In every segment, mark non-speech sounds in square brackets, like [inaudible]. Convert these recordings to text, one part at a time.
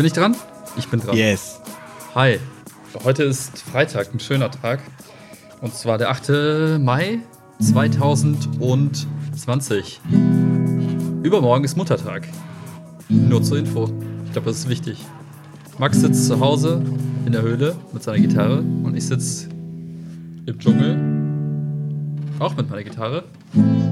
Bin ich dran? Ich bin dran. Yes. Hi. Heute ist Freitag, ein schöner Tag. Und zwar der 8. Mai 2020. Übermorgen ist Muttertag. Nur zur Info. Ich glaube, das ist wichtig. Max sitzt zu Hause in der Höhle mit seiner Gitarre und ich sitze im Dschungel auch mit meiner Gitarre.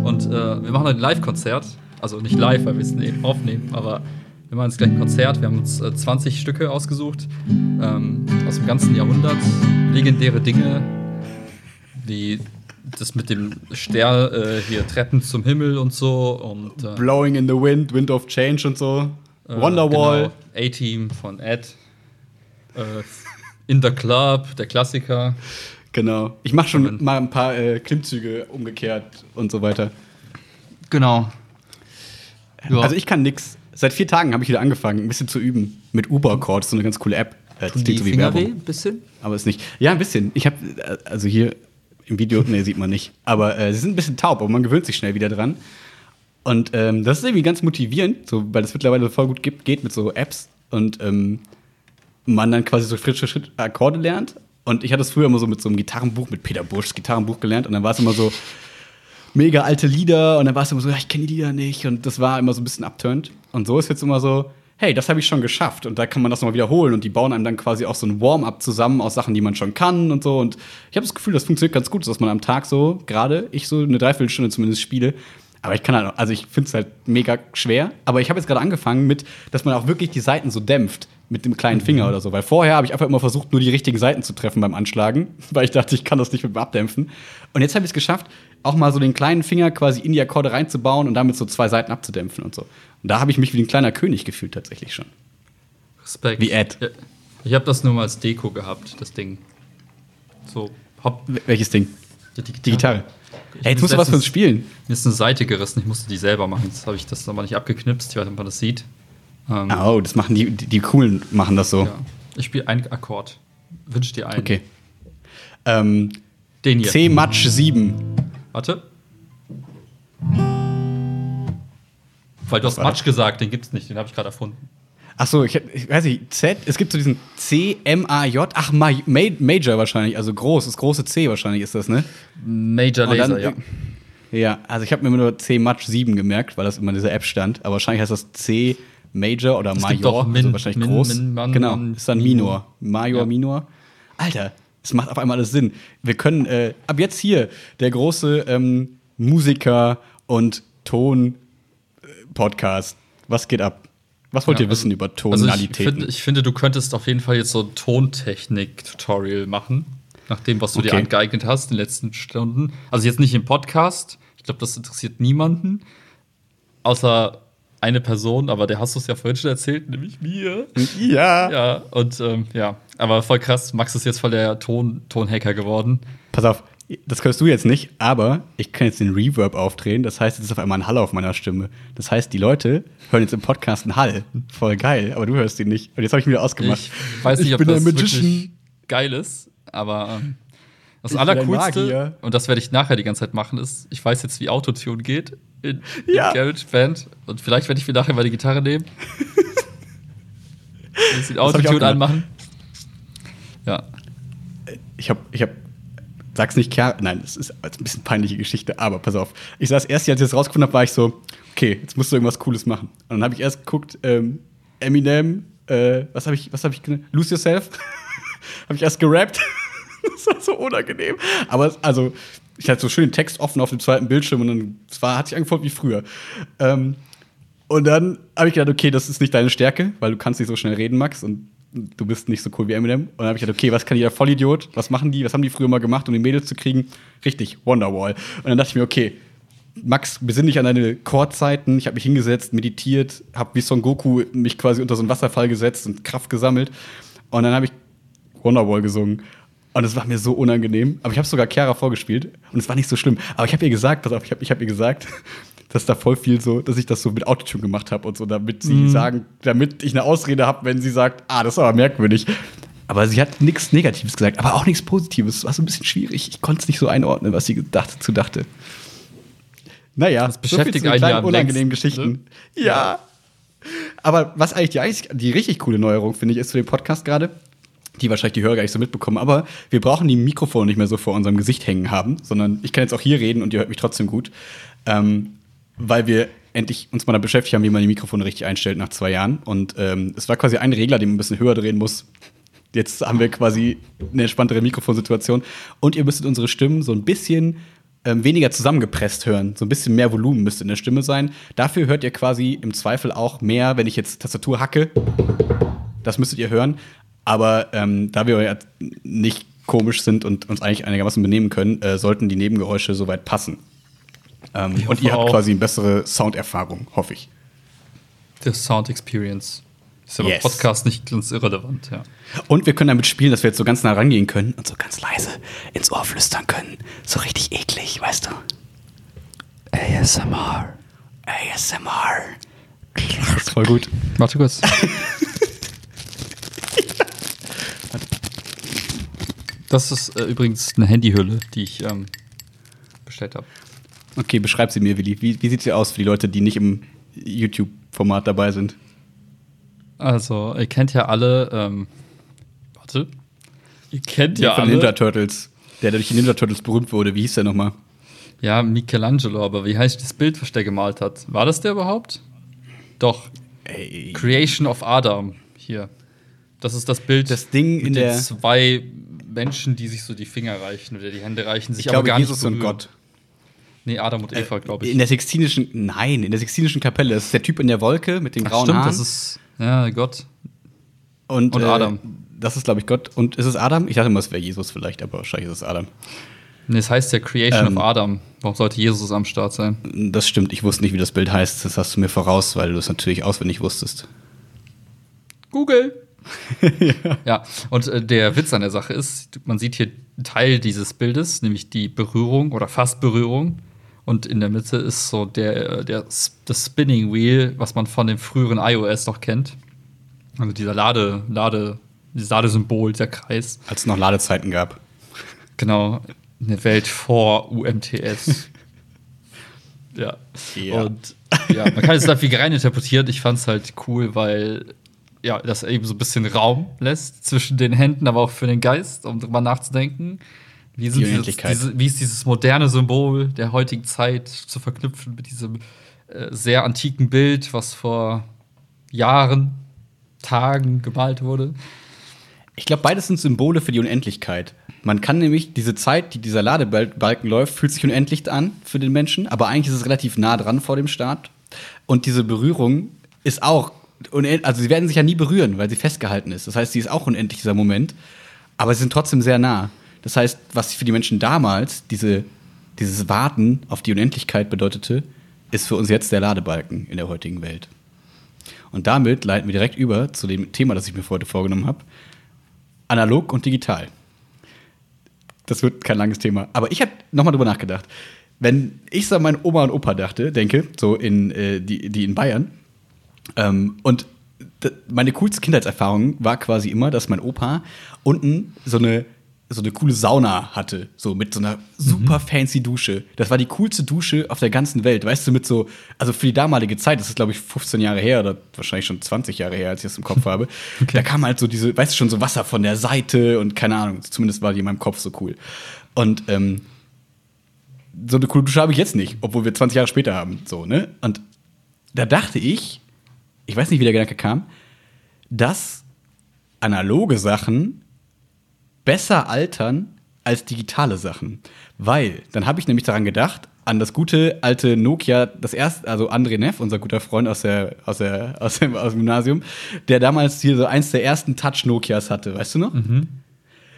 Und äh, wir machen ein Live-Konzert. Also nicht live, weil wir es ne- aufnehmen, aber wir machen jetzt gleich ein Konzert. Wir haben uns äh, 20 Stücke ausgesucht ähm, aus dem ganzen Jahrhundert. Legendäre Dinge, wie das mit dem Stern äh, hier Treppen zum Himmel und so. Und, äh, Blowing in the Wind, Wind of Change und so. Wonderwall. Genau. A-Team von Ed. Äh, in the Club, der Klassiker. Genau. Ich mache schon mal ein paar äh, Klimmzüge umgekehrt und so weiter. Genau. Ja. Also ich kann nix. Seit vier Tagen habe ich wieder angefangen, ein bisschen zu üben. Mit Uber-Chord, so eine ganz coole App. Äh, Das die klingt so wie Finger weh, Werbung. ein bisschen. Aber ist nicht. Ja, ein bisschen. Ich habe, also hier im Video, nee, sieht man nicht. Aber äh, sie sind ein bisschen taub, aber man gewöhnt sich schnell wieder dran. Und ähm, das ist irgendwie ganz motivierend, so, weil es mittlerweile voll gut gibt, geht mit so Apps und ähm, man dann quasi so für Schritt Akkorde lernt. Und ich hatte es früher immer so mit so einem Gitarrenbuch, mit Peter Buschs Gitarrenbuch gelernt und dann war es immer so mega alte Lieder und dann war es immer so, ja, ich kenne die Lieder nicht und das war immer so ein bisschen abturnt. Und so ist jetzt immer so, hey, das habe ich schon geschafft und da kann man das nochmal wiederholen und die bauen einem dann quasi auch so ein Warm-up zusammen aus Sachen, die man schon kann und so. Und ich habe das Gefühl, das funktioniert ganz gut, dass man am Tag so, gerade ich so eine Dreiviertelstunde zumindest spiele. Aber ich kann halt, also ich finde es halt mega schwer. Aber ich habe jetzt gerade angefangen mit, dass man auch wirklich die Seiten so dämpft mit dem kleinen Finger oder so. Weil vorher habe ich einfach immer versucht, nur die richtigen Seiten zu treffen beim Anschlagen, [laughs] weil ich dachte, ich kann das nicht mit dem Abdämpfen. Und jetzt habe ich es geschafft, auch mal so den kleinen Finger quasi in die Akkorde reinzubauen und damit so zwei Seiten abzudämpfen und so. Und da habe ich mich wie ein kleiner König gefühlt tatsächlich schon. Respekt. Wie Ed. Ich habe das nur mal als Deko gehabt, das Ding. So, hopp. Wel- Welches Ding? Die, Die Gitarre. Hey, jetzt musst du was für uns spielen. Mir ist eine Seite gerissen, ich musste die selber machen. Jetzt habe ich das nochmal nicht abgeknipst. Ich weiß nicht, ob man das sieht. Ähm, Oh, das machen die, die, die coolen machen das so. ja. Ich spiele einen Akkord. Wünsch dir einen. Okay. Ähm, Den hier. C Match 7. Warte. Weil du hast Matsch gesagt, den gibt's nicht, den habe ich gerade erfunden. Ach so, ich, ich weiß nicht, Z, es gibt so diesen C, M, A, J, ach, Ma, Ma, Major wahrscheinlich, also groß, das große C wahrscheinlich ist das, ne? Major Laser, dann- ja. Ja, also ich habe mir immer nur C Match 7 gemerkt, weil das immer in dieser App stand, aber wahrscheinlich heißt das C Major oder Es Major, gibt doch Min- also wahrscheinlich Min- groß. Min- Man- genau, ist dann Minor. Minor. Major, Ja. Minor. Alter, es macht auf einmal alles Sinn. Wir können äh, ab jetzt hier der große ähm, Musiker und Ton-Podcast. Was geht ab? Was wollt Ja, ihr also- wissen über Also ich, find, ich finde, du könntest auf jeden Fall jetzt so ein Tontechnik-Tutorial machen, nach dem, was du dir Okay. angeeignet hast in den letzten Stunden. Also jetzt nicht im Podcast. Ich glaube, das interessiert niemanden. Außer eine Person, aber der hast du es ja vorhin schon erzählt, nämlich mir. ja. Ja, und ähm, ja, aber voll krass. Max ist jetzt voll der Ton Tonhacker geworden. Pass auf, das kannst du jetzt nicht, aber ich kann jetzt den Reverb aufdrehen. Das heißt, jetzt ist auf einmal ein Hall auf meiner Stimme. Das heißt, die Leute hören jetzt im Podcast einen Hall. Voll geil, aber du hörst ihn nicht. Und jetzt habe ich ihn wieder ausgemacht. Ich weiß nicht, Ich ob bin das wirklich geil ist, aber ähm, das Ich Allercoolste, und das werde ich nachher die ganze Zeit machen, ist, ich weiß jetzt, wie Autotune geht in, in Ja. GarageBand. Und vielleicht werde ich mir nachher mal die Gitarre nehmen. [laughs] Jetzt den hab ich auch Autotune gemacht. anmachen. Ja. Ich habe, ich habe, sag's nicht, Kerl. Nein, das ist ein bisschen peinliche Geschichte, aber pass auf. Ich saß erst, als ich das rausgefunden habe, war ich so, okay, jetzt musst du irgendwas Cooles machen. Und dann habe ich erst geguckt, ähm, Eminem, äh, was habe ich, was habe ich? Lose Yourself. [laughs] habe ich erst gerappt. [laughs] das war so unangenehm. Aber also, ich hatte so schön den Text offen auf dem zweiten Bildschirm und dann war, hat sich angefühlt wie früher. Ähm, und dann habe ich gedacht, okay, das ist nicht deine Stärke, weil du kannst nicht so schnell reden, Max, und du bist nicht so cool wie Eminem. Und dann habe ich gedacht, okay, was kann jeder Vollidiot? Was machen die? Was haben die früher mal gemacht, um die Mädels zu kriegen? Richtig, Wonderwall. Und dann dachte ich mir, okay, Max, besinn dich an deine Chordzeiten. Ich habe mich hingesetzt, meditiert, habe wie Son Goku mich quasi unter so einen Wasserfall gesetzt und Kraft gesammelt. Und dann habe ich Wonderwall gesungen. Und es war mir so unangenehm. Aber ich habe sogar Chiara vorgespielt und es war nicht so schlimm. Aber ich habe ihr gesagt, pass auf, ich habe hab ihr gesagt, dass da voll viel so, dass ich das so mit Autotune gemacht habe und so, damit sie sagen, damit ich eine Ausrede habe, wenn sie sagt, ah, das ist aber merkwürdig. Aber sie hat nichts Negatives gesagt, aber auch nichts Positives. Es war so ein bisschen schwierig. Ich konnte es nicht so einordnen, was sie gedacht, zu dachte. Naja, Das beschäftigt so viel zu kleinen unangenehmen längsten, Geschichten. Ja. Aber was eigentlich die, eigentlich die richtig coole Neuerung, finde ich, ist zu dem Podcast gerade, die wahrscheinlich die Hörer gar nicht so mitbekommen, aber wir brauchen die Mikrofone nicht mehr so vor unserem Gesicht hängen haben, sondern ich kann jetzt auch hier reden und ihr hört mich trotzdem gut. Ähm, weil wir endlich uns mal damit beschäftigt haben, wie man die Mikrofone richtig einstellt nach zwei Jahren. Und ähm, es war quasi ein Regler, den man ein bisschen höher drehen muss. Jetzt haben wir quasi eine entspanntere Mikrofonsituation. Und ihr müsstet unsere Stimmen so ein bisschen ähm, weniger zusammengepresst hören. So ein bisschen mehr Volumen müsste in der Stimme sein. Dafür hört ihr quasi im Zweifel auch mehr, wenn ich jetzt Tastatur hacke. Das müsstet ihr hören. Aber ähm, da wir ja nicht komisch sind und uns eigentlich einigermaßen benehmen können, äh, sollten die Nebengeräusche soweit passen. Ähm, und ihr habt quasi eine bessere Sounderfahrung, hoffe ich. Der Sound Experience. Ist aber Yes. Podcast nicht ganz irrelevant, ja. Und wir können damit spielen, dass wir jetzt so ganz nah rangehen können und so ganz leise ins Ohr flüstern können. So richtig eklig, weißt du? ASMR. ASMR. Das ist voll gut. Warte kurz. [laughs] Das ist äh, übrigens eine Handyhülle, die ich ähm, bestellt habe. Okay, beschreib sie mir, Willi. Wie, wie sieht sie aus für die Leute, die nicht im YouTube-Format dabei sind? Also, ihr kennt ja alle, ähm, warte. Ihr kennt ja von den Ninja alle. Turtles. Der, der durch die Ninja Turtles berühmt wurde. Wie hieß der nochmal? Ja, Michelangelo, aber wie heißt das Bild, was der gemalt hat? War das der überhaupt? Doch. Ey. Creation of Adam. Hier. Das ist das Bild Das Ding in den der- zwei Menschen, die sich so die Finger reichen oder die Hände reichen, sich Ich glaube, aber gar Jesus nicht und berühren. Gott. Nee, Adam und Eva, glaube ich. In der Sixtinischen, nein, in der Sixtinischen Kapelle. Das ist der Typ in der Wolke mit den Ach, grauen stimmt, Haaren. das ist ja Gott. und, und äh, Adam. Das ist, glaube ich, Gott. Und ist es Adam? Ich dachte immer, es wäre Jesus vielleicht, aber wahrscheinlich ist es Adam. Nee, es heißt ja Creation Ähm. of Adam. Warum sollte Jesus am Start sein? Das stimmt, ich wusste nicht, wie das Bild heißt. Das hast du mir voraus, weil du es natürlich auswendig wusstest. Google. [laughs] ja. und äh, der Witz an der Sache ist, man sieht hier einen Teil dieses Bildes, nämlich die Berührung oder fast Berührung. Und in der Mitte ist so der, äh, der, das Spinning Wheel, was man von dem früheren iOS noch kennt. Also dieser Lade, Lade, dieses Ladesymbol, der Kreis. Als es noch Ladezeiten gab. Genau, eine Welt vor UMTS. [laughs] ja. Ja. Und ja, man kann es da viel rein interpretieren. Ich fand es halt cool, weil ja, das eben so ein bisschen Raum lässt zwischen den Händen, aber auch für den Geist, um drüber nachzudenken. Wie, Die dieses, diese, wie ist dieses moderne Symbol der heutigen Zeit zu verknüpfen mit diesem äh, sehr antiken Bild, was vor Jahren, Tagen gemalt wurde? Ich glaube, beides sind Symbole für die Unendlichkeit. Man kann nämlich diese Zeit, die dieser Ladebalken läuft, fühlt sich unendlich an für den Menschen, aber eigentlich ist es relativ nah dran vor dem Start. Und diese Berührung ist auch unend also sie werden sich ja nie berühren, weil sie festgehalten ist. Das heißt, sie ist auch unendlich dieser Moment, aber sie sind trotzdem sehr nah. Das heißt, was für die Menschen damals diese, dieses Warten auf die Unendlichkeit bedeutete, ist für uns jetzt der Ladebalken in der heutigen Welt. Und damit leiten wir direkt über zu dem Thema, das ich mir heute vorgenommen habe. Analog und digital. Das wird kein langes Thema. Aber ich habe nochmal drüber nachgedacht. Wenn ich so an meine Oma und Opa dachte, denke, so in, äh, die, die in Bayern, ähm, und meine coolste Kindheitserfahrung war quasi immer, dass mein Opa unten so eine, so eine coole Sauna hatte, so mit so einer super fancy Dusche. Das war die coolste Dusche auf der ganzen Welt, weißt du, mit so, also für die damalige Zeit, das ist glaube ich 15 Jahre her oder wahrscheinlich schon 20 Jahre her, als ich das im Kopf [laughs] habe. Da kam halt so diese, weißt du, schon so Wasser von der Seite und keine Ahnung, zumindest war die in meinem Kopf so cool. Und ähm, so eine coole Dusche habe ich jetzt nicht, obwohl wir 20 Jahre später haben, so, ne? Und da dachte ich, ich weiß nicht, wie der Gedanke kam, dass analoge Sachen besser altern als digitale Sachen. Weil, dann habe ich nämlich daran gedacht, an das gute alte Nokia, das erste, also André Neff, unser guter Freund aus, der, aus, der, aus, dem, aus dem Gymnasium, der damals hier so eins der ersten Touch-Nokias hatte, weißt du noch?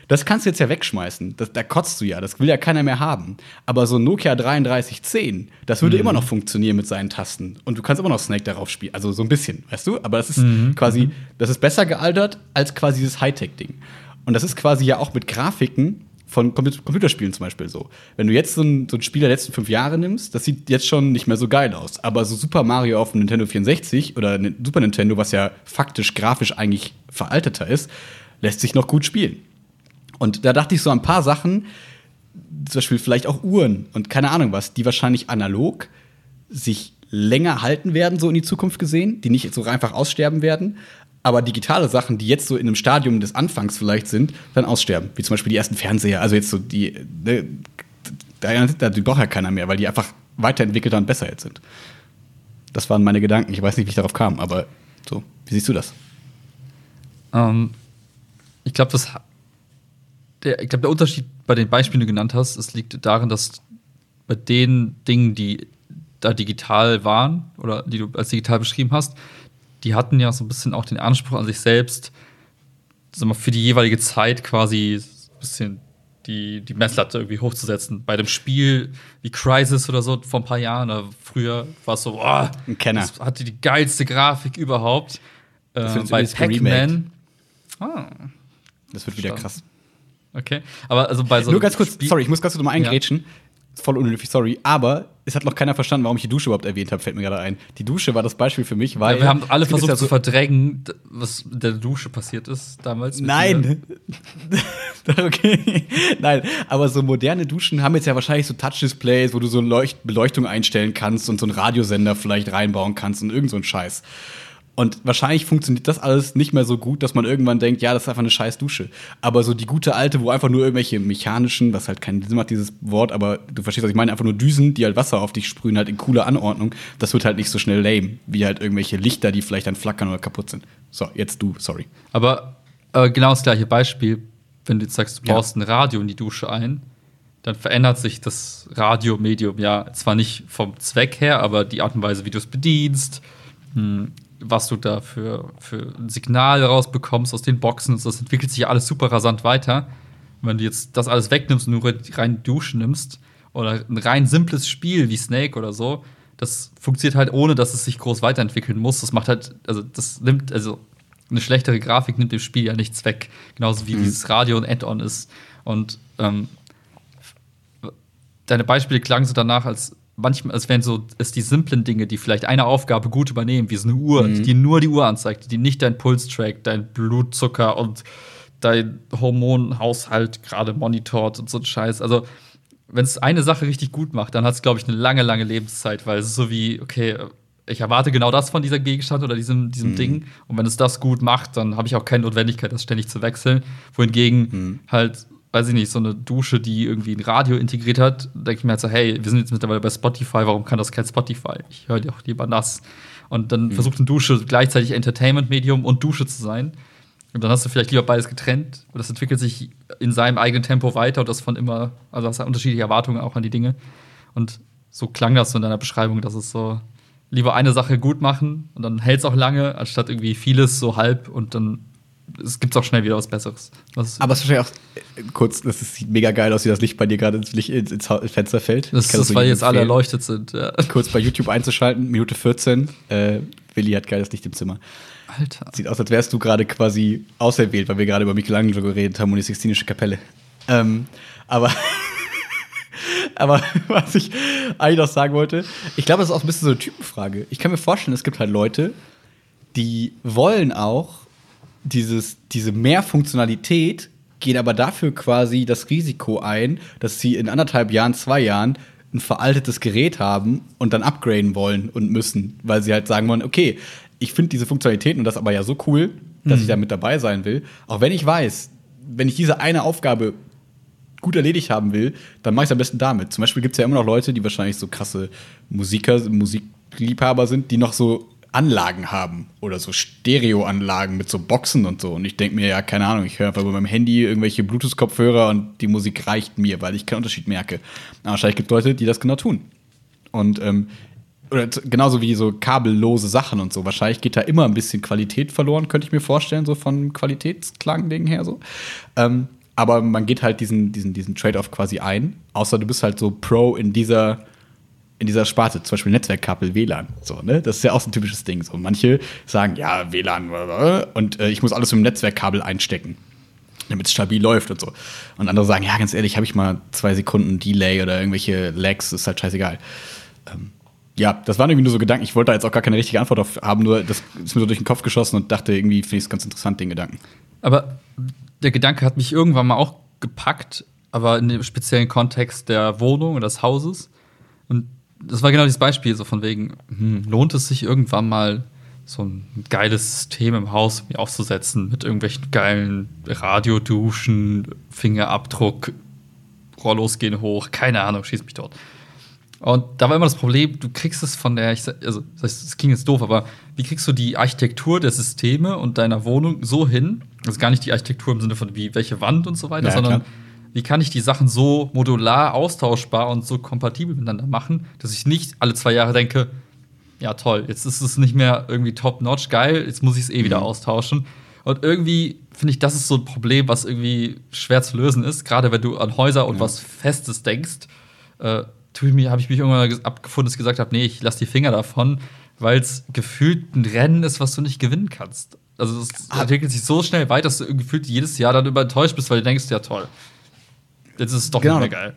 Das kannst du jetzt ja wegschmeißen. Das, da kotzt du ja. Das will ja keiner mehr haben. Aber so ein Nokia 3310, das würde immer noch funktionieren mit seinen Tasten. Und du kannst immer noch Snake darauf spielen. Also so ein bisschen, weißt du? Aber das ist quasi, das ist besser gealtert als quasi dieses Hightech-Ding. Und das ist quasi ja auch mit Grafiken von Compu- Computerspielen zum Beispiel so. Wenn du jetzt so ein, so ein Spiel der letzten fünf Jahre nimmst, das sieht jetzt schon nicht mehr so geil aus. Aber so Super Mario auf dem Nintendo 64 oder Super Nintendo, was ja faktisch grafisch eigentlich veralteter ist, lässt sich noch gut spielen. Und da dachte ich so an ein paar Sachen, zum Beispiel vielleicht auch Uhren und keine Ahnung was, die wahrscheinlich analog sich länger halten werden, so in die Zukunft gesehen, die nicht so einfach aussterben werden. Aber digitale Sachen, die jetzt so in einem Stadium des Anfangs vielleicht sind, dann aussterben. Wie zum Beispiel die ersten Fernseher. Also jetzt so die, ne, da, da die braucht ja keiner mehr, weil die einfach weiterentwickelter und besser jetzt sind. Das waren meine Gedanken. Ich weiß nicht, wie ich darauf kam, aber so, wie siehst du das? Ähm, ich glaube, der, ich der Unterschied bei den Beispielen, die du genannt hast, es liegt darin, dass bei den Dingen, die da digital waren oder die du als digital beschrieben hast, die hatten ja so ein bisschen auch den Anspruch an sich selbst, sag mal, für die jeweilige Zeit quasi ein bisschen die, die Messlatte irgendwie hochzusetzen. Bei dem Spiel wie Crisis oder so vor ein paar Jahren oder früher war es so, boah, ein Kenner. Das hatte die geilste Grafik überhaupt. Äh, bei Pac-Man. Ah, das wird wieder krass. Okay, aber also bei so Nur ganz kurz, Spiel sorry, ich muss ganz kurz nochmal eingrätschen. Ja. Voll unnötig, sorry. Aber es hat noch keiner verstanden, warum ich die Dusche überhaupt erwähnt habe, fällt mir gerade ein. Die Dusche war das Beispiel für mich, weil. Ja, wir haben alle versucht ja so zu verdrängen, was in der Dusche passiert ist damals. Nein! [laughs] okay. Nein, aber so moderne Duschen haben jetzt ja wahrscheinlich so Touch-Displays, wo du so Leucht Beleuchtung einstellen kannst und so einen Radiosender vielleicht reinbauen kannst und irgend so ein Scheiß. Und wahrscheinlich funktioniert das alles nicht mehr so gut, dass man irgendwann denkt, ja, das ist einfach eine scheiß Dusche. Aber so die gute alte, wo einfach nur irgendwelche mechanischen, was halt keinen Sinn macht, dieses Wort, aber du verstehst, was ich meine, einfach nur Düsen, die halt Wasser auf dich sprühen, halt in cooler Anordnung, das wird halt nicht so schnell lame, wie halt irgendwelche Lichter, die vielleicht dann flackern oder kaputt sind. So, jetzt du, sorry. Aber äh, genau das gleiche Beispiel, wenn du jetzt sagst, du baust ja. ein Radio in die Dusche ein, dann verändert sich das Radiomedium ja zwar nicht vom Zweck her, aber die Art und Weise, wie du es bedienst, hm, was du da für, für ein Signal rausbekommst aus den Boxen. Das entwickelt sich ja alles super rasant weiter. wenn du jetzt das alles wegnimmst und nur rein Duschen nimmst oder ein rein simples Spiel wie Snake oder so, das funktioniert halt ohne, dass es sich groß weiterentwickeln muss. Das macht halt, also das nimmt, also eine schlechtere Grafik nimmt dem Spiel ja nichts weg. Genauso wie mhm. dieses Radio ein Add-on ist. Und ähm, deine Beispiele klangen so danach, als manchmal, es wären so, es die simplen Dinge, die vielleicht eine Aufgabe gut übernehmen, wie so eine Uhr, mhm. die nur die Uhr anzeigt, die nicht dein Puls trackt, dein Blutzucker und dein Hormonhaushalt gerade monitort und so ein Scheiß. Also, wenn es eine Sache richtig gut macht, dann hat es, glaube ich, eine lange, lange Lebenszeit, weil es ist so wie, okay, ich erwarte genau das von dieser Gegenstand oder diesem, diesem mhm. Ding. Und wenn es das gut macht, dann habe ich auch keine Notwendigkeit, das ständig zu wechseln. Wohingegen mhm. halt weiß ich nicht, so eine Dusche, die irgendwie ein Radio integriert hat, denke ich mir halt so, hey, wir sind jetzt mittlerweile bei Spotify, warum kann das kein Spotify? Ich höre dir auch lieber nass. Und dann mhm. versucht eine Dusche gleichzeitig Entertainment-Medium und Dusche zu sein. Und dann hast du vielleicht lieber beides getrennt. Und das entwickelt sich in seinem eigenen Tempo weiter und das von immer, also hast du unterschiedliche Erwartungen auch an die Dinge. Und so klang das so in deiner Beschreibung, dass es so lieber eine Sache gut machen und dann hält es auch lange, anstatt irgendwie vieles so halb und dann es gibt auch schnell wieder was Besseres. Was Aber es ist wahrscheinlich auch äh, kurz, das sieht mega geil aus, wie das Licht bei dir gerade ins, ins, ins, Fenster fällt. Das, das, das weil jetzt alle erleuchtet sind. Ja. Kurz bei YouTube einzuschalten, Minute 14. Äh, Willi hat geiles Licht im Zimmer. Alter. Sieht aus, als wärst du gerade quasi auserwählt, weil wir gerade über Michelangelo geredet haben und die Sixtinische Kapelle. Ähm, aber [laughs] aber was ich eigentlich noch sagen wollte, ich glaube, das ist auch ein bisschen so eine Typenfrage. Ich kann mir vorstellen, es gibt halt Leute, die wollen auch dieses, diese Mehrfunktionalität gehen aber dafür quasi das Risiko ein, dass sie in anderthalb Jahren, zwei Jahren ein veraltetes Gerät haben und dann upgraden wollen und müssen, weil sie halt sagen wollen, okay, ich finde diese Funktionalitäten und das aber ja so cool, dass mhm. ich da mit dabei sein will. Auch wenn ich weiß, wenn ich diese eine Aufgabe gut erledigt haben will, dann mache ich es am besten damit. Zum Beispiel gibt es ja immer noch Leute, die wahrscheinlich so krasse Musiker, Musikliebhaber sind, die noch so Anlagen haben oder so Stereoanlagen mit so Boxen und so. Und ich denke mir, ja, keine Ahnung, ich höre einfach bei meinem Handy irgendwelche Bluetooth-Kopfhörer und die Musik reicht mir, weil ich keinen Unterschied merke. Aber wahrscheinlich gibt es Leute, die das genau tun. Und ähm, oder genauso wie so kabellose Sachen und so. Wahrscheinlich geht da immer ein bisschen Qualität verloren, könnte ich mir vorstellen, so von Qualitätsklang-Ding her so. Ähm, aber man geht halt diesen, diesen, diesen Trade-off quasi ein. Außer du bist halt so Pro in dieser in dieser Sparte, zum Beispiel Netzwerkkabel, WLAN. So, ne? Das ist ja auch so ein typisches Ding. So, manche sagen, ja, WLAN und äh, ich muss alles im Netzwerkkabel einstecken, damit es stabil läuft und so. Und andere sagen, ja, ganz ehrlich, habe ich mal zwei Sekunden Delay oder irgendwelche Lags, ist halt scheißegal. Ähm, ja, das waren irgendwie nur so Gedanken. Ich wollte da jetzt auch gar keine richtige Antwort auf haben, nur das ist mir so durch den Kopf geschossen und dachte, irgendwie finde ich es ganz interessant, den Gedanken. Aber der Gedanke hat mich irgendwann mal auch gepackt, aber in dem speziellen Kontext der Wohnung und des Hauses. Und das war genau dieses Beispiel, so von wegen, hm, lohnt es sich irgendwann mal so ein geiles System im Haus mir aufzusetzen mit irgendwelchen geilen Radioduschen, Fingerabdruck, Rollos gehen hoch, keine Ahnung, schieß mich dort. Und da war immer das Problem, du kriegst es von der, also das klingt jetzt doof, aber wie kriegst du die Architektur der Systeme und deiner Wohnung so hin? Also gar nicht die Architektur im Sinne von wie welche Wand und so weiter, ja, sondern klar. Wie kann ich die Sachen so modular austauschbar und so kompatibel miteinander machen, dass ich nicht alle zwei Jahre denke, ja toll, jetzt ist es nicht mehr irgendwie top-notch geil, jetzt muss ich es eh wieder mhm. austauschen. Und irgendwie finde ich, das ist so ein Problem, was irgendwie schwer zu lösen ist, gerade wenn du an Häuser und ja. was Festes denkst. Äh, habe ich mich irgendwann abgefunden, dass ich gesagt habe, nee, ich lasse die Finger davon, weil es gefühlt ein Rennen ist, was du nicht gewinnen kannst. Also es ah. entwickelt sich so schnell weiter, dass du gefühlt jedes Jahr dann übertäuscht bist, weil du denkst, ja toll, jetzt ist es doch genau. nicht mehr geil.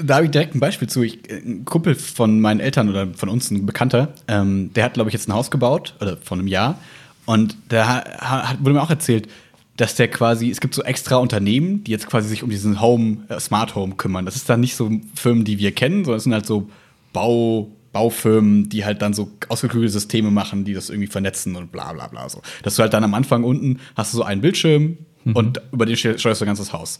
Da habe ich direkt ein Beispiel zu. Ich, ein Kumpel von meinen Eltern oder von uns, ein Bekannter, ähm, der hat, glaube ich, jetzt ein Haus gebaut, oder von einem Jahr. Und da hat, wurde mir auch erzählt, dass der quasi, es gibt so extra Unternehmen, die jetzt quasi sich um diesen Home, äh, Smart Home kümmern. Das ist dann nicht so Firmen, die wir kennen, sondern es sind halt so Bau, Baufirmen, die halt dann so ausgeklügelte Systeme machen, die das irgendwie vernetzen und bla bla bla. So. Dass du halt dann am Anfang unten hast du so einen Bildschirm mhm. und über den steuerst du ein ganzes Haus.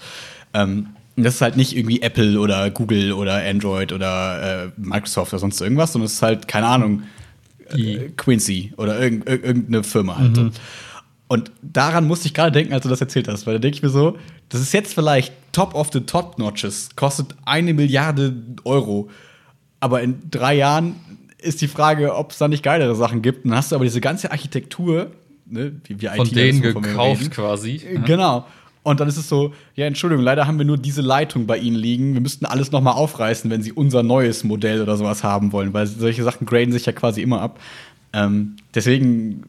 Ähm, das ist halt nicht irgendwie Apple oder Google oder Android oder äh, Microsoft oder sonst irgendwas, sondern es ist halt, keine Ahnung, äh, Quincy oder irg irgendeine Firma halt. Mhm. Und daran musste ich gerade denken, als du das erzählt hast, weil da denke ich mir so, das ist jetzt vielleicht top of the top notches, kostet eine Milliarde Euro. Aber in drei Jahren ist die Frage, ob es da nicht geilere Sachen gibt. dann hast du aber diese ganze Architektur, ne, wie wir Von denen gekauft quasi. Ja. Genau. Und dann ist es so, ja, Entschuldigung, leider haben wir nur diese Leitung bei Ihnen liegen. Wir müssten alles noch mal aufreißen, wenn Sie unser neues Modell oder sowas haben wollen, weil solche Sachen graden sich ja quasi immer ab. Ähm, deswegen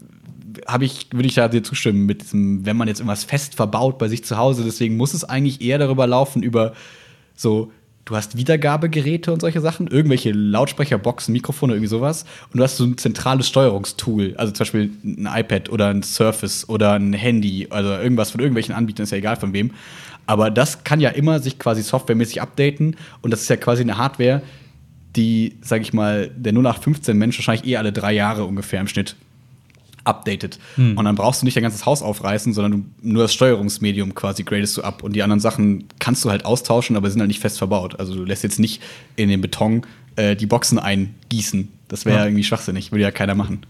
habe ich, würde ich da dir zustimmen mit diesem, wenn man jetzt irgendwas fest verbaut bei sich zu Hause, deswegen muss es eigentlich eher darüber laufen, über so, du hast Wiedergabegeräte und solche Sachen, irgendwelche Lautsprecherboxen, Mikrofone, irgendwie sowas, und du hast so ein zentrales Steuerungstool, also zum Beispiel ein iPad oder ein Surface oder ein Handy, also irgendwas von irgendwelchen Anbietern, ist ja egal von wem. Aber das kann ja immer sich quasi softwaremäßig updaten und das ist ja quasi eine Hardware, die, sag ich mal, der 0815 Mensch wahrscheinlich eh alle drei Jahre ungefähr im Schnitt updated. Hm. Und dann brauchst du nicht dein ganzes Haus aufreißen, sondern du, nur das Steuerungsmedium quasi gradest du ab. Und die anderen Sachen kannst du halt austauschen, aber sind halt nicht fest verbaut. Also du lässt jetzt nicht in den Beton äh, die Boxen eingießen. Das wäre ja. irgendwie schwachsinnig, würde ja keiner machen.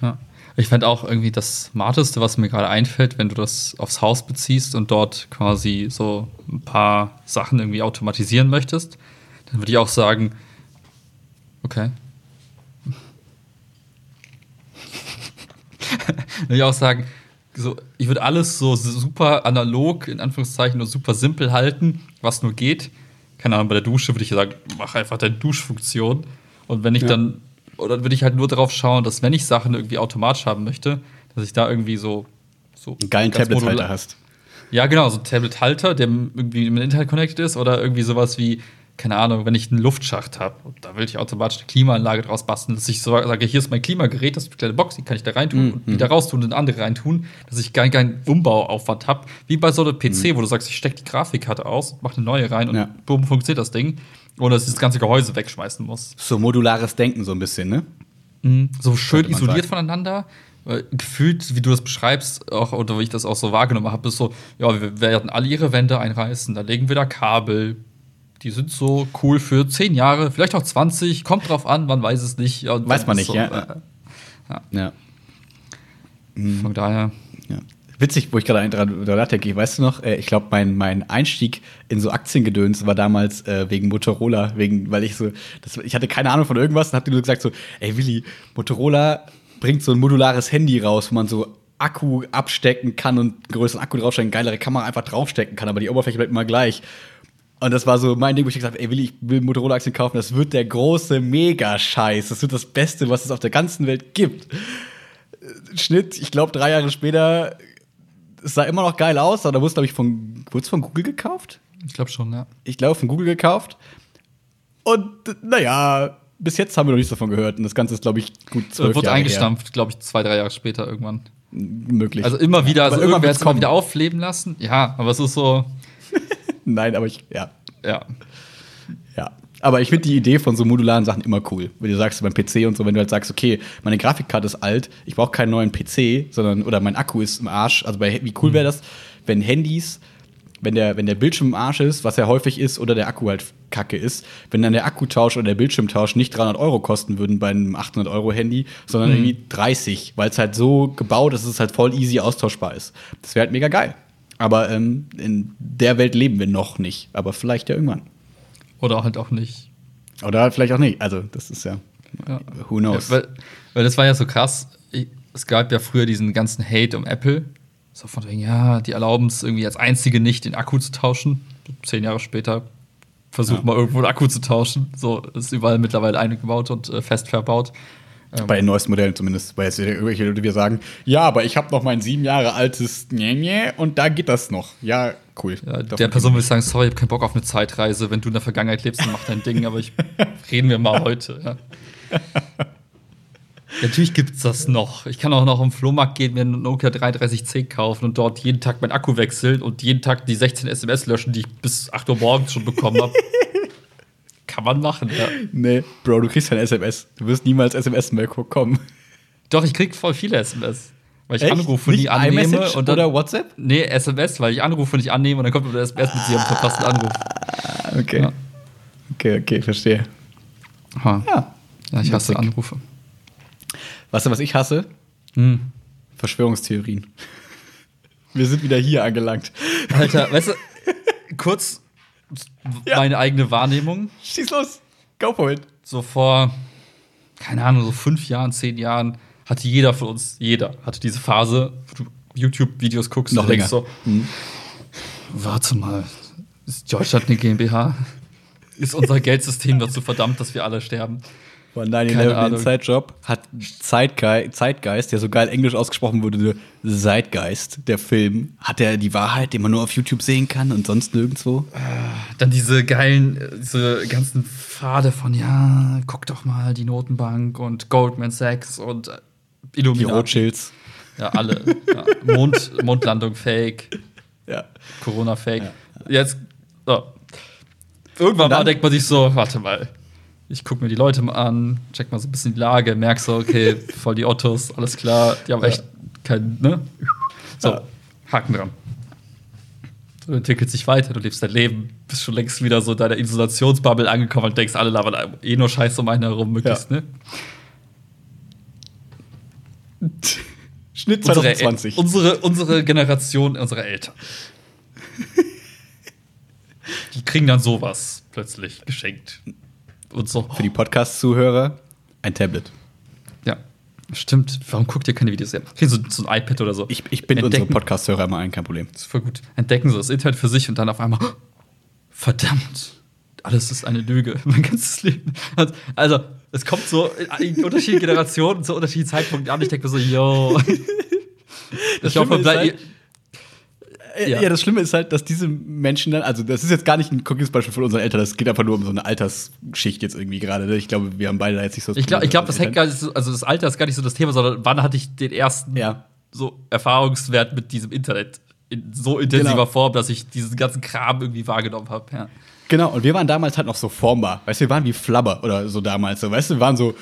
Ja. Ich fände auch irgendwie das Smarteste, was mir gerade einfällt, wenn du das aufs Haus beziehst und dort quasi so ein paar Sachen irgendwie automatisieren möchtest, dann würde ich auch sagen, okay, würde ich auch sagen, so, ich würde alles so super analog, in Anführungszeichen, nur super simpel halten, was nur geht. Keine Ahnung, bei der Dusche würde ich sagen, mach einfach deine Duschfunktion. Und wenn ich ja. dann, oder würde ich halt nur darauf schauen, dass wenn ich Sachen irgendwie automatisch haben möchte, dass ich da irgendwie so. so einen geilen Tablet-Halter hast. Ja, genau, so ein Tablet-Halter, der irgendwie mit Internet connected ist, oder irgendwie sowas wie keine Ahnung, wenn ich einen Luftschacht habe, da will ich automatisch eine Klimaanlage draus basteln, dass ich so sage, hier ist mein Klimagerät, das ist eine kleine Box, die kann ich da reintun mhm. und wieder raustun und andere reintun, dass ich gar keinen Umbauaufwand habe. Wie bei so einem PC, mhm. wo du sagst, ich stecke die Grafikkarte aus, mache eine neue rein und ja. boom, funktioniert das Ding. Oder dass ich das ganze Gehäuse wegschmeißen muss. So modulares Denken so ein bisschen, ne? Mhm. So schön isoliert sagen. voneinander gefühlt, wie du das beschreibst, auch, oder wie ich das auch so wahrgenommen habe, ist so, ja, wir werden alle ihre Wände einreißen, da legen wir da Kabel, die sind so cool für 10 Jahre, vielleicht auch 20, kommt drauf an, man weiß es nicht. Weiß man nicht, so, ja. Äh, ja. ja. Von daher. Ja. Witzig, wo ich gerade dran nachdenke, weißt du noch, äh, ich glaube, mein, mein Einstieg in so Aktiengedöns war damals äh, wegen Motorola, wegen, weil ich so, das, ich hatte keine Ahnung von irgendwas und hab dir nur gesagt so, ey Willi, Motorola bringt so ein modulares Handy raus, wo man so Akku abstecken kann und einen größeren Akku draufstecken, geilere Kamera einfach draufstecken kann, aber die Oberfläche bleibt immer gleich. Und das war so mein Ding, wo ich gesagt habe, ey, will ich will Motorola-Aktien kaufen, das wird der große Mega-Scheiß. Das wird das Beste, was es auf der ganzen Welt gibt. Schnitt, ich glaube, drei Jahre später, es sah immer noch geil aus, aber da wurde es, glaube ich, von, wurde von Google gekauft? Ich glaube schon, ja. Ich glaube, von Google gekauft. Und naja, bis jetzt haben wir noch nichts davon gehört. Und das Ganze ist, glaube ich, gut zwölf Wurde Jahre eingestampft, glaube ich, zwei, drei Jahre später irgendwann. Möglich. Also immer wieder, also irgendwer hat es mal wieder aufleben lassen. Ja, aber es ist so, [laughs] Nein, aber ich, ja. Ja. Ja. Aber ich finde die Idee von so modularen Sachen immer cool. Wenn du sagst, beim PC und so, wenn du halt sagst, okay, meine Grafikkarte ist alt, ich brauche keinen neuen PC, sondern, oder mein Akku ist im Arsch. Also bei, wie cool wäre das, wenn Handys, wenn der, wenn der Bildschirm im Arsch ist, was ja häufig ist, oder der Akku halt kacke ist, wenn dann der Akkutausch oder der Bildschirmtausch nicht 300 Euro kosten würden bei einem 800 Euro Handy, sondern irgendwie 30, weil es halt so gebaut ist, dass es halt voll easy austauschbar ist. Das wäre halt mega geil. Aber ähm, in der Welt leben wir noch nicht. Aber vielleicht ja irgendwann. Oder halt auch nicht. Oder halt vielleicht auch nicht. Also, das ist ja. Ja. Who knows? Ja, weil, weil das war ja so krass. Ich, es gab ja früher diesen ganzen Hate um Apple. So von wegen, ja, die erlauben es irgendwie als einzige nicht, den Akku zu tauschen. Zehn Jahre später versucht Ja. mal irgendwo einen Akku zu tauschen. So ist überall mittlerweile eingebaut und äh, fest verbaut. Bei den neuesten Modellen zumindest. Weil jetzt irgendwelche Leute wieder sagen, ja, aber ich habe noch mein sieben Jahre altes -Nye und da geht das noch. Ja, cool. Ja, der Person will ich sagen, sorry, ich habe keinen Bock auf eine Zeitreise. Wenn du in der Vergangenheit lebst, dann mach dein Ding, aber ich [laughs] reden wir mal heute. Ja. Natürlich gibt's das noch. Ich kann auch noch im Flohmarkt gehen, mir einen Nokia 3310 kaufen und dort jeden Tag meinen Akku wechseln und jeden Tag die 16 SMS löschen, die ich bis 8 Uhr morgens schon bekommen habe. [laughs] kann man machen, ja. Nee, Bro, du kriegst kein SMS. Du wirst niemals SMS mehr bekommen. Doch, ich krieg voll viele SMS. Weil ich Echt? anrufe, Nicht nie annehme iMessage und dann, oder WhatsApp? Nee, SMS, weil ich anrufe, nicht annehme und dann kommt das SMS mit sie haben verpassten Anruf. Okay. Ja. Okay, okay, verstehe. Ha. Ja. Ja, ich hasse Witzig. Anrufe. Weißt du, was ich hasse? Hm. Verschwörungstheorien. [laughs] Wir sind wieder hier angelangt. Alter, weißt du, kurz Ja. meine eigene Wahrnehmung. Schieß los. Go for it. So vor, keine Ahnung, so fünf Jahren, zehn Jahren hatte jeder von uns, jeder hatte diese Phase, wo du YouTube-Videos guckst Noch und denkst länger. so, warte mal, ist Deutschland eine GmbH? Ist unser Geldsystem dazu verdammt, dass wir alle sterben? Keine 9-11 Ahnung. Inside Job hat Zeitge Zeitgeist, der so geil englisch ausgesprochen wurde, Zeitgeist, der Film, hat er die Wahrheit, die man nur auf YouTube sehen kann und sonst nirgendwo? Dann diese geilen, äh, diese ganzen Pfade von, ja, guck doch mal, die Notenbank und Goldman Sachs und äh, Die Illuminati. Rothschilds. Ja, alle. Ja. Mond, Mondlandung fake, Ja. Corona fake. Jetzt, so. Irgendwann dann- mal denkt man sich so, warte mal. Ich gucke mir die Leute mal an, check mal so ein bisschen die Lage, merk so, okay, [laughs] voll die Ottos, alles klar, die haben echt kein, ne? So, Ja. Haken dran. Du entwickelst dich weiter, du lebst dein Leben, bist schon längst wieder so in deiner Isolationsbubble angekommen und denkst, alle labern eh nur Scheiße um einen herum, möglichst, Ja. ne? Schnitt Unsere, 2020. unsere, unsere Generation, unsere Eltern. Die kriegen dann sowas plötzlich geschenkt. Und so. Für die Podcast-Zuhörer ein Tablet. Ja, stimmt. Warum guckt ihr keine Videos? Ja, so, so ein iPad oder so. Ich, ich bin unsere Podcast-Hörer immer ein, kein Problem. Das ist voll gut. Entdecken so das Internet für sich und dann auf einmal, verdammt, alles ist eine Lüge. [laughs] Mein ganzes Leben. Also, es kommt so in unterschiedlichen Generationen zu unterschiedlichen Zeitpunkten an. Ich denke mir so, yo. Das ich hoffe, Schlimme ist bleib, halt- Ja. Ja. das Schlimme ist halt, dass diese Menschen dann, also das ist jetzt gar nicht ein konkretes Beispiel von unseren Eltern, das geht einfach nur um so eine Altersschicht jetzt irgendwie gerade. ne? Ich glaube, wir haben beide da jetzt nicht so. Ich glaube, ich glaub, das hängt gar nicht so, also das Alter ist gar nicht so das Thema, sondern wann hatte ich den ersten Ja. so Erfahrungswert mit diesem Internet in so intensiver Genau. Form, dass ich diesen ganzen Kram irgendwie wahrgenommen habe. Ja. Genau, und wir waren damals halt noch so formbar. Weißt du, wir waren wie Flabber oder so damals. So, weißt du, wir waren so,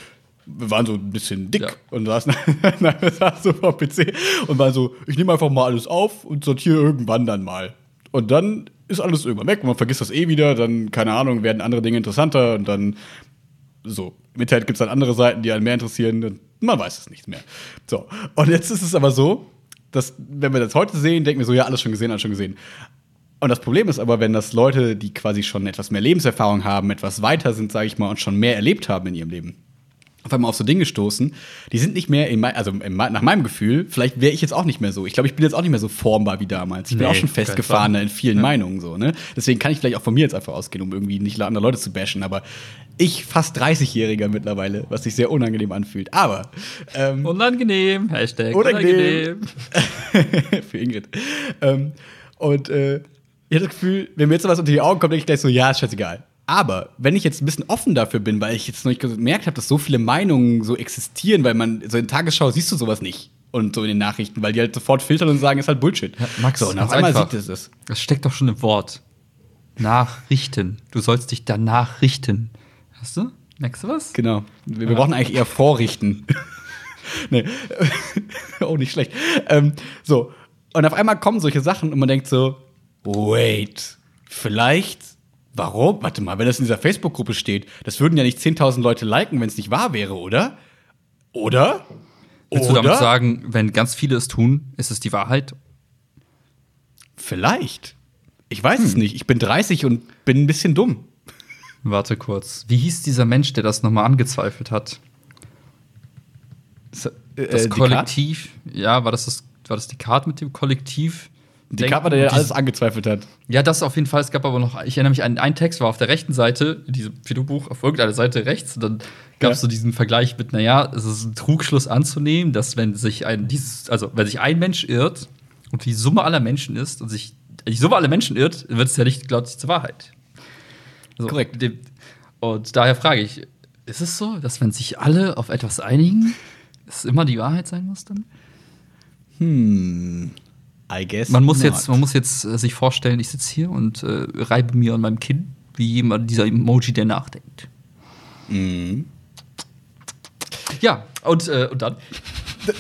wir waren so ein bisschen dick Ja. und saßen, [laughs] wir saßen so vor dem PC und waren so, ich nehme einfach mal alles auf und sortiere irgendwann dann mal. Und dann ist alles irgendwann weg und man vergisst das eh wieder, dann, keine Ahnung, werden andere Dinge interessanter und dann so. Im Internet gibt es dann andere Seiten, die einen mehr interessieren. und Man weiß es nicht mehr. So. Und jetzt ist es aber so, dass, wenn wir das heute sehen, denken wir so, ja, alles schon gesehen, alles schon gesehen. Und das Problem ist aber, wenn das Leute, die quasi schon etwas mehr Lebenserfahrung haben, etwas weiter sind, sage ich mal, und schon mehr erlebt haben in ihrem Leben, auf einmal auf so Dinge stoßen, die sind nicht mehr, in mein, also in nach meinem Gefühl, vielleicht wäre ich jetzt auch nicht mehr so. Ich glaube, ich bin jetzt auch nicht mehr so formbar wie damals. Ich bin Nee, auch schon festgefahrener Fall. in vielen Ja. Meinungen so. Ne? Deswegen kann ich vielleicht auch von mir jetzt einfach ausgehen, um irgendwie nicht andere Leute zu bashen. Aber ich, fast 30-Jähriger mittlerweile, was sich sehr unangenehm anfühlt. Aber ähm, Unangenehm, Hashtag Unangenehm. [laughs] für Ingrid. Ähm, und äh, ich hatte das Gefühl, wenn mir jetzt was unter die Augen kommt, denke ich gleich so, ja, ist scheißegal. Aber wenn ich jetzt ein bisschen offen dafür bin, weil ich jetzt noch nicht gemerkt habe, dass so viele Meinungen so existieren, weil man so in Tagesschau siehst du sowas nicht. Und so in den Nachrichten, weil die halt sofort filtern und sagen, ist halt Bullshit. Max, so, und auf einmal einfach. sieht es das. Das steckt doch schon im Wort. nachrichten. Du sollst dich danach richten. Hast du? Merkst du was? Genau. Wir, wir brauchen eigentlich eher vorrichten. [laughs] nee. [laughs] oh, nicht schlecht. Ähm, so. Und auf einmal kommen solche Sachen und man denkt so, wait, vielleicht, warum? Warte mal, wenn das in dieser Facebook-Gruppe steht, das würden ja nicht 10.000 Leute liken, wenn es nicht wahr wäre, oder? Oder? Willst oder? du damit sagen, wenn ganz viele es tun, ist es die Wahrheit? Vielleicht. Ich weiß es nicht. Ich bin 30 und bin ein bisschen dumm. Warte kurz. Wie hieß dieser Mensch, der das nochmal angezweifelt hat? Das, Das Kollektiv, ja, war das, das, war das die Karte mit dem Kollektiv? Die Karte, der Dies- alles angezweifelt hat. Ja, das auf jeden Fall. Es gab aber noch, ich erinnere mich an einen Text, war auf der rechten Seite, in diesem Videobuch, auf irgendeiner Seite rechts. Und dann gab es Ja. so diesen Vergleich mit, naja, es ist ein Trugschluss anzunehmen, dass wenn sich ein, dieses, also wenn sich ein Mensch irrt und die Summe aller Menschen ist und sich die Summe aller Menschen irrt, wird es ja nicht, glaubt sich zur Wahrheit. So, Korrekt. dem- Und daher frage ich, ist es so, dass wenn sich alle auf etwas einigen, es immer die Wahrheit sein muss dann? Hm. I guess. Man muss not. jetzt, man muss jetzt äh, sich vorstellen, ich sitze hier und äh, reibe mir an meinem Kinn, wie jemand dieser Emoji, der nachdenkt. Mhm. Ja, und, äh, und dann?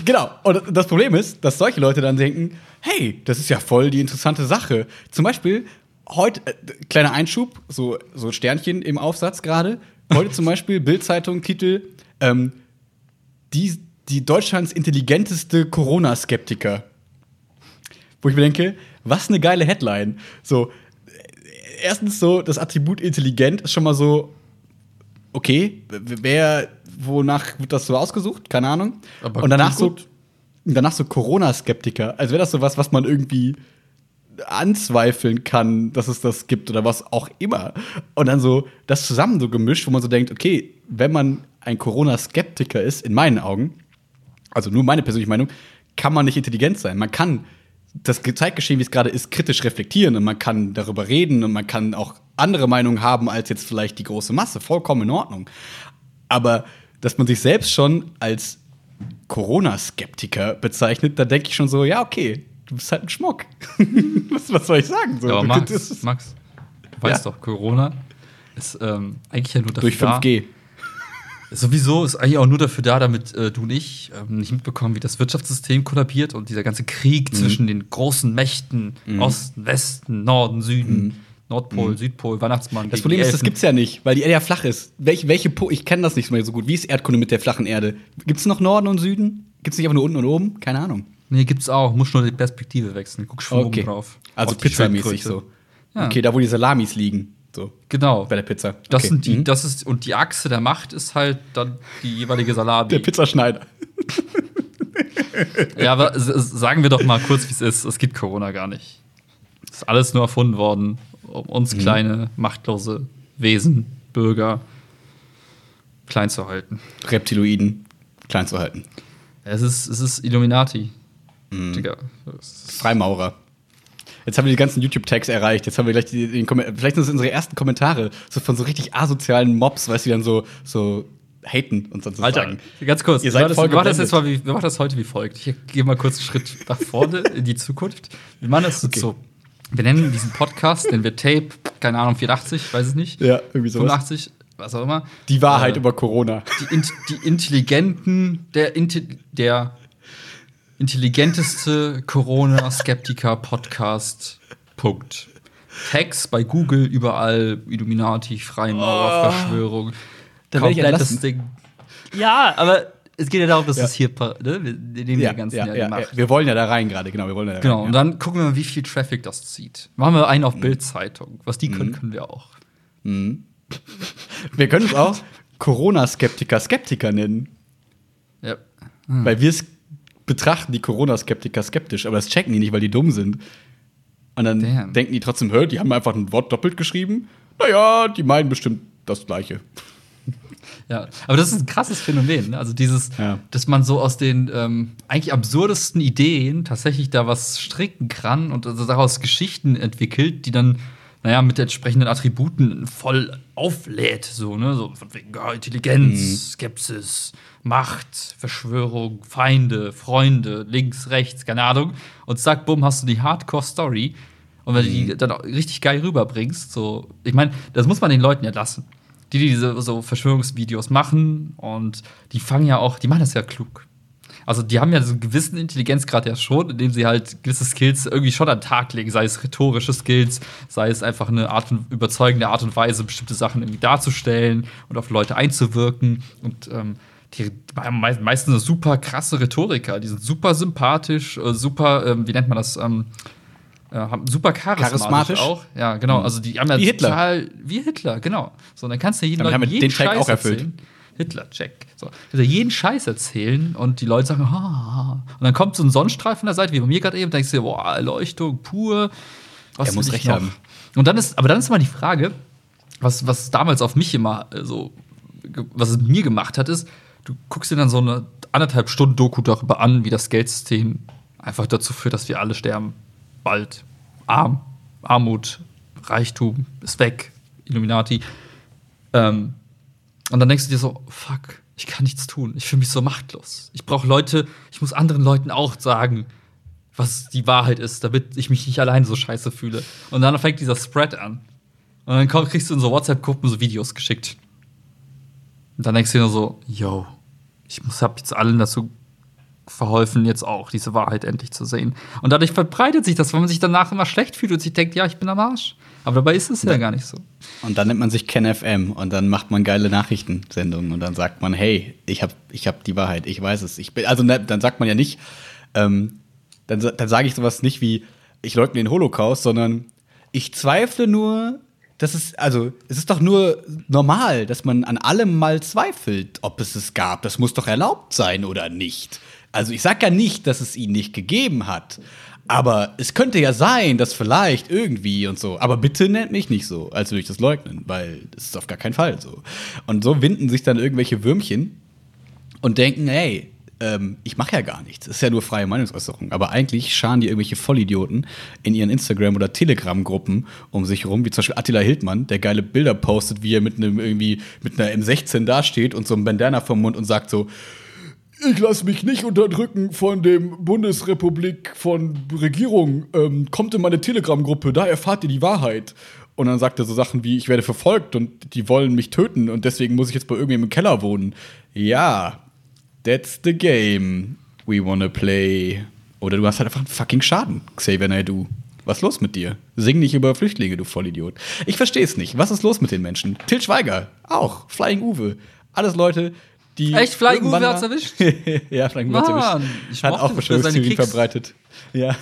Genau. Und das Problem ist, dass solche Leute dann denken, hey, das ist ja voll die interessante Sache. Zum Beispiel, heute, äh, kleiner Einschub, so, so Sternchen im Aufsatz gerade. Heute zum Beispiel, Bild-Zeitung, Titel, ähm, die, die Deutschlands intelligenteste Corona-Skeptiker. Wo ich mir denke, was eine geile Headline. So, erstens so, das Attribut intelligent ist schon mal so, okay, wer, wonach wird das so ausgesucht? Keine Ahnung. Aber Und danach so, danach so Corona-Skeptiker. Als wäre das so was, was man irgendwie anzweifeln kann, dass es das gibt oder was auch immer. Und dann so das zusammen so gemischt, wo man so denkt, okay, wenn man ein Corona-Skeptiker ist, in meinen Augen, also nur meine persönliche Meinung, kann man nicht intelligent sein. Man kann das Zeitgeschehen, wie es gerade ist, kritisch reflektieren und man kann darüber reden und man kann auch andere Meinungen haben als jetzt vielleicht die große Masse. Vollkommen in Ordnung. Aber dass man sich selbst schon als Corona-Skeptiker bezeichnet, da denke ich schon so, ja, okay, du bist halt ein Schmuck. [laughs] was, was soll ich sagen? So, Ja, aber Max, Max, du weißt Ja. doch, Corona ist ähm, eigentlich ja nur dafür durch 5G. da. Sowieso ist eigentlich auch nur dafür da, damit äh, du und ich ähm, nicht mitbekommen, wie das Wirtschaftssystem kollabiert und dieser ganze Krieg Mhm. zwischen den großen Mächten, Osten, Westen, Norden, Süden, Nordpol, Südpol, Weihnachtsmann. Mhm. Das Problem ist, das gibt's ja nicht, weil die Erde ja flach ist. Welche, welche po ich kenne das nicht mehr so gut. Wie ist Erdkunde mit der flachen Erde? Gibt's noch Norden und Süden? Gibt's nicht einfach nur unten und oben? Keine Ahnung. Nee, gibt's auch. Muss nur die Perspektive wechseln. Guck schon Okay. oben drauf. Also pizzamäßig so. Ja. Okay, da wo die Salamis liegen. So, Genau. bei der Pizza. Das okay. sind die, Mhm. das ist, und die Achse der Macht ist halt dann die jeweilige Salami. Der Pizzaschneider. [laughs] Ja, aber sagen wir doch mal kurz, wie es ist. Es gibt Corona gar nicht. Es ist alles nur erfunden worden, um uns Mhm. kleine, machtlose Wesen, Bürger klein zu halten. Reptiloiden klein zu halten. Es ist, es ist Illuminati. Mhm. Digga. Freimaurer. Jetzt haben wir die ganzen YouTube-Tags erreicht. Jetzt haben wir gleich die, den vielleicht sind das unsere ersten Kommentare so von so richtig asozialen Mobs, weißt du, die dann so, so haten und sonst Alter, sagen. ganz kurz. Ihr seid wir machen das, voll wir machen das jetzt mal wie, wir machen das heute wie folgt. Ich gehe mal kurz einen Schritt nach vorne in die Zukunft. Wir machen das Okay. so. Wir nennen diesen Podcast, den wir Tape, keine Ahnung, 84, weiß ich nicht. Ja, irgendwie sowas. 85, was auch immer. Die Wahrheit Äh, über Corona. die, int die intelligenten, der, der intelligenteste Corona-Skeptiker-Podcast. Punkt. Tags bei Google überall, Illuminati, Freimaurer, Verschwörung. Da werd ich entlassen. Ding. Ja, aber es geht ja darum, dass Ja. es hier, ne? wir nehmen Ja, den ganzen ja, ja, ja, ja. Wir wollen ja da rein gerade, genau. Wir wollen ja da Genau, rein, und ja. dann gucken wir mal, wie viel Traffic das zieht. Machen wir einen Mhm. auf Bild-Zeitung. Was die können, können wir auch. Wir können uns auch [laughs] Corona-Skeptiker Skeptiker nennen. Ja. Weil wir es betrachten die Corona-Skeptiker skeptisch, aber das checken die nicht, weil die dumm sind. Und dann Damn. denken die trotzdem, hör, die haben einfach ein Wort doppelt geschrieben. Naja, die meinen bestimmt das Gleiche. [laughs] Ja, aber das ist ein krasses Phänomen. ne? Also dieses, Ja. dass man so aus den ähm, eigentlich absurdesten Ideen tatsächlich da was stricken kann und also daraus Geschichten entwickelt, die dann, naja, mit entsprechenden Attributen voll auflädt. So, ne? So von wegen ja, Intelligenz, Skepsis, Macht, Verschwörung, Feinde, Freunde, links, rechts, keine Ahnung. Und zack, bumm, hast du die Hardcore-Story. Und wenn du die dann auch richtig geil rüberbringst, so, ich meine, das muss man den Leuten ja lassen. Die, die diese so Verschwörungsvideos machen und die fangen ja auch, die machen das ja klug. Also die haben ja so einen gewissen Intelligenzgrad ja schon, indem sie halt gewisse Skills irgendwie schon an den Tag legen, sei es rhetorische Skills, sei es einfach eine Art und überzeugende Art und Weise, bestimmte Sachen irgendwie darzustellen und auf Leute einzuwirken. Und ähm, die me- meistens so super krasse Rhetoriker, die sind super sympathisch, äh, super, ähm, wie nennt man das? Ähm, äh, haben super charismatisch, Charismatisch? auch. Ja, genau. Also die haben ja Wie Hitler. total wie Hitler, genau. So, und dann kannst du jeden haben Leuten jeden den Check Scheiß auch erfüllt. erzählen. Hitler-Check. So. Also jeden Scheiß erzählen und die Leute sagen, ha. Und dann kommt so ein Sonnenstreif von der Seite, wie bei mir gerade eben, denkst du dir, boah, Erleuchtung pur. Was Er muss recht noch? haben. Und dann ist, aber dann ist immer die Frage, was, was damals auf mich immer äh, so, was es mir gemacht hat, ist, du guckst dir dann so eine anderthalb Stunden Doku darüber an, wie das Geldsystem einfach dazu führt, dass wir alle sterben. Bald. Arm, Armut, Reichtum ist weg, Illuminati. Ähm, und dann denkst du dir so, fuck, ich kann nichts tun. Ich fühle mich so machtlos. Ich brauche Leute, ich muss anderen Leuten auch sagen, was die Wahrheit ist, damit ich mich nicht allein so scheiße fühle. Und dann fängt dieser Spread an. Und dann kriegst du in so WhatsApp-Gruppen so Videos geschickt. Und dann denkst du dir nur so, yo, ich muss, hab jetzt allen dazu verholfen, jetzt auch diese Wahrheit endlich zu sehen. Und dadurch verbreitet sich das, weil man sich danach immer schlecht fühlt und sich denkt, ja, ich bin am Arsch. Aber dabei ist es ja gar nicht so. Und dann nennt man sich Ken FM und dann macht man geile Nachrichtensendungen und dann sagt man, hey, ich habe ich hab die Wahrheit, ich weiß es. Ich bin, also ne, dann sagt man ja nicht, ähm, dann, dann sage ich sowas nicht wie, ich leugne den Holocaust, sondern ich zweifle nur, dass es, also es ist doch nur normal, dass man an allem mal zweifelt, ob es es gab. Das muss doch erlaubt sein oder nicht. Also ich sage ja nicht, dass es ihn nicht gegeben hat. Aber es könnte ja sein, dass vielleicht irgendwie und so. Aber bitte nennt mich nicht so, als würde ich das leugnen, weil das ist auf gar keinen Fall so. Und so winden sich dann irgendwelche Würmchen und denken, hey, ähm, ich mache ja gar nichts. Das ist ja nur freie Meinungsäußerung. Aber eigentlich scharen die irgendwelche Vollidioten in ihren Instagram- oder Telegram-Gruppen um sich rum, wie zum Beispiel Attila Hildmann, der geile Bilder postet, wie er mit einem irgendwie mit einer M16 dasteht und so einem Bandana vom Mund und sagt so, ich lasse mich nicht unterdrücken von dem Bundesrepublik von Regierung. Ähm, kommt in meine Telegram-Gruppe, da erfahrt ihr die Wahrheit. Und dann sagt er so Sachen wie, ich werde verfolgt und die wollen mich töten und deswegen muss ich jetzt bei irgendjemandem im Keller wohnen. Ja, that's the game we wanna play. Oder du hast halt einfach einen fucking Schaden, Xavier Naidoo. Was ist los mit dir? Sing nicht über Flüchtlinge, du Vollidiot. Ich verstehe es nicht. Was ist los mit den Menschen? Til Schweiger, auch. Flying Uwe. Alles Leute, die. Echt? Flying Uwe hat's erwischt? [laughs] ja, Flying Uwe hat's erwischt. ich Hat auch Verschwörungstheorien verbreitet. [laughs] Ja.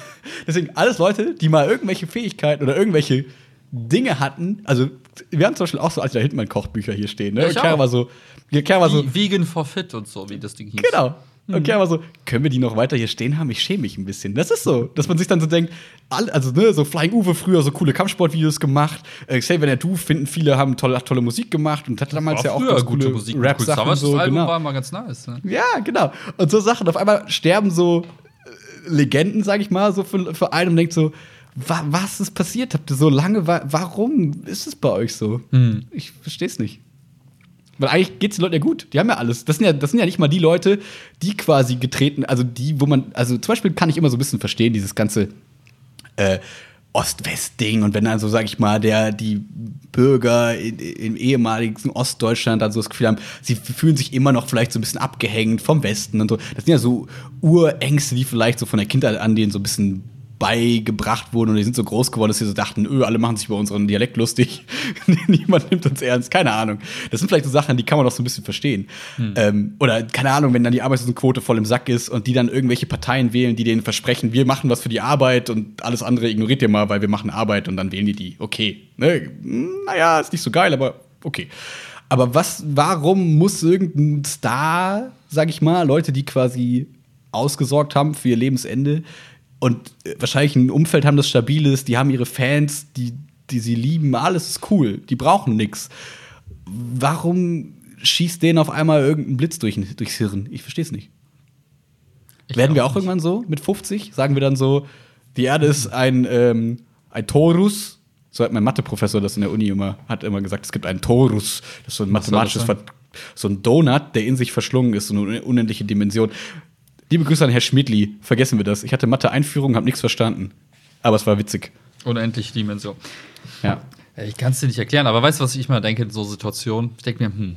Deswegen, alles Leute, die mal irgendwelche Fähigkeiten oder irgendwelche Dinge hatten. Also, wir haben zum Beispiel auch so Attila Hildmann-Kochbücher hier stehen. Ne? Ja, Und ich auch. war so. War so. Wie- Vegan for Fit und so, wie das Ding hieß. Genau. Und Chiara war so, können wir die noch weiter hier stehen haben? Ich schäme mich ein bisschen. Das ist so, dass man sich dann so denkt, also ne, so Flying Uwe früher so coole Kampfsportvideos gemacht. Äh, Xavier Naidoo finden viele haben tolle, tolle Musik gemacht und hat damals ja auch ganz gute Musik. Rap so. Album Genau. war mal ganz nice. Ne? Ja, genau. Und so Sachen. Auf einmal sterben so äh, Legenden, sag ich mal, so für, für einen und denkt so, wa was ist passiert? Habt ihr so lange, wa warum ist es bei euch so? Ich verstehe es nicht. Weil eigentlich geht es den Leuten ja gut. Die haben ja alles. Das sind ja, das sind ja nicht mal die Leute, die quasi getreten, also die, wo man, also zum Beispiel kann ich immer so ein bisschen verstehen, dieses ganze äh, Ost-West-Ding und wenn dann so, sag ich mal, der, die Bürger in, im ehemaligen Ostdeutschland dann so das Gefühl haben, sie fühlen sich immer noch vielleicht so ein bisschen abgehängt vom Westen und so. Das sind ja so Urängste, die vielleicht so von der Kindheit an denen so ein bisschen beigebracht wurden und die sind so groß geworden, dass sie so dachten, öh, alle machen sich über unseren Dialekt lustig. [laughs] Niemand nimmt uns ernst. Keine Ahnung. Das sind vielleicht so Sachen, die kann man doch so ein bisschen verstehen. Ähm, oder keine Ahnung, wenn dann die Arbeitslosenquote voll im Sack ist und die dann irgendwelche Parteien wählen, die denen versprechen, wir machen was für die Arbeit und alles andere ignoriert ihr mal, weil wir machen Arbeit und dann wählen die die. Okay. Ne? Naja, ist nicht so geil, aber okay. Aber was, warum muss irgendein Star, sag ich mal, Leute, die quasi ausgesorgt haben für ihr Lebensende und äh, wahrscheinlich ein Umfeld haben, das stabil ist, die haben ihre Fans, die, die sie lieben, alles ist cool, die brauchen nix. Warum schießt denen auf einmal irgendein Blitz durch, durchs Hirn? Ich verstehe es nicht. Ich Werden wir auch nicht. irgendwann so mit 50? Sagen wir dann so, die Erde ist ein, ähm, ein Torus. So hat mein Matheprofessor das in der Uni immer, hat immer gesagt, es gibt einen Torus. Das ist so ein mathematisches, so ein Donut, der in sich verschlungen ist, so eine unendliche Dimension. Liebe Grüße an Herr Schmidli, vergessen wir das. Ich hatte Mathe-Einführung, habe nichts verstanden. Aber es war witzig. Unendliche Dimension. Ja. Ich kann es dir nicht erklären, aber weißt du, was ich mal denke in so Situationen? Ich denke mir, hm,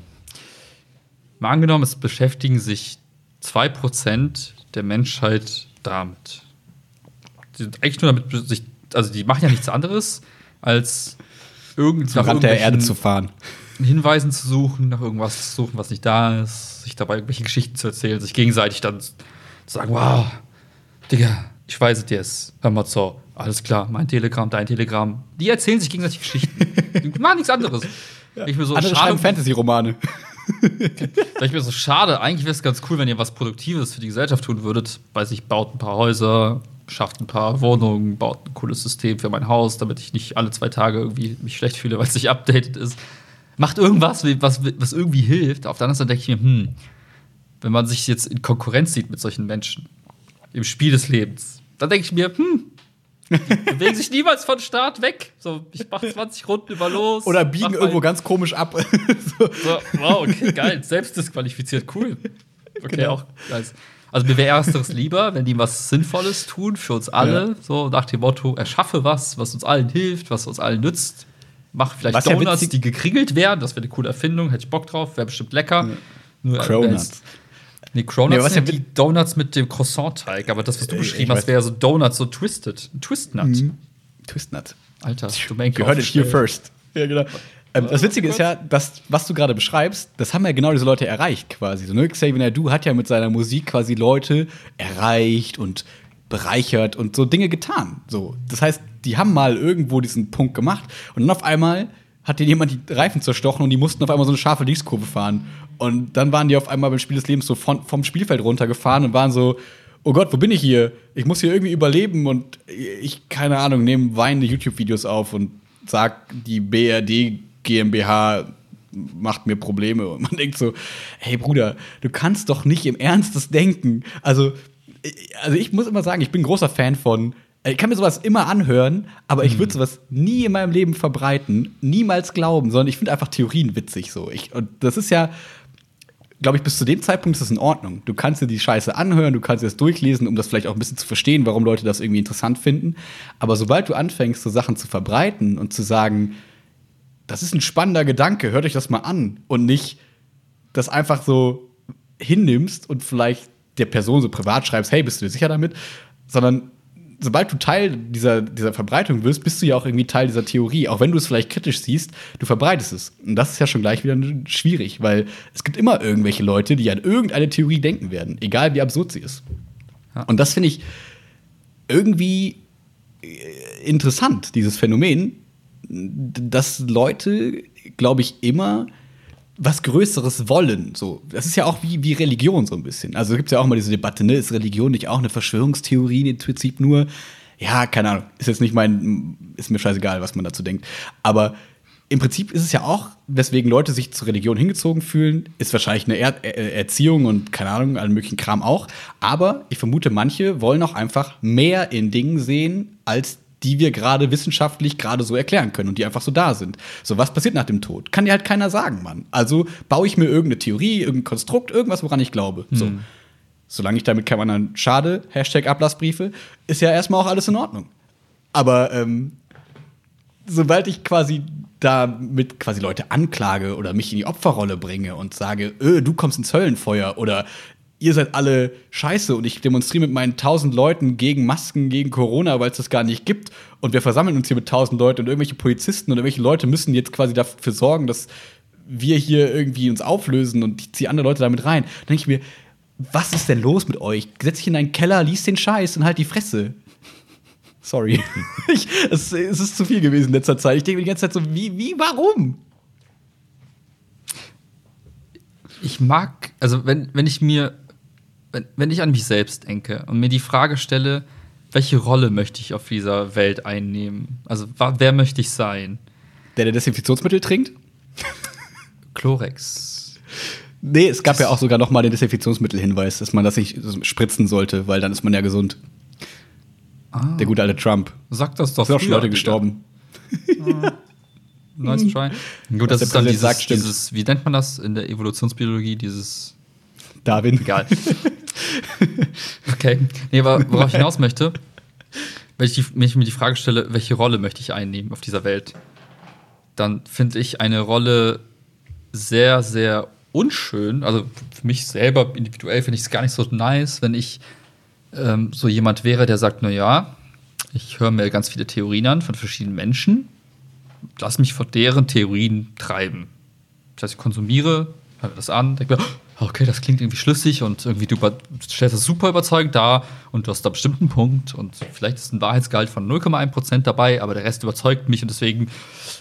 mal angenommen, es beschäftigen sich 2% der Menschheit damit. Die sind eigentlich nur damit sich, also die machen ja nichts anderes, als irgend Zum Rand der Erde zu fahren. Hinweisen zu suchen, nach irgendwas zu suchen, was nicht da ist, sich dabei irgendwelche Geschichten zu erzählen, sich gegenseitig dann sagen, wow, Digga, ich weiß es jetzt. Hör mal so, alles klar, mein Telegramm, dein Telegramm. Die erzählen sich gegenseitig Geschichten. Die [laughs] machen nichts anderes. Ich mir so Andere schreiben Fantasy-Romane. Da ich mir so schade, eigentlich wäre es ganz cool, wenn ihr was Produktives für die Gesellschaft tun würdet. Weiß ich, baut ein paar Häuser, schafft ein paar Wohnungen, baut ein cooles System für mein Haus, damit ich nicht alle zwei Tage irgendwie mich schlecht fühle, weil es nicht [laughs] updated ist. Macht irgendwas, was, was irgendwie hilft. Auf der anderen Seite denke ich mir, hm, wenn man sich jetzt in Konkurrenz sieht mit solchen Menschen, im Spiel des Lebens, dann denke ich mir, hm, die bewegen sich niemals von Start weg. So, ich mache 20 Runden über los. Oder biegen irgendwo ganz komisch ab. [laughs] so. so, wow, okay, geil. Selbst disqualifiziert, cool. Okay, Genau. auch nice. Also mir wäre ersteres lieber, wenn die was Sinnvolles tun für uns alle. Ja. So nach dem Motto, erschaffe was, was uns allen hilft, was uns allen nützt. Mach vielleicht Was ja Donuts, witzig- die gekringelt werden. Das wäre eine coole Erfindung. Hätte ich Bock drauf. Wäre bestimmt lecker. Nur, äh, Cronuts. Nee, Cronuts Nee, sind ja die Donuts mit dem Croissant-Teig. Aber das, was du Äh, beschrieben hast, wäre so Donuts, so Twisted. Twist-Nut. Twistnut. Alter, Domain Gehört it here first. Ja, genau. Ähm, das Witzige ist ja, dass, was du gerade beschreibst, das haben ja genau diese Leute erreicht quasi. So, ne? Xavier Naidoo hat ja mit seiner Musik quasi Leute erreicht und bereichert und so Dinge getan. So, das heißt, die haben mal irgendwo diesen Punkt gemacht und dann auf einmal hat denen jemand die Reifen zerstochen und die mussten auf einmal so eine scharfe Linkskurve fahren. Und dann waren die auf einmal beim Spiel des Lebens so von, vom Spielfeld runtergefahren und waren so, oh Gott, wo bin ich hier? Ich muss hier irgendwie überleben und ich, keine Ahnung, nehme weinende YouTube-Videos auf und sag, die BRD GmbH macht mir Probleme. Und man [laughs] denkt so, hey Bruder, du kannst doch nicht im Ernst das denken. Also, also ich muss immer sagen, ich bin großer Fan von, ich kann mir sowas immer anhören, aber ich würde sowas nie in meinem Leben verbreiten, niemals glauben, sondern ich finde einfach Theorien witzig so. Ich, und das ist ja, glaube ich, bis zu dem Zeitpunkt ist das in Ordnung. Du kannst dir die Scheiße anhören, du kannst dir das durchlesen, um das vielleicht auch ein bisschen zu verstehen, warum Leute das irgendwie interessant finden. Aber sobald du anfängst, so Sachen zu verbreiten und zu sagen, das ist ein spannender Gedanke, hört euch das mal an und nicht das einfach so hinnimmst und vielleicht der Person so privat schreibst, hey, bist du dir sicher damit? Sondern sobald du Teil dieser, dieser Verbreitung wirst, bist du ja auch irgendwie Teil dieser Theorie. Auch wenn du es vielleicht kritisch siehst, du verbreitest es. Und das ist ja schon gleich wieder schwierig, weil es gibt immer irgendwelche Leute, die an irgendeine Theorie denken werden, egal wie absurd sie ist. Und das finde ich irgendwie äh, interessant, dieses Phänomen, dass Leute, glaube ich, immer was Größeres wollen. So, das ist ja auch wie, wie Religion so ein bisschen. Also gibt es ja auch mal diese Debatte, ne? Ist Religion nicht auch eine Verschwörungstheorie im Prinzip nur? Ja, keine Ahnung. Ist jetzt nicht mein, ist mir scheißegal, was man dazu denkt. Aber im Prinzip ist es ja auch, weswegen Leute sich zur Religion hingezogen fühlen, ist wahrscheinlich eine er er Erziehung und keine Ahnung, allen möglichen Kram auch. Aber ich vermute, manche wollen auch einfach mehr in Dingen sehen, als die wir gerade wissenschaftlich gerade so erklären können und die einfach so da sind. So, was passiert nach dem Tod? Kann dir halt keiner sagen, Mann. Also baue ich mir irgendeine Theorie, irgendein Konstrukt, irgendwas, woran ich glaube. So. Solange ich damit keinem anderen schade, Hashtag Ablassbriefe, ist ja erstmal auch alles in Ordnung. Aber ähm, sobald ich quasi damit quasi Leute anklage oder mich in die Opferrolle bringe und sage, öh, du kommst ins Höllenfeuer oder ihr seid alle scheiße und ich demonstriere mit meinen tausend Leuten gegen Masken, gegen Corona, weil es das gar nicht gibt und wir versammeln uns hier mit tausend Leuten und irgendwelche Polizisten und irgendwelche Leute müssen jetzt quasi dafür sorgen, dass wir hier irgendwie uns auflösen und ich ziehe andere Leute damit rein. Dann denke ich mir, was ist denn los mit euch? Setz dich in deinen Keller, lies den Scheiß und halt die Fresse. [laughs] Sorry. [laughs] ich, es, es ist zu viel gewesen in letzter Zeit. Ich denke mir die ganze Zeit so, wie, wie, warum? ich mag, also wenn, wenn ich mir, wenn, wenn ich an mich selbst denke und mir die Frage stelle, welche Rolle möchte ich auf dieser Welt einnehmen? Also wer möchte ich sein? Der, der Desinfektionsmittel trinkt? Chlorex. Nee, es gab ja auch sogar noch mal den Desinfektionsmittelhinweis, dass man das nicht spritzen sollte, weil dann ist man ja gesund. Ah, Der gute alte Trump. sag das doch. Sind auch schon Leute gestorben. Nice try. Gut, das ist dann dieses, sagt, dieses, wie nennt man das in der Evolutionsbiologie, dieses Darwin. Egal. [laughs] okay. Nee, aber worauf ich hinaus möchte, wenn ich, die, wenn ich mir die Frage stelle, welche Rolle möchte ich einnehmen auf dieser Welt, dann finde ich eine Rolle sehr, sehr unschön. Also für mich selber individuell finde ich es gar nicht so nice, wenn ich ähm, so jemand wäre, der sagt, na ja, ich höre mir ganz viele Theorien an von verschiedenen Menschen, lass mich von deren Theorien treiben. Das heißt, ich konsumiere, höre das an, denke mir, okay, das klingt irgendwie schlüssig und irgendwie du stellst das super überzeugend dar und du hast da bestimmt einen Punkt und vielleicht ist ein Wahrheitsgehalt von 0,1% dabei, aber der Rest überzeugt mich und deswegen,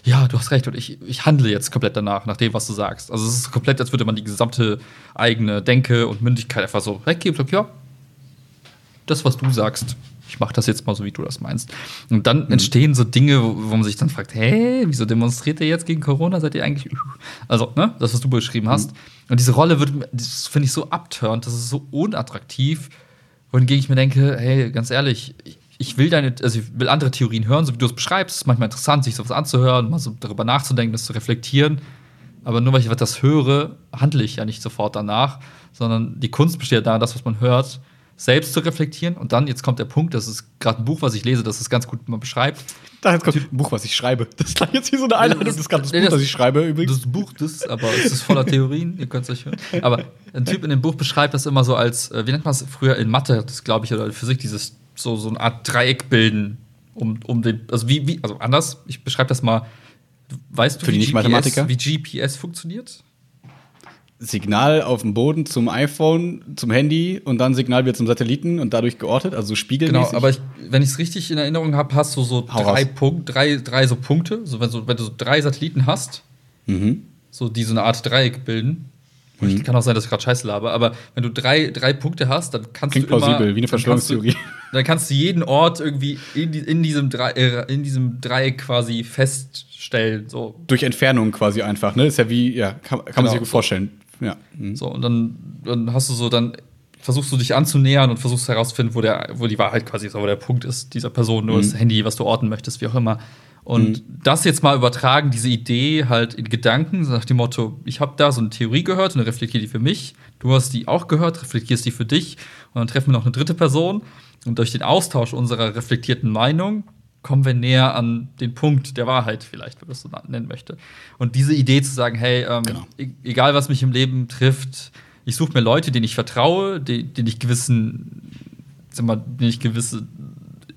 ja, du hast recht und ich, ich handle jetzt komplett danach, nach dem, was du sagst. Also es ist komplett, als würde man die gesamte eigene Denke und Mündigkeit einfach so weggeben und ja, das, was du sagst, ich mache das jetzt mal so, wie du das meinst. Und dann mhm. entstehen so Dinge, wo, wo, man sich dann fragt, hä, wieso demonstriert ihr jetzt gegen Corona? Seid ihr eigentlich. Also, ne, das, was du beschrieben hast. Mhm. Und diese Rolle wird, das finde ich so abturnt, das ist so unattraktiv. Wohingegen ich mir denke, hey, ganz ehrlich, ich, ich will deine, also ich will andere Theorien hören, so wie du es beschreibst. Es ist manchmal interessant, sich sowas anzuhören, mal so darüber nachzudenken, das zu reflektieren. Aber nur weil ich etwas höre, handle ich ja nicht sofort danach, sondern die Kunst besteht ja darin, das, was man hört, selbst zu reflektieren. Und dann, jetzt kommt der Punkt, das ist gerade ein Buch, was ich lese, das es ganz gut mal beschreibt. Da jetzt kommt ein Buch, was ich schreibe. Das ist jetzt hier so eine Einladung. Das ist gerade das Buch, das ich schreibe übrigens. Das Buch, das, aber es ist voller Theorien, ihr könnt es euch hören. Aber ein Typ in dem Buch beschreibt das immer so als, äh, wie nennt man es früher in Mathe, das glaube ich, oder in Physik, dieses so, so eine Art Dreieck bilden, um, um den, also wie, wie, also anders, ich beschreibe das mal. Weißt du, Für die wie, GPS, wie GPS funktioniert? Signal auf dem Boden zum iPhone, zum Handy und dann Signal wieder zum Satelliten und dadurch geortet, also spiegelmäßig. Genau, aber ich, wenn ich es richtig in Erinnerung habe, hast du so Hau drei. Punkt, drei, drei so Punkte. So, wenn, so, wenn du so drei Satelliten hast, Mhm. so die so eine Art Dreieck bilden. Und Mhm. ich kann auch sein, dass ich gerade Scheiße laber, aber wenn du drei, drei Punkte hast, dann kannst Klingt du immer, plausibel, wie eine dann kannst Verschwörungstheorie. Du, [laughs] dann kannst du jeden Ort irgendwie in, in, diesem, Drei, äh, in diesem Dreieck quasi feststellen. So, Durch Entfernung quasi einfach, ne? Ist ja wie, ja, kann, kann man Genau. sich gut vorstellen. Ja. Mhm. So, und dann, dann hast du so, dann versuchst du dich anzunähern und versuchst herauszufinden, wo, der, wo die Wahrheit quasi ist, wo der Punkt ist dieser Person, nur Mhm. das Handy, was du orten möchtest, wie auch immer. Und das jetzt mal übertragen, diese Idee halt in Gedanken, nach dem Motto, ich habe da so eine Theorie gehört und dann reflektiere die für mich, du hast die auch gehört, reflektierst die für dich und dann treffen wir noch eine dritte Person und durch den Austausch unserer reflektierten Meinung kommen wir näher an den Punkt der Wahrheit vielleicht, wenn man das so nennen möchte. Und diese Idee zu sagen, hey, ähm, Genau. e egal was mich im Leben trifft, ich suche mir Leute, denen ich vertraue, denen ich gewissen, sag mal, denen ich gewisse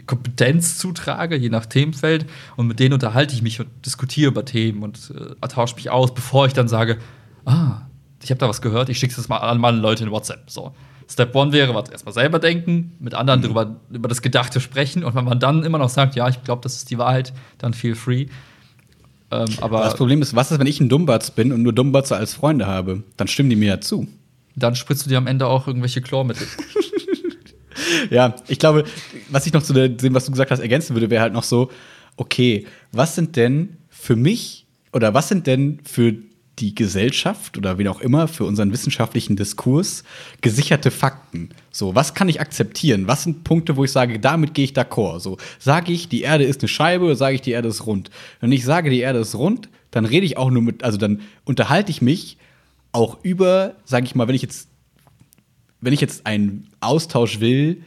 Kompetenz zutrage, je nach Themenfeld. Und mit denen unterhalte ich mich und diskutiere über Themen und äh, tausche mich aus, bevor ich dann sage, ah, ich habe da was gehört, ich schicke es mal an meine Leute in WhatsApp. So. Step one wäre, was erstmal selber denken, mit anderen drüber, über das Gedachte sprechen und wenn man dann immer noch sagt, ja, ich glaube, das ist die Wahrheit, dann feel free. Ähm, aber das Problem ist, was ist, wenn ich ein Dummbatz bin und nur Dummbatze als Freunde habe? Dann stimmen die mir ja zu. dann spritzt du dir am Ende auch irgendwelche Chlormittel. [laughs] Ja, ich glaube, was ich noch zu dem, was du gesagt hast, ergänzen würde, wäre halt noch so, okay, was sind denn für mich oder was sind denn für die Gesellschaft oder wen auch immer, für unseren wissenschaftlichen Diskurs gesicherte Fakten? So, was kann ich akzeptieren? Was sind Punkte, wo ich sage, damit gehe ich d'accord? So, sage ich, die Erde ist eine Scheibe oder sage ich, die Erde ist rund? Wenn ich sage, die Erde ist rund, dann rede ich auch nur mit, also dann unterhalte ich mich auch über, sage ich mal, wenn ich jetzt wenn ich jetzt einen Austausch will,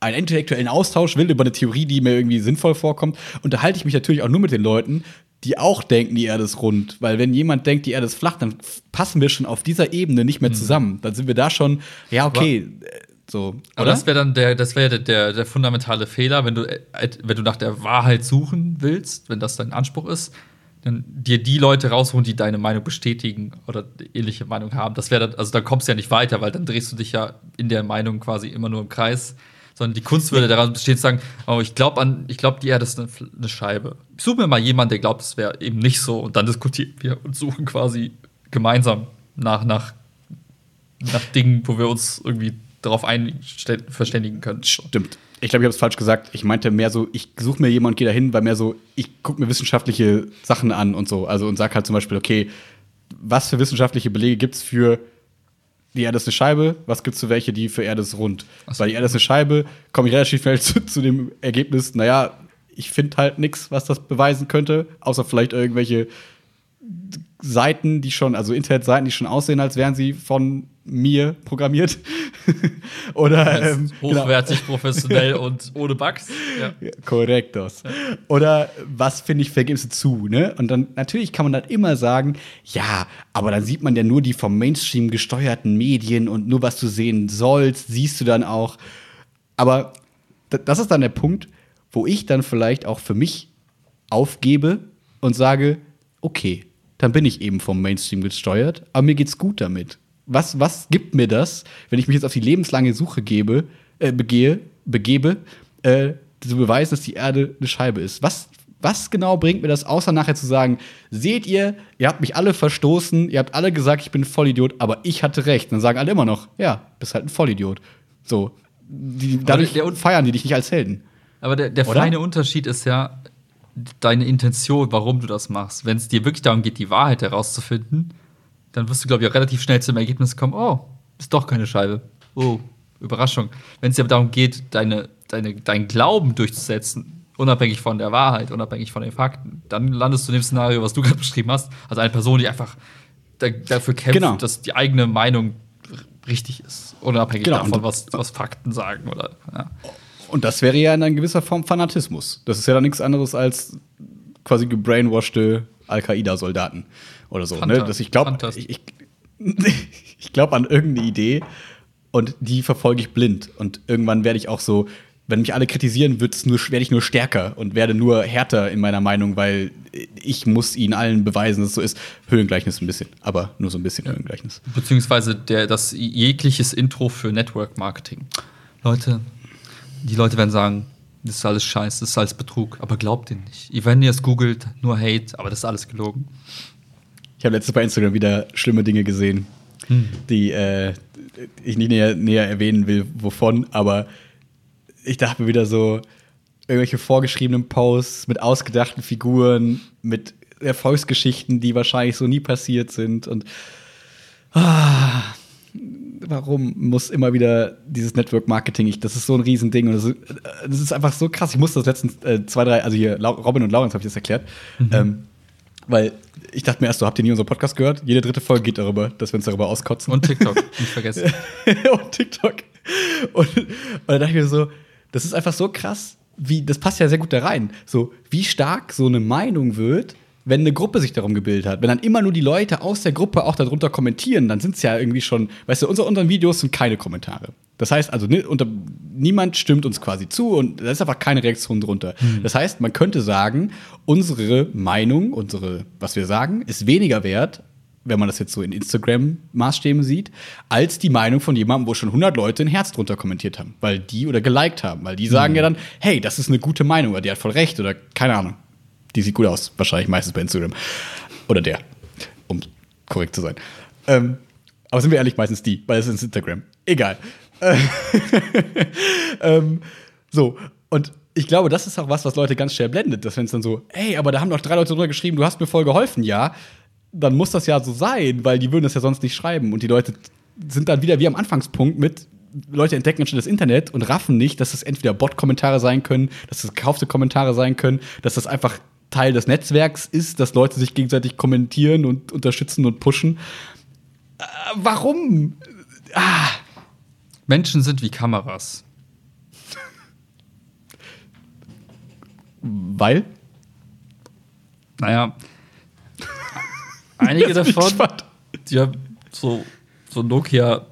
einen intellektuellen Austausch will über eine Theorie, die mir irgendwie sinnvoll vorkommt, unterhalte ich mich natürlich auch nur mit den Leuten, die auch denken, die Erde ist rund. Weil wenn jemand denkt, die Erde ist flach, dann passen wir schon auf dieser Ebene nicht mehr zusammen. Dann sind wir da schon, ja, okay, äh, so. Aber das wäre dann der, das wäre der, der, fundamentale Fehler, wenn du, äh, wenn du nach der Wahrheit suchen willst, wenn das dein Anspruch ist, dann dir die Leute rausholen, die deine Meinung bestätigen oder ähnliche Meinung haben. Das wäre dann, also dann kommst du ja nicht weiter, weil dann drehst du dich ja in der Meinung quasi immer nur im Kreis. Sondern die Kunst würde daran bestehen, zu sagen, oh, ich glaube an, ich glaube, die Erde ist eine, eine Scheibe. Ich suche mir mal jemanden, der glaubt, es wäre eben nicht so, und dann diskutieren wir und suchen quasi gemeinsam nach, nach, nach Dingen, wo wir uns irgendwie darauf verständigen können. Stimmt. Ich glaube, ich habe es falsch gesagt. Ich meinte mehr so, ich suche mir jemanden, gehe dahin, weil mehr so, ich gucke mir wissenschaftliche Sachen an und so. Also und sag halt zum Beispiel, okay, was für wissenschaftliche Belege gibt es für die Erde ist eine Scheibe, was gibt es für welche, die für Erde ist rund? So. Weil die Erde ist eine Scheibe, komme ich relativ schnell [laughs] zu, zu dem Ergebnis, naja, ich finde halt nichts, was das beweisen könnte, außer vielleicht irgendwelche Seiten, die schon, also Internetseiten, die schon aussehen, als wären sie von mir programmiert. [laughs] Oder ähm, genau. hochwertig, genau. professionell [laughs] und ohne Bugs. Ja. Korrektos. Oder was finde ich, vergibst du zu, ne? Und dann natürlich kann man dann immer sagen, ja, aber dann sieht man ja nur die vom Mainstream gesteuerten Medien und nur was du sehen sollst, siehst du dann auch. Aber das ist dann der Punkt, wo ich dann vielleicht auch für mich aufgebe und sage, okay, dann bin ich eben vom Mainstream gesteuert, aber mir geht's gut damit. Was, was gibt mir das, wenn ich mich jetzt auf die lebenslange Suche gebe, äh, begehe, begebe, äh, zu beweisen, dass die Erde eine Scheibe ist? Was, was genau bringt mir das, außer nachher zu sagen, seht ihr, ihr habt mich alle verstoßen, ihr habt alle gesagt, ich bin ein Vollidiot, aber ich hatte recht. dann sagen alle immer noch, ja, bist halt ein Vollidiot. So. Die, dadurch der, der, feiern die dich nicht als Helden. Aber der, der feine Unterschied ist ja, deine Intention, warum du das machst. Wenn es dir wirklich darum geht, die Wahrheit herauszufinden, dann wirst du, glaube ich, auch relativ schnell zum Ergebnis kommen, oh, ist doch keine Scheibe. Oh, Überraschung. Wenn es dir aber darum geht, deine, deine, deinen Glauben durchzusetzen, unabhängig von der Wahrheit, unabhängig von den Fakten, dann landest du in dem Szenario, was du gerade beschrieben hast, also eine Person, die einfach dafür kämpft, genau. dass die eigene Meinung richtig ist, unabhängig genau. davon, was, was Fakten sagen oder ja. Und das wäre ja in einer gewisser Form Fanatismus. Das ist ja dann nichts anderes als quasi gebrainwashte Al-Qaida-Soldaten oder so. Ne? Das, ich glaube ich, ich, [laughs] ich glaub an irgendeine Idee und die verfolge ich blind. Und irgendwann werde ich auch so, wenn mich alle kritisieren, nur, werde ich nur stärker und werde nur härter in meiner Meinung, weil ich muss ihnen allen beweisen, dass es so ist. Höhengleichnis ein bisschen, aber nur so ein bisschen ja. Höhengleichnis. Beziehungsweise der, das jegliches Intro für Network Marketing. Leute, die Leute werden sagen, das ist alles Scheiß, das ist alles Betrug, aber glaubt ihnen nicht. Wenn ihr es googelt, nur Hate, aber das ist alles gelogen. Ich habe letztens bei Instagram wieder schlimme Dinge gesehen, hm. die äh, ich nicht näher, näher erwähnen will, wovon, aber ich dachte mir wieder so, irgendwelche vorgeschriebenen Posts mit ausgedachten Figuren, mit Erfolgsgeschichten, die wahrscheinlich so nie passiert sind und ah, warum muss immer wieder dieses Network Marketing? Ich, das ist so ein Riesending und das ist, das ist einfach so krass. Ich musste das letztens äh, zwei, drei, also hier Robin und Lawrence habe ich das erklärt. Mhm. Ähm, weil ich dachte mir erst so, habt ihr nie unseren Podcast gehört? Jede dritte Folge geht darüber, dass wir uns darüber auskotzen. Und TikTok, nicht vergessen. [laughs] und TikTok. Und, und dann dachte ich mir so, das ist einfach so krass, wie, das passt ja sehr gut da rein. So, wie stark so eine Meinung wird, wenn eine Gruppe sich darum gebildet hat, wenn dann immer nur die Leute aus der Gruppe auch darunter kommentieren, dann sind es ja irgendwie schon, weißt du, unsere, unseren Videos sind keine Kommentare. Das heißt also, ne, unter, niemand stimmt uns quasi zu und da ist einfach keine Reaktion drunter. Mhm. Das heißt, man könnte sagen, unsere Meinung, unsere, was wir sagen, ist weniger wert, wenn man das jetzt so in Instagram-Maßstäben sieht, als die Meinung von jemandem, wo schon 100 Leute ein Herz drunter kommentiert haben, weil die oder geliked haben, weil die sagen mhm. ja dann, hey, das ist eine gute Meinung oder die hat voll recht oder keine Ahnung. Die sieht gut aus, wahrscheinlich meistens bei Instagram. Oder der, um korrekt zu sein. Ähm, aber sind wir ehrlich, meistens die, weil es ist Instagram. Egal. [laughs] ähm, so, und ich glaube, das ist auch was, was Leute ganz schnell blendet, dass wenn es dann so, ey, aber da haben doch drei Leute drüber geschrieben, du hast mir voll geholfen, ja, dann muss das ja so sein, weil die würden das ja sonst nicht schreiben. Und die Leute sind dann wieder wie am Anfangspunkt mit, Leute entdecken schon das Internet und raffen nicht, dass es entweder Bot-Kommentare sein können, dass es gekaufte Kommentare sein können, dass das einfach Teil des Netzwerks ist, dass Leute sich gegenseitig kommentieren und unterstützen und pushen. Äh, warum? Ah. Menschen sind wie Kameras. Weil? Naja, [laughs] einige davon, die haben so, so Nokia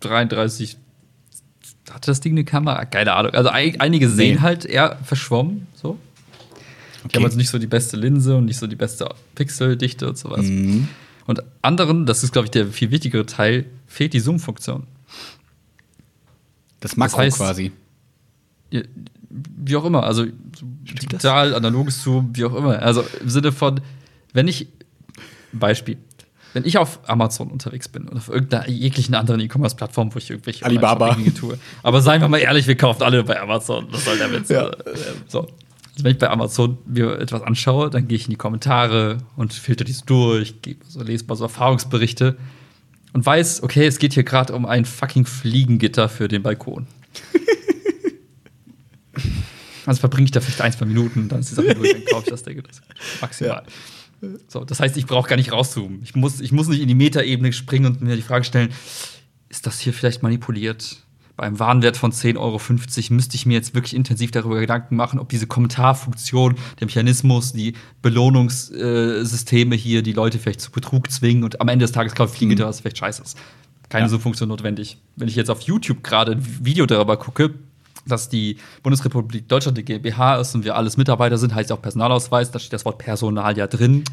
33 hatte das Ding eine Kamera? Keine Ahnung. Also einige sehen nee. halt eher verschwommen, so. Okay. Die haben also nicht so die beste Linse und nicht so die beste Pixeldichte und sowas. Mhm. Und anderen, das ist, glaube ich, der viel wichtigere Teil, fehlt die Zoom-Funktion. Das Makro das heißt, quasi. Wie auch immer, also digital, analoges Zoom, wie auch immer. Also im Sinne von, wenn ich, Beispiel, wenn ich auf Amazon unterwegs bin oder auf irgendeiner jeglichen anderen E-Commerce-Plattform, wo ich irgendwelche Alibaba tue. Aber seien wir mal ehrlich, wir kaufen alle bei Amazon. Das soll der Witz. Ja. So. Also wenn ich bei Amazon mir etwas anschaue, dann gehe ich in die Kommentare und filter dies durch, so, lese mal so Erfahrungsberichte und weiß, okay, es geht hier gerade um ein fucking Fliegengitter für den Balkon. [laughs] also verbringe ich da vielleicht ein, zwei Minuten, dann ist die Sache durch, dann kaufe ich das Ding. Das maximal. So, das heißt, ich brauche gar nicht rauszoomen. Ich muss, ich muss nicht in die Metaebene springen und mir die Frage stellen, ist das hier vielleicht manipuliert? Bei einem Warenwert von 10,50 Euro müsste ich mir jetzt wirklich intensiv darüber Gedanken machen, ob diese Kommentarfunktion, der Mechanismus, die Belohnungssysteme hier die Leute vielleicht zu Betrug zwingen und am Ende des Tages kaufe ich Fliege, was vielleicht scheiße ist. Keine Ja. so Funktion notwendig. Wenn ich jetzt auf YouTube gerade ein Video darüber gucke, dass die Bundesrepublik Deutschland die GmbH ist und wir alles Mitarbeiter sind, heißt ja auch Personalausweis, da steht das Wort Personal ja drin.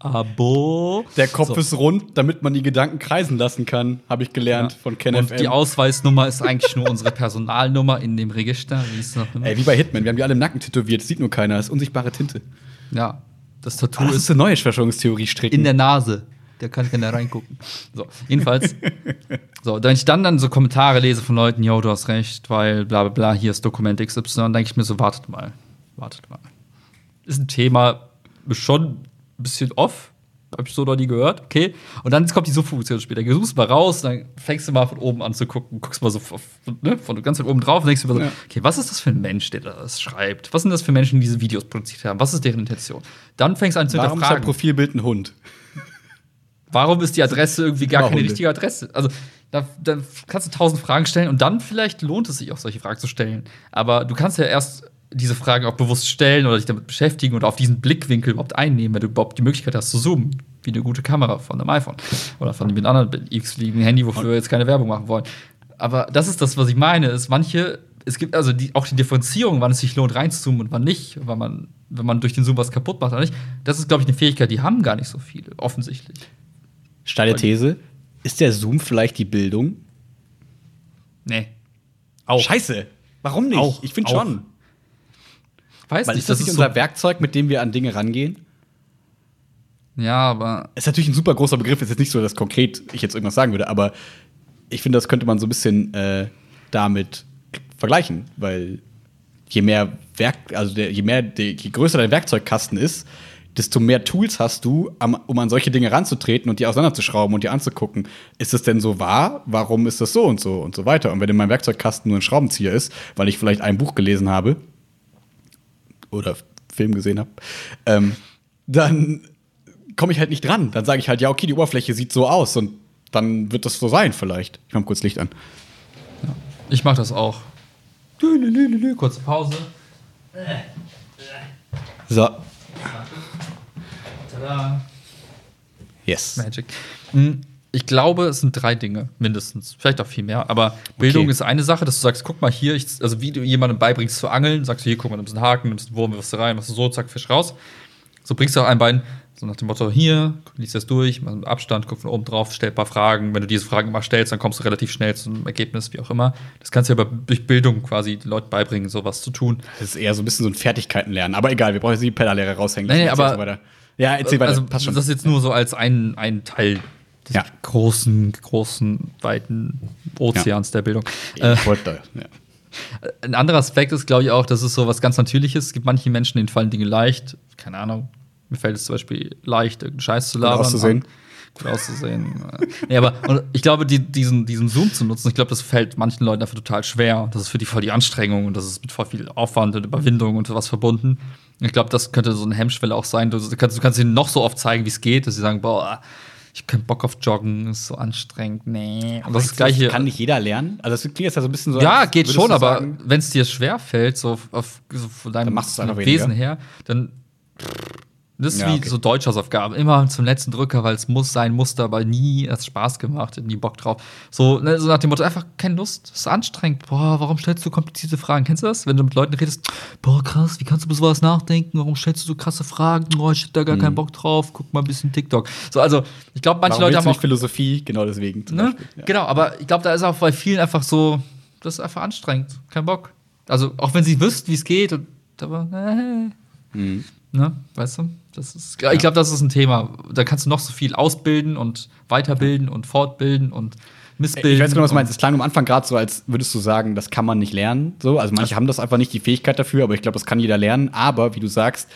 Abo. Der Kopf So. ist rund, damit man die Gedanken kreisen lassen kann, habe ich gelernt Ja. von Ken Und die Ausweisnummer ist eigentlich nur unsere Personalnummer in dem Register. Wie? Ey, wie bei Hitman, wir haben die alle im Nacken tätowiert, das sieht nur keiner, das ist unsichtbare Tinte. Ja, das Tattoo Oh, das ist eine neue Verschwörungstheorie stricken. in der Nase. Da kann keiner reingucken. So, jedenfalls. [laughs] so, wenn ich dann, dann so Kommentare lese von Leuten, yo, du hast recht, weil bla bla bla, hier ist Dokument XY, dann denke ich mir so, wartet mal. Wartet mal. Ist ein Thema schon bisschen off. Hab ich so noch nie gehört, okay. Und dann kommt die Suchfunktion später. Du suchst mal raus, dann fängst du mal von oben an zu gucken, guckst mal so ne, von ganz von oben drauf und denkst dir mal so, Ja. okay, was ist das für ein Mensch, der das schreibt? Was sind das für Menschen, die diese Videos produziert haben? Was ist deren Intention? Dann fängst du an zu Warum ist hinterfragen. Profilbild ein Hund? Warum ist die Adresse irgendwie gar Immer keine Hunde. richtige Adresse? Also, da, da kannst du tausend Fragen stellen und dann vielleicht lohnt es sich auch, solche Fragen zu stellen. Aber du kannst ja erst diese Fragen auch bewusst stellen oder dich damit beschäftigen und auf diesen Blickwinkel überhaupt einnehmen, wenn du überhaupt die Möglichkeit hast zu zoomen, wie eine gute Kamera von einem iPhone oder von einem anderen x-beliebigen Handy, wofür wir jetzt keine Werbung machen wollen. Aber das ist das, was ich meine, ist manche, es gibt also die, auch die Differenzierung, wann es sich lohnt, reinzuzoomen und wann nicht, weil man, wenn man durch den Zoom was kaputt macht oder nicht. Das ist, glaube ich, eine Fähigkeit, die haben gar nicht so viele, offensichtlich. Steile These. Ist der Zoom vielleicht die Bildung? Nee. Auch. Scheiße. Warum nicht? Auch. Ich finde Auch. schon. Weiß Weil nicht, ist das, das nicht ist unser so, Werkzeug, mit dem wir an Dinge rangehen? Ja, aber Ist natürlich ein super großer Begriff. Ist jetzt nicht so, dass konkret ich jetzt irgendwas sagen würde, aber ich finde, das könnte man so ein bisschen äh, damit vergleichen, weil je mehr Werk, also der, je mehr, der, je größer dein Werkzeugkasten ist, desto mehr Tools hast du, am, um an solche Dinge ranzutreten und die auseinanderzuschrauben und die anzugucken. Ist es denn so wahr? Warum ist das so und so und so weiter? Und wenn in meinem Werkzeugkasten nur ein Schraubenzieher ist, weil ich vielleicht ein Buch gelesen habe oder Film gesehen habe, ähm, dann komme ich halt nicht dran. Dann sage ich halt, ja, okay, die Oberfläche sieht so aus und dann wird das so sein vielleicht. Ich mach mal kurz Licht an. ich mach das auch. Lü, lü, lü, lü, lü. Kurze Pause. So, Tada. yes. Magic. Hm, Ich glaube, es sind drei Dinge, mindestens. Vielleicht auch viel mehr. Aber Bildung Okay. ist eine Sache, dass du sagst, guck mal hier, ich, also wie du jemandem beibringst zu angeln, sagst du hier, guck mal, nimmst einen Haken, nimmst einen Wurm, wirfst du rein, machst du so, zack, Fisch raus. So bringst du auch ein Bein, so nach dem Motto, hier, liest das durch, mach einen Abstand, guck von oben drauf, stell ein paar Fragen. Wenn du diese Fragen immer stellst, dann kommst du relativ schnell zu einem Ergebnis, wie auch immer. Das kannst du ja aber durch Bildung quasi den Leuten beibringen, sowas zu tun. Das ist eher so ein bisschen so ein Fertigkeitenlernen. Aber egal, wir brauchen jetzt nicht die Pedallehrer raushängen. Nee, nee, aber-. Ja, erzähl weiter. Also, Passt schon. das ist jetzt nur so als ein, ein Teil des Ja. großen, großen, weiten Ozeans der Bildung. Äh, wollte [laughs] ja. ein anderer Aspekt ist, glaube ich, auch, dass es so was ganz Natürliches. Es gibt manche Menschen, denen fallen Dinge leicht. Keine Ahnung. Mir fällt es zum Beispiel leicht, irgendeinen Scheiß zu labern. auszusehen. Gut auszusehen. nee, aber ich glaube, die, diesen, diesen Zoom zu nutzen, ich glaube, das fällt manchen Leuten dafür total schwer. Das ist für die voll die Anstrengung und das ist mit voll viel Aufwand und Überwindung und sowas verbunden. Ich glaube, das könnte so eine Hemmschwelle auch sein. Du kannst, du kannst ihnen noch so oft zeigen, wie es geht, dass sie sagen, boah, ich hab keinen Bock auf Joggen, ist so anstrengend. Nee. Und das ist das Gleiche. Kann nicht jeder lernen? Also, das klingt jetzt ja so ein bisschen so. Ja, als geht schon, aber wenn es dir schwer fällt, so auf, so von deinem Wesen her, dann das ist Ja, wie okay. so Deutschhausaufgaben. Immer zum letzten Drücker, weil es muss sein musste, aber nie hat Spaß gemacht, nie Bock drauf. So, ne, so nach dem Motto, einfach keine Lust, ist anstrengend. Boah, warum stellst du komplizierte Fragen? Kennst du das? Wenn du mit Leuten redest, boah, krass, wie kannst du über sowas nachdenken? Warum stellst du so krasse Fragen? Oh, ich hab da gar keinen Bock drauf. Guck mal ein bisschen TikTok. So, also, ich glaube, manche warum Leute haben auch nicht Philosophie? Genau deswegen. Ne? Ja. Genau, aber ich glaube, da ist auch bei vielen einfach so, das ist einfach anstrengend, kein Bock. Also auch wenn sie wüssten, wie es geht, und, aber äh, Mhm. ne, weißt du, das ist, ich glaube, das ist ein Thema. Da kannst du noch so viel ausbilden und weiterbilden und fortbilden und missbilden. Ich weiß genau, was du meinst. Es klang am Anfang gerade so, als würdest du sagen, das kann man nicht lernen. So, also manche haben das einfach nicht die Fähigkeit dafür, aber ich glaube, das kann jeder lernen. Aber wie du sagst,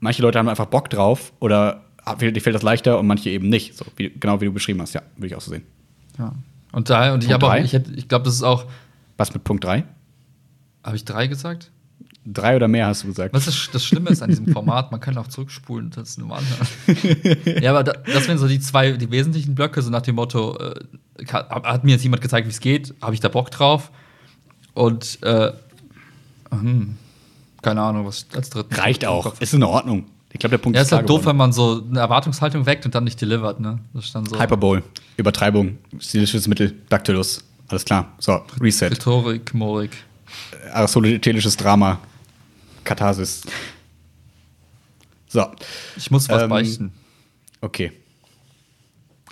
manche Leute haben einfach Bock drauf oder ah, dir fällt das leichter und manche eben nicht. So, wie, genau wie du beschrieben hast. Ja, würde ich auch so sehen. Ja. Und da, und ich Punkt habe auch, ich, ich glaube, das ist auch, Was mit Punkt 3? habe ich drei gesagt? Drei oder mehr hast du gesagt. Was ist, das Schlimme ist an diesem Format, man kann auch zurückspulen, das ist normal. [laughs] ja, aber da, das wären so die zwei, die wesentlichen Blöcke, so nach dem Motto, äh, hat, mir jetzt jemand gezeigt, wie es geht, habe ich da Bock drauf? Und äh, hm, keine Ahnung, was als dritten. Reicht auch. Ist in Ordnung. Ich glaube, der Punkt Ja, ist ist halt doof, wenn man so eine Erwartungshaltung weckt und dann nicht delivert, ne? Das ist dann so. Hyperbole, Übertreibung, stilisches Mittel, Dactylus. Alles klar. So, Reset. Rhetorik, Morik. Aristotelisches Drama. Katharsis. So, Ich muss was Ähm, beichten. okay.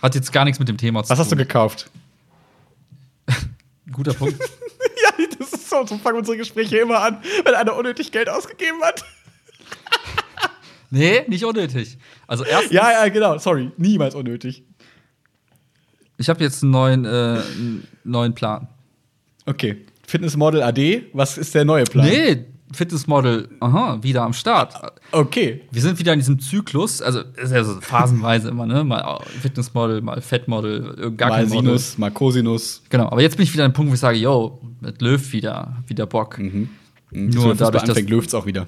Hat jetzt gar nichts mit dem Thema zu Was hast du tun. gekauft? [laughs] Guter Punkt. [laughs] Ja, das ist so, so fangen unsere Gespräche immer an, wenn einer unnötig Geld ausgegeben hat. [laughs] nee, nicht unnötig. Also erstens, Ja, ja, genau, sorry, niemals unnötig. ich habe jetzt einen neuen, äh, einen neuen Plan. Okay, Fitnessmodel AD, was ist der neue Plan? Nee, Fitnessmodel, aha, wieder am Start. Okay, Wir sind wieder in diesem Zyklus, also ist ja so phasenweise immer, ne? Mal Fitnessmodel, mal Fettmodel, gar mal kein Model. Sinus, mal Cosinus. Genau, aber jetzt bin ich wieder an dem Punkt, wo ich sage, yo, mit Löw wieder, wieder Bock. Mhm. Nur dadurch, dass, anfängt, läuft's auch wieder.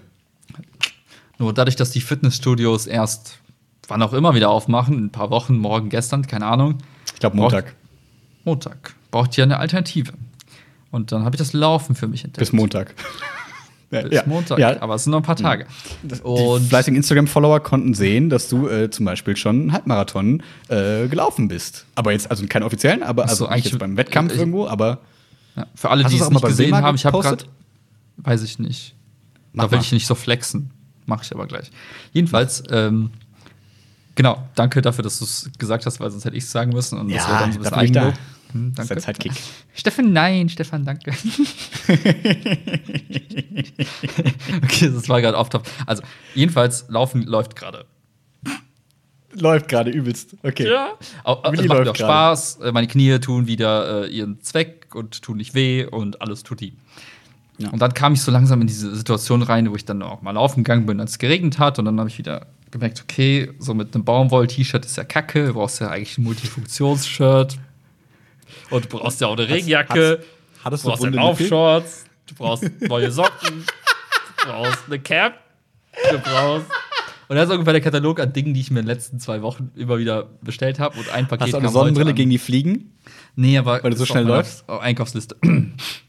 nur dadurch, dass die Fitnessstudios erst wann auch immer wieder aufmachen, in ein paar Wochen, morgen, gestern, keine Ahnung, Ich glaube Montag. Montag, braucht ihr eine Alternative. Und dann habe ich das Laufen für mich entdeckt. Bis Montag. Bis Montag, Ja, aber es sind noch ein paar Tage. die Und fleißigen Instagram-Follower konnten sehen, dass du äh, zum Beispiel schon einen Halbmarathon äh, gelaufen bist. Aber jetzt, also keinen offiziellen, aber so, also eigentlich- jetzt beim Wettkampf ich- irgendwo, aber ja, für alle, die es nicht gesehen Wilma haben, ich habe gerade, weiß ich nicht. Mach da will mal. ich nicht so flexen. Mache ich aber gleich. Jedenfalls, ähm, genau, danke dafür, dass du es gesagt hast, weil sonst hätte ich es sagen müssen. Und das Ja, wäre dann so ein bisschen ich da. Eigenlob. Hm, das ist danke. Sidekick. [laughs] Stefan, nein, Stefan, danke. [laughs] okay, das war gerade off top. Also, jedenfalls, Laufen läuft gerade. Läuft gerade übelst. Okay. Ja. Au- au- Willi Es macht mir läuft auch. Spaß. Äh, Meine Knie tun wieder äh, ihren Zweck und tun nicht weh und alles tut die. Ja. Und dann kam ich so langsam in diese Situation rein, wo ich dann auch mal laufen gegangen bin, als es geregnet hat. Und dann habe ich wieder gemerkt, okay, so mit einem Baumwoll-T-Shirt ist ja kacke. Du brauchst ja eigentlich ein Multifunktions-Shirt. Und du brauchst ja auch eine Regenjacke. Hattest Du du brauchst ja? Laufshorts. Du brauchst neue Socken. du brauchst eine Cap. Du brauchst. Und das ist ungefähr der Katalog an Dingen, die ich mir in den letzten zwei Wochen immer wieder bestellt habe. Und ein Paket Hast du auch eine Sonnenbrille gegen die Fliegen? Nee, aber weil du so schnell läufst? Einkaufsliste.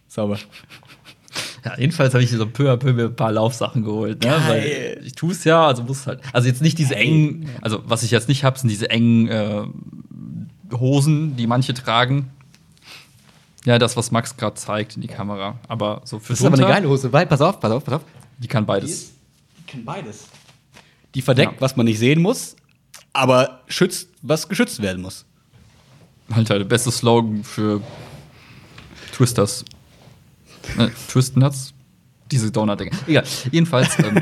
Sauber. Ja, jedenfalls habe ich so peu à peu mir ein paar Laufsachen geholt. Ne? Weil ich tue es ja, also muss halt. Also jetzt nicht diese engen, also was ich jetzt nicht habe, sind diese engen äh, Hosen, die manche tragen. Ja, das, was Max gerade zeigt in die Kamera. Aber so für Das ist aber eine drunter, geile Hose, weil, pass auf, pass auf, pass auf. Die kann beides. Die kann beides. Die verdeckt, Ja. was man nicht sehen muss, aber schützt, was geschützt werden muss. Alter, der beste Slogan für Twisters. Äh, Twist Nuts? Diese Donut-Dinger. Egal. Jedenfalls. Ähm, [laughs]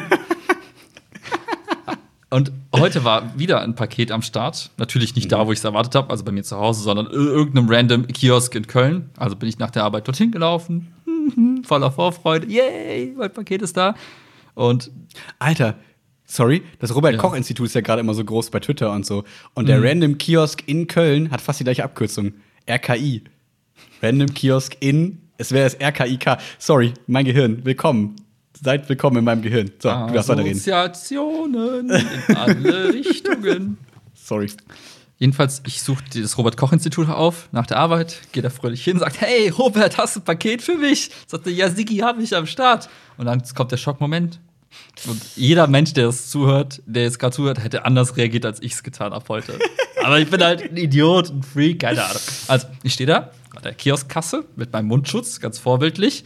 und heute war wieder ein Paket am Start. Natürlich nicht da, wo ich es erwartet habe, also bei mir zu Hause, sondern ir- irgendeinem random Kiosk in Köln. Also bin ich nach der Arbeit dorthin gelaufen. [laughs] Voller Vorfreude. Yay, mein Paket ist da. Und Alter, sorry, das Robert Ja. Koch Institut ist ja gerade immer so groß bei Twitter und so. Und der Random Kiosk in Köln hat fast die gleiche Abkürzung. RKI. Random Kiosk in, es wäre das RKIK. Sorry, mein Gehirn, willkommen. Seid willkommen in meinem Gehirn. So, du darfst weiterreden. Assoziationen in alle [laughs] Richtungen. Sorry. Jedenfalls, ich suche das Robert-Koch-Institut auf nach der Arbeit, gehe da fröhlich hin, sagt, hey, Robert, hast du ein Paket für mich? Sagte, ja, Sigi, habe ich am Start. Und dann kommt der Schockmoment. Und jeder Mensch, der es zuhört, der jetzt gerade zuhört, hätte anders reagiert, als ich es getan habe heute. Aber ich bin halt ein Idiot, ein Freak, keine Ahnung. Also, ich stehe da an der Kioskkasse mit meinem Mundschutz, ganz vorbildlich.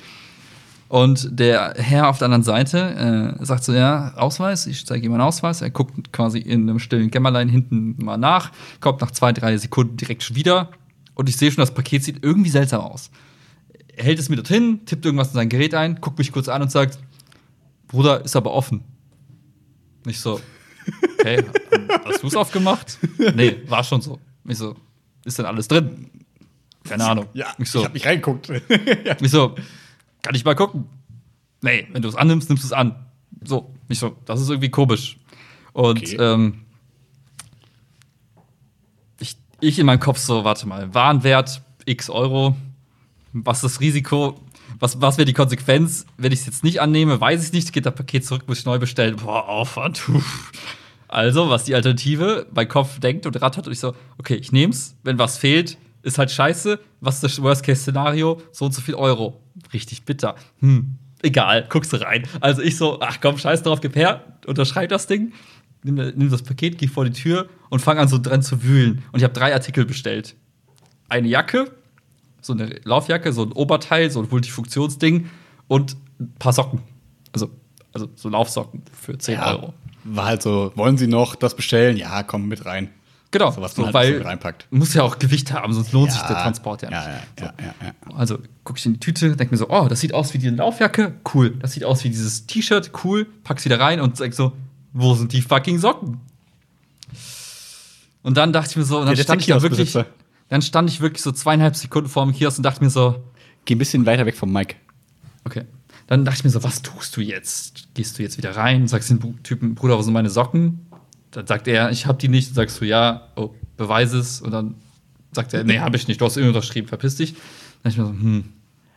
Und der Herr auf der anderen Seite äh, sagt so, ja, Ausweis, ich zeige ihm meinen Ausweis. Er guckt quasi in einem stillen Kämmerlein hinten mal nach, kommt nach zwei, drei Sekunden direkt schon wieder. Und ich sehe schon, das Paket sieht irgendwie seltsam aus. Er hält es mir dorthin, tippt irgendwas in sein Gerät ein, guckt mich kurz an und sagt, Bruder, ist aber offen. Nicht so, okay, hast du es aufgemacht? Nee, war schon so. Ich so, ist denn alles drin? Keine Ahnung. Ja, ich so, hab nicht reingeguckt. [laughs] ja. ich so, kann ich mal gucken? Nee, wenn du es annimmst, nimmst du es an. So, ich so, das ist irgendwie komisch. Und Okay. ähm, ich, ich in meinem Kopf so, warte mal, Warenwert x Euro, was ist das Risiko? Was, was wäre die Konsequenz, wenn ich es jetzt nicht annehme? Weiß ich nicht, geht das Paket zurück, muss ich neu bestellen. Boah, Aufwand. Uff. [laughs] Also, was die Alternative? Mein Kopf denkt und rattert und ich so, okay, ich nehm's. Wenn was fehlt, ist halt scheiße. Was ist das Worst-Case-Szenario? So und so viel Euro. Richtig bitter. Hm, egal, guckst du rein. Also ich so, ach komm, scheiß drauf, gib her, unterschreib das Ding, nimm, nimm das Paket, geh vor die Tür und fang an so dran zu wühlen. Und ich habe drei Artikel bestellt. Eine Jacke, so eine Laufjacke, so ein Oberteil, so ein Multifunktionsding und ein paar Socken. Also, also so Laufsocken für 10 Ja, Euro. War halt so, wollen Sie noch das bestellen? Ja, komm mit rein. Genau, So, was so, man halt weil so reinpackt. muss ja auch Gewicht haben, sonst lohnt sich der Transport ja nicht. Ja, ja, ja, ja, ja. Also gucke ich in die Tüte, denke mir so, oh, das sieht aus wie die Laufjacke, cool. Das sieht aus wie dieses T-Shirt, cool. Pack's wieder rein und sag so, wo sind die fucking Socken? Und dann dachte ich mir so, und dann Ja, stand ich da wirklich. Dann stand ich wirklich so zweieinhalb Sekunden vor dem Kiosk und dachte mir so, Geh ein bisschen weiter weg vom Mike. okay. Dann dachte ich mir so, was tust du jetzt? Gehst du jetzt wieder rein, sagst dem Typen, Bruder, wo sind meine Socken? Dann sagt er, ich hab die nicht. Dann sagst du, ja, oh, beweis es. Und dann sagt er, nee, hab ich nicht. Du hast irgendwie unterschrieben, verpiss dich. Dann dachte ich mir so, hm.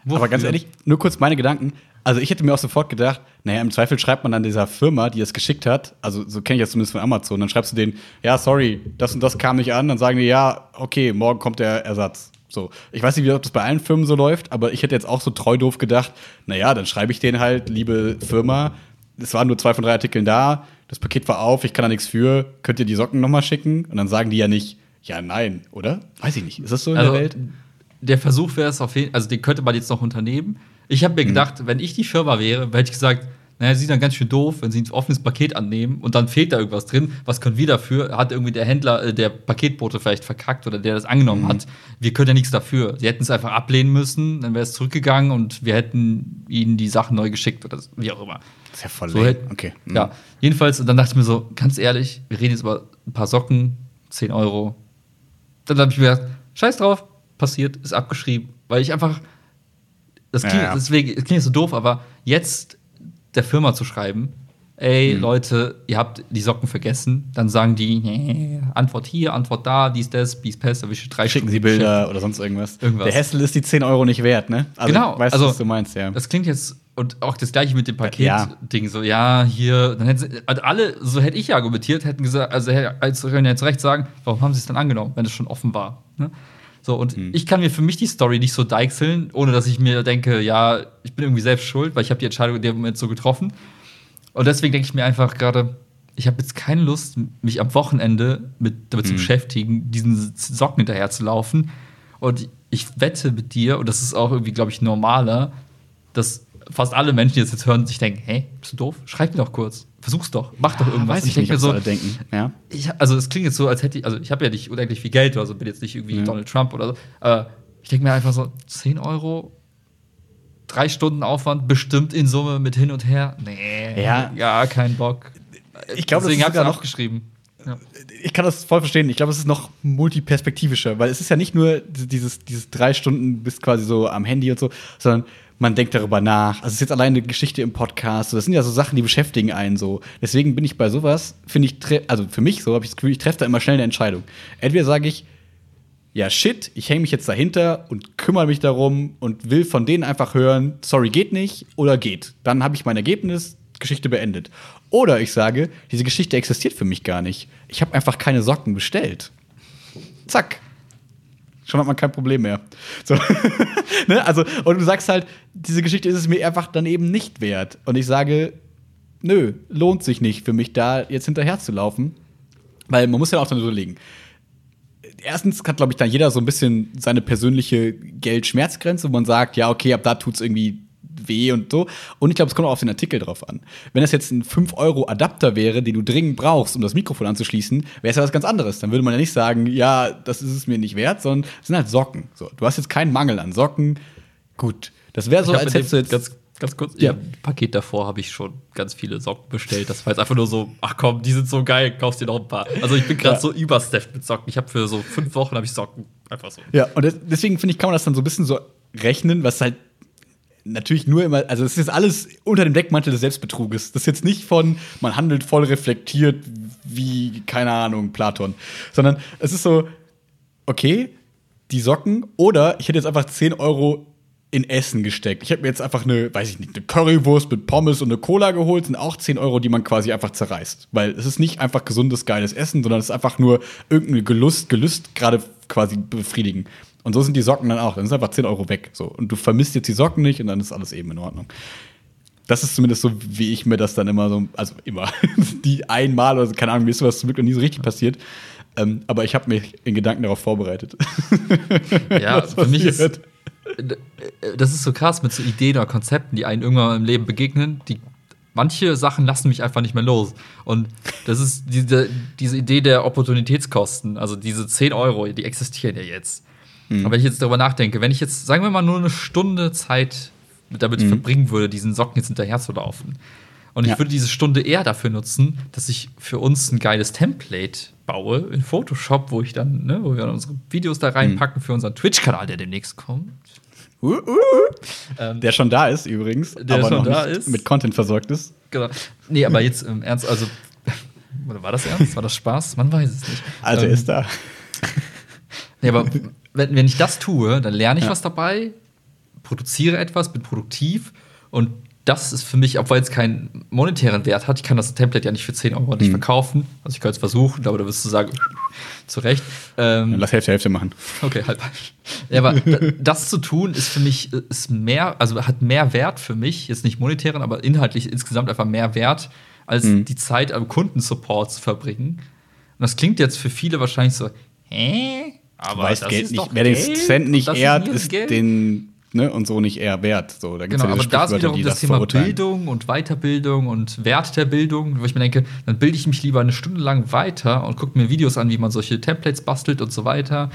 Aber ganz wofür? ehrlich, nur kurz meine Gedanken. Also ich hätte mir auch sofort gedacht, naja, im Zweifel schreibt man dann dieser Firma, die es geschickt hat, also so kenne ich das zumindest von Amazon, dann schreibst du denen, ja, sorry, das und das kam nicht an, dann sagen die, ja, okay, morgen kommt der Ersatz. So. Ich weiß nicht, ob das bei allen Firmen so läuft, aber ich hätte jetzt auch so treu doof gedacht, naja, dann schreibe ich denen halt, liebe Firma, es waren nur zwei von drei Artikeln da, das Paket war auf, ich kann da nichts für, könnt ihr die Socken nochmal schicken? Und dann sagen die ja nicht, ja, nein, oder? Weiß ich nicht. Ist das so in Also, der Welt? der Versuch wäre es auf jeden also den könnte man jetzt noch unternehmen. Ich habe mir gedacht, wenn ich die Firma wäre, hätte ich gesagt, naja, sieht dann ganz schön doof, wenn sie ein offenes Paket annehmen und dann fehlt da irgendwas drin. Was können wir dafür? Hat irgendwie der Händler, äh, der Paketbote vielleicht verkackt oder der das angenommen hat. Wir können ja nichts dafür. Sie hätten es einfach ablehnen müssen, dann wäre es zurückgegangen und wir hätten ihnen die Sachen neu geschickt oder wie auch immer. Das ist ja voll So Okay. Mhm. Ja, jedenfalls, und dann dachte ich mir so, ganz ehrlich, wir reden jetzt über ein paar Socken, 10 Euro. Dann habe ich mir gedacht, scheiß drauf, passiert, ist abgeschrieben. Weil ich einfach, das klingt, Ja, ja. deswegen, das klingt so doof, aber jetzt der Firma zu schreiben, ey, Mhm. Leute, ihr habt die Socken vergessen, dann sagen die, nee, Antwort hier, Antwort da, dies, das, bies, pest, erwische drei Schicken Stunden Sie Bilder oder sonst irgendwas. Irgendwas. Der Hessel ist die 10 Euro nicht wert, ne? Also, Genau, Ich weiß, also, was du meinst, ja. Das klingt jetzt und auch das gleiche mit dem Ja. Paket-Ding, so, ja, hier, dann hätten sie, also alle, so hätte ich argumentiert, hätten gesagt, also als können ja jetzt recht sagen, warum haben sie es dann angenommen, wenn es schon offen war. Ne? So, und Hm. ich kann mir für mich die Story nicht so deichseln, ohne dass ich mir denke, ja, ich bin irgendwie selbst schuld, weil ich habe die Entscheidung in dem Moment so getroffen. Und deswegen denke ich mir einfach gerade, ich habe jetzt keine Lust, mich am Wochenende mit, damit zu beschäftigen, diesen Socken hinterher zu laufen. Und ich wette mit dir, und das ist auch irgendwie, glaube ich, normaler, dass fast alle Menschen, die das jetzt hören, sich denken, hey, bist du doof? Schreib mir doch kurz. Versuch's doch. Mach doch irgendwas. Weiß ich nicht, denk was alle denken. Ja. ich, also es klingt jetzt so, als hätte ich, also ich habe ja nicht unendlich viel Geld oder so, bin jetzt nicht irgendwie Ja. Donald Trump oder so. Aber ich denke mir einfach so, 10 Euro, drei Stunden Aufwand, bestimmt in Summe mit hin und her. Nee, Ja. ja, kein Bock. Ich glaube, Deswegen habe ich noch geschrieben. Ja. ich kann das voll verstehen. Ich glaube, es ist noch multiperspektivischer, weil es ist ja nicht nur dieses, dieses drei Stunden bist quasi so am Handy und so, sondern man denkt darüber nach. Also es ist jetzt alleine eine Geschichte im Podcast. Das sind ja so Sachen, die beschäftigen einen so. Deswegen bin ich bei sowas, finde ich, also für mich so habe ich das Gefühl, ich treffe da immer schnell eine Entscheidung. Entweder sage ich, ja, shit, ich hänge mich jetzt dahinter und kümmere mich darum und will von denen einfach hören, sorry, geht nicht oder geht. Dann habe ich mein Ergebnis, Geschichte beendet. Oder ich sage, diese Geschichte existiert für mich gar nicht. Ich habe einfach keine Socken bestellt. Zack. Schon hat man kein Problem mehr. So. [laughs] ne? Also, und du sagst halt, diese Geschichte ist es mir einfach dann eben nicht wert. Und ich sage, nö, lohnt sich nicht für mich da jetzt hinterher zu laufen. Weil man muss ja auch dann überlegen. Erstens hat, glaube ich, dann jeder so ein bisschen seine persönliche Geld-Schmerzgrenze, wo man sagt, ja, okay, ab da tut's irgendwie weh und so. Und ich glaube, es kommt auch auf den Artikel drauf an. Wenn das jetzt ein 5-Euro-Adapter wäre, den du dringend brauchst, um das Mikrofon anzuschließen, wäre es ja was ganz anderes. Dann würde man ja nicht sagen, ja, das ist es mir nicht wert, sondern es sind halt Socken. So, du hast jetzt keinen Mangel an Socken. Gut. Das wäre so, als hättest du jetzt. ganz, ganz kurz, Ja. Paket davor habe ich schon ganz viele Socken bestellt. Das war jetzt einfach nur so, ach komm, die sind so geil, kaufst dir noch ein paar. Also ich bin gerade Ja. so übersteppt mit Socken. Ich habe für so fünf Wochen habe ich Socken einfach so. Ja, und des- deswegen finde ich, kann man das dann so ein bisschen so rechnen, was halt natürlich nur immer, also es ist alles unter dem Deckmantel des Selbstbetruges. Das ist jetzt nicht von, man handelt voll reflektiert wie, keine Ahnung, Platon, sondern es ist so, okay, die Socken oder ich hätte jetzt einfach 10 Euro in Essen gesteckt. Ich habe mir jetzt einfach eine, weiß ich nicht, eine Currywurst mit Pommes und eine Cola geholt, sind auch 10 Euro, die man quasi einfach zerreißt. Weil es ist nicht einfach gesundes, geiles Essen, sondern es ist einfach nur irgendeine Gelust, Gelüst gerade quasi befriedigen. Und so sind die Socken dann auch. Dann sind einfach 10 Euro weg. So. Und du vermisst jetzt die Socken nicht und dann ist alles eben in Ordnung. Das ist zumindest so, wie ich mir das dann immer so, also immer, [laughs] die einmal oder so, keine Ahnung, mir ist sowas zum Glück noch nie so richtig passiert. Ähm, aber ich habe mich in Gedanken darauf vorbereitet. [laughs] Ja, für mich ist das ist so krass mit so Ideen oder Konzepten, die einen irgendwann im Leben begegnen, die manche Sachen lassen mich einfach nicht mehr los. Und das ist diese, diese Idee der Opportunitätskosten, also diese 10 Euro, die existieren ja jetzt. Hm. Aber wenn ich jetzt darüber nachdenke, wenn ich jetzt, sagen wir mal, nur eine Stunde Zeit damit Mhm. verbringen würde, diesen Socken jetzt hinterher zu laufen. Und ich Ja. würde diese Stunde eher dafür nutzen, dass ich für uns ein geiles Template baue in Photoshop, wo ich dann, ne, wo wir dann unsere Videos da reinpacken Mhm. für unseren Twitch-Kanal, der demnächst kommt. Uh, uh, uh. Ähm, Der schon da ist übrigens, Der aber schon noch da ist. mit Content versorgt ist. Genau. Nee, aber jetzt im Ernst, also. [laughs] Oder war das ernst? War das Spaß? Man weiß es nicht. Also er Ähm, ist da. [laughs] Nee, aber [laughs] wenn, wenn ich das tue, dann lerne ich Ja. was dabei, produziere etwas, bin produktiv und das ist für mich, obwohl es keinen monetären Wert hat, ich kann das Template ja nicht für 10 Euro nicht Hm. verkaufen. Also ich könnte es versuchen, aber da wirst du sagen, [laughs] zu Recht. Ähm, lass Hälfte, Hälfte machen. Okay, halb. Ja, aber das zu tun ist für mich ist mehr, also hat mehr Wert für mich, jetzt nicht monetären, aber inhaltlich insgesamt einfach mehr Wert, als Mhm. die Zeit am Kundensupport zu verbringen. Und das klingt jetzt für viele wahrscheinlich so, hä? Aber weißt das Geld ist nicht, wer den Geld Cent und nicht ehrt, ist Geld. den ne, und so nicht eher wert. So, da gibt's Genau, ja aber da ist wiederum das das Thema. Bildung und Weiterbildung und Wert der Bildung, wo ich mir denke, dann bilde ich mich lieber eine Stunde lang weiter und gucke mir Videos an, wie man solche Templates bastelt und so weiter.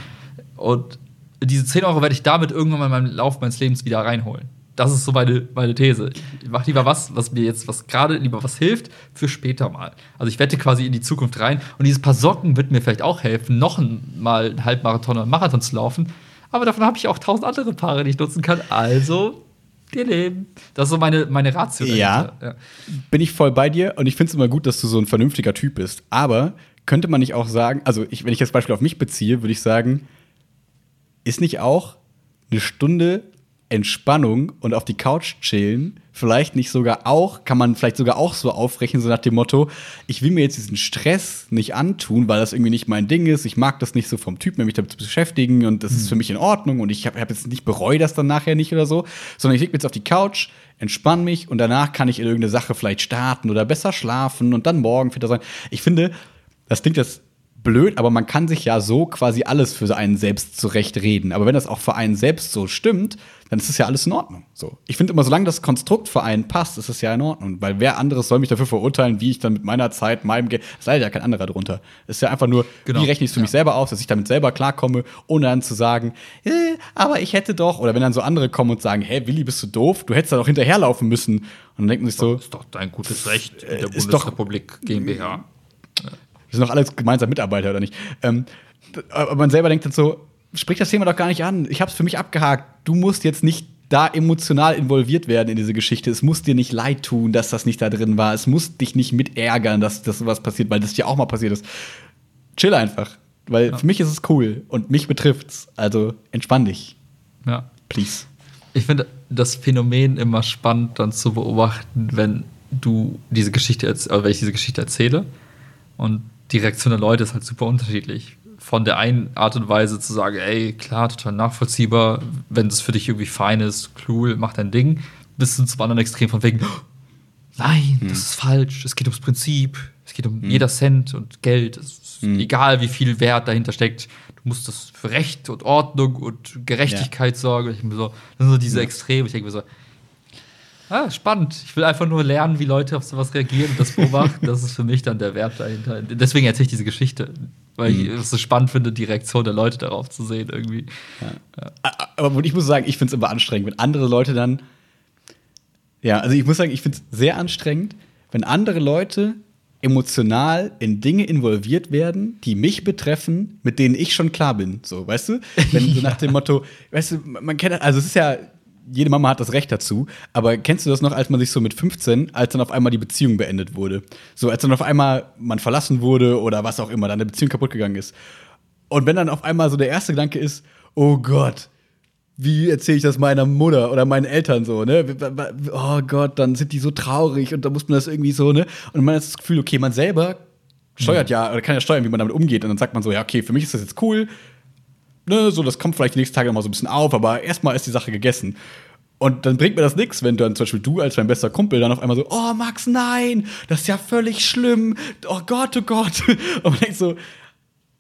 Und diese 10 Euro werde ich damit irgendwann mal in meinem Lauf meines Lebens wieder reinholen. Das ist so meine, meine These. Ich mache lieber was, was mir jetzt, was gerade lieber was hilft, für später mal. Also ich wette quasi in die Zukunft rein. Und dieses Paar Socken wird mir vielleicht auch helfen, noch ein, mal einen Halbmarathon oder einen Marathon zu laufen. Aber davon habe ich auch tausend andere Paare, die ich nutzen kann. Also, wir leben. Das ist so meine, meine Ratio. Ja. dahinter. Bin ich voll bei dir und ich finde es immer gut, dass du so ein vernünftiger Typ bist. Aber könnte man nicht auch sagen, also ich, wenn ich das Beispiel auf mich beziehe, würde ich sagen, ist nicht auch eine Stunde Entspannung und auf die Couch chillen vielleicht nicht sogar auch, kann man vielleicht sogar auch so aufrechnen, so nach dem Motto, ich will mir jetzt diesen Stress nicht antun, weil das irgendwie nicht mein Ding ist. Ich mag das nicht so vom Typ, mich damit zu beschäftigen und das ist für mich in Ordnung und ich habe hab jetzt nicht bereue das dann nachher nicht oder so, sondern ich leg mich jetzt auf die Couch, entspann mich und danach kann ich in irgendeine Sache vielleicht starten oder besser schlafen und dann morgen fitter sein. Ich finde, das klingt jetzt blöd, aber man kann sich ja so quasi alles für einen selbst zurechtreden. Aber wenn das auch für einen selbst so stimmt, dann ist es ja alles in Ordnung. So. Ich finde immer, solange das Konstrukt für einen passt, ist es ja in Ordnung. Weil wer anderes soll mich dafür verurteilen, wie ich dann mit meiner Zeit, meinem Geld, es leidet ja kein anderer drunter. Es ist ja einfach nur, Genau. wie rechne ich es für mich Ja. selber aus, dass ich damit selber klarkomme, ohne dann zu sagen, äh, aber ich hätte doch, oder wenn dann so andere kommen und sagen, hä, Willi, bist du doof? Du hättest da doch hinterherlaufen müssen. Und dann denkt man sich so, ist doch dein gutes Recht in der ist doch- Bundesrepublik GmbH. Sind doch alles gemeinsam Mitarbeiter, oder nicht? Ähm, aber man selber denkt dann so, sprich das Thema doch gar nicht an. Ich habe es für mich abgehakt. Du musst jetzt nicht da emotional involviert werden in diese Geschichte. Es muss dir nicht leid tun, dass das nicht da drin war. Es muss dich nicht mit ärgern, dass, dass sowas passiert, weil das dir auch mal passiert ist. Chill einfach. Weil für mich ist es cool und mich betrifft's. Also entspann dich, Ja. please. Ich finde das Phänomen immer spannend, dann zu beobachten, wenn du diese Geschichte, äh, wenn ich diese Geschichte erzähle. Und die Reaktion der Leute ist halt super unterschiedlich. Von der einen Art und Weise zu sagen, ey, klar, total nachvollziehbar, wenn es für dich irgendwie fein ist, cool, mach dein Ding, bis hin zum anderen Extrem von wegen, "Oh, nein, das ist falsch, es geht ums Prinzip, es geht um jeder Cent und Geld, es ist egal, wie viel Wert dahinter steckt, du musst das für Recht und Ordnung und Gerechtigkeit sorgen. Ich bin so, das sind so diese Extreme, ich denke mir so, Ah, spannend. Ich will einfach nur lernen, wie Leute auf sowas reagieren und das beobachten. das ist für mich dann der Wert dahinter. Deswegen erzähle ich diese Geschichte, weil ich es so spannend finde, die Reaktion der Leute darauf zu sehen irgendwie. Aber ich muss sagen, ich finde es immer anstrengend, wenn andere Leute dann. Ja, also ich muss sagen, ich finde es sehr anstrengend, wenn andere Leute emotional in Dinge involviert werden, die mich betreffen, mit denen ich schon klar bin. So, weißt du? Wenn [laughs] so nach dem Motto, weißt du, man kennt, also es ist ja, jede Mama hat das Recht dazu, aber kennst du das noch, als man sich so mit 15, als dann auf einmal die Beziehung beendet wurde? So, als dann auf einmal man verlassen wurde oder was auch immer, dann eine Beziehung kaputt gegangen ist. Und wenn dann auf einmal so der erste Gedanke ist, oh Gott, wie erzähle ich das meiner Mutter oder meinen Eltern so, ne? Oh Gott, dann sind die so traurig und da muss man das irgendwie so, ne? Und man hat das Gefühl, okay, man selber steuert ja, oder kann ja steuern, wie man damit umgeht. Und dann sagt man so, ja, okay, für mich ist das jetzt cool, ne, so, das kommt vielleicht die nächsten Tage noch mal so ein bisschen auf, aber erstmal ist die Sache gegessen. Und dann bringt mir das nichts, wenn dann zum Beispiel du als mein bester Kumpel dann auf einmal so, oh Max, nein, das ist ja völlig schlimm, oh Gott, oh Gott. [laughs] Und man denkt so,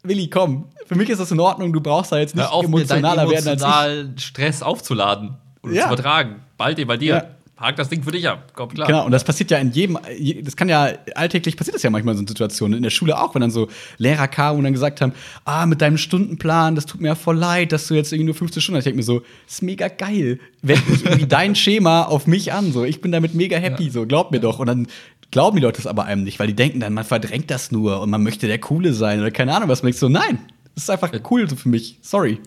Willi, komm, für mich ist das in Ordnung, du brauchst da jetzt nicht auf, emotionaler werden als ich. Stress aufzuladen und ja. zu übertragen. Bald bei dir. Ja. Hak das Ding für dich ab. Komm, klar. Genau, und das passiert ja in jedem, das kann ja, alltäglich passiert das ja manchmal in so Situationen. In der Schule auch, wenn dann so Lehrer kamen und dann gesagt haben, ah, mit deinem Stundenplan, das tut mir ja voll leid, dass du jetzt irgendwie nur 15 Stunden hast. Ich denke mir so, ist mega geil. Wend nicht [laughs] irgendwie dein Schema auf mich an, so. Ich bin damit mega happy, ja. so. Glaub mir doch. Und dann glauben die Leute das aber einem nicht, weil die denken dann, man verdrängt das nur und man möchte der Coole sein oder keine Ahnung was. Man denkt so, nein, das ist einfach cool für mich. Sorry.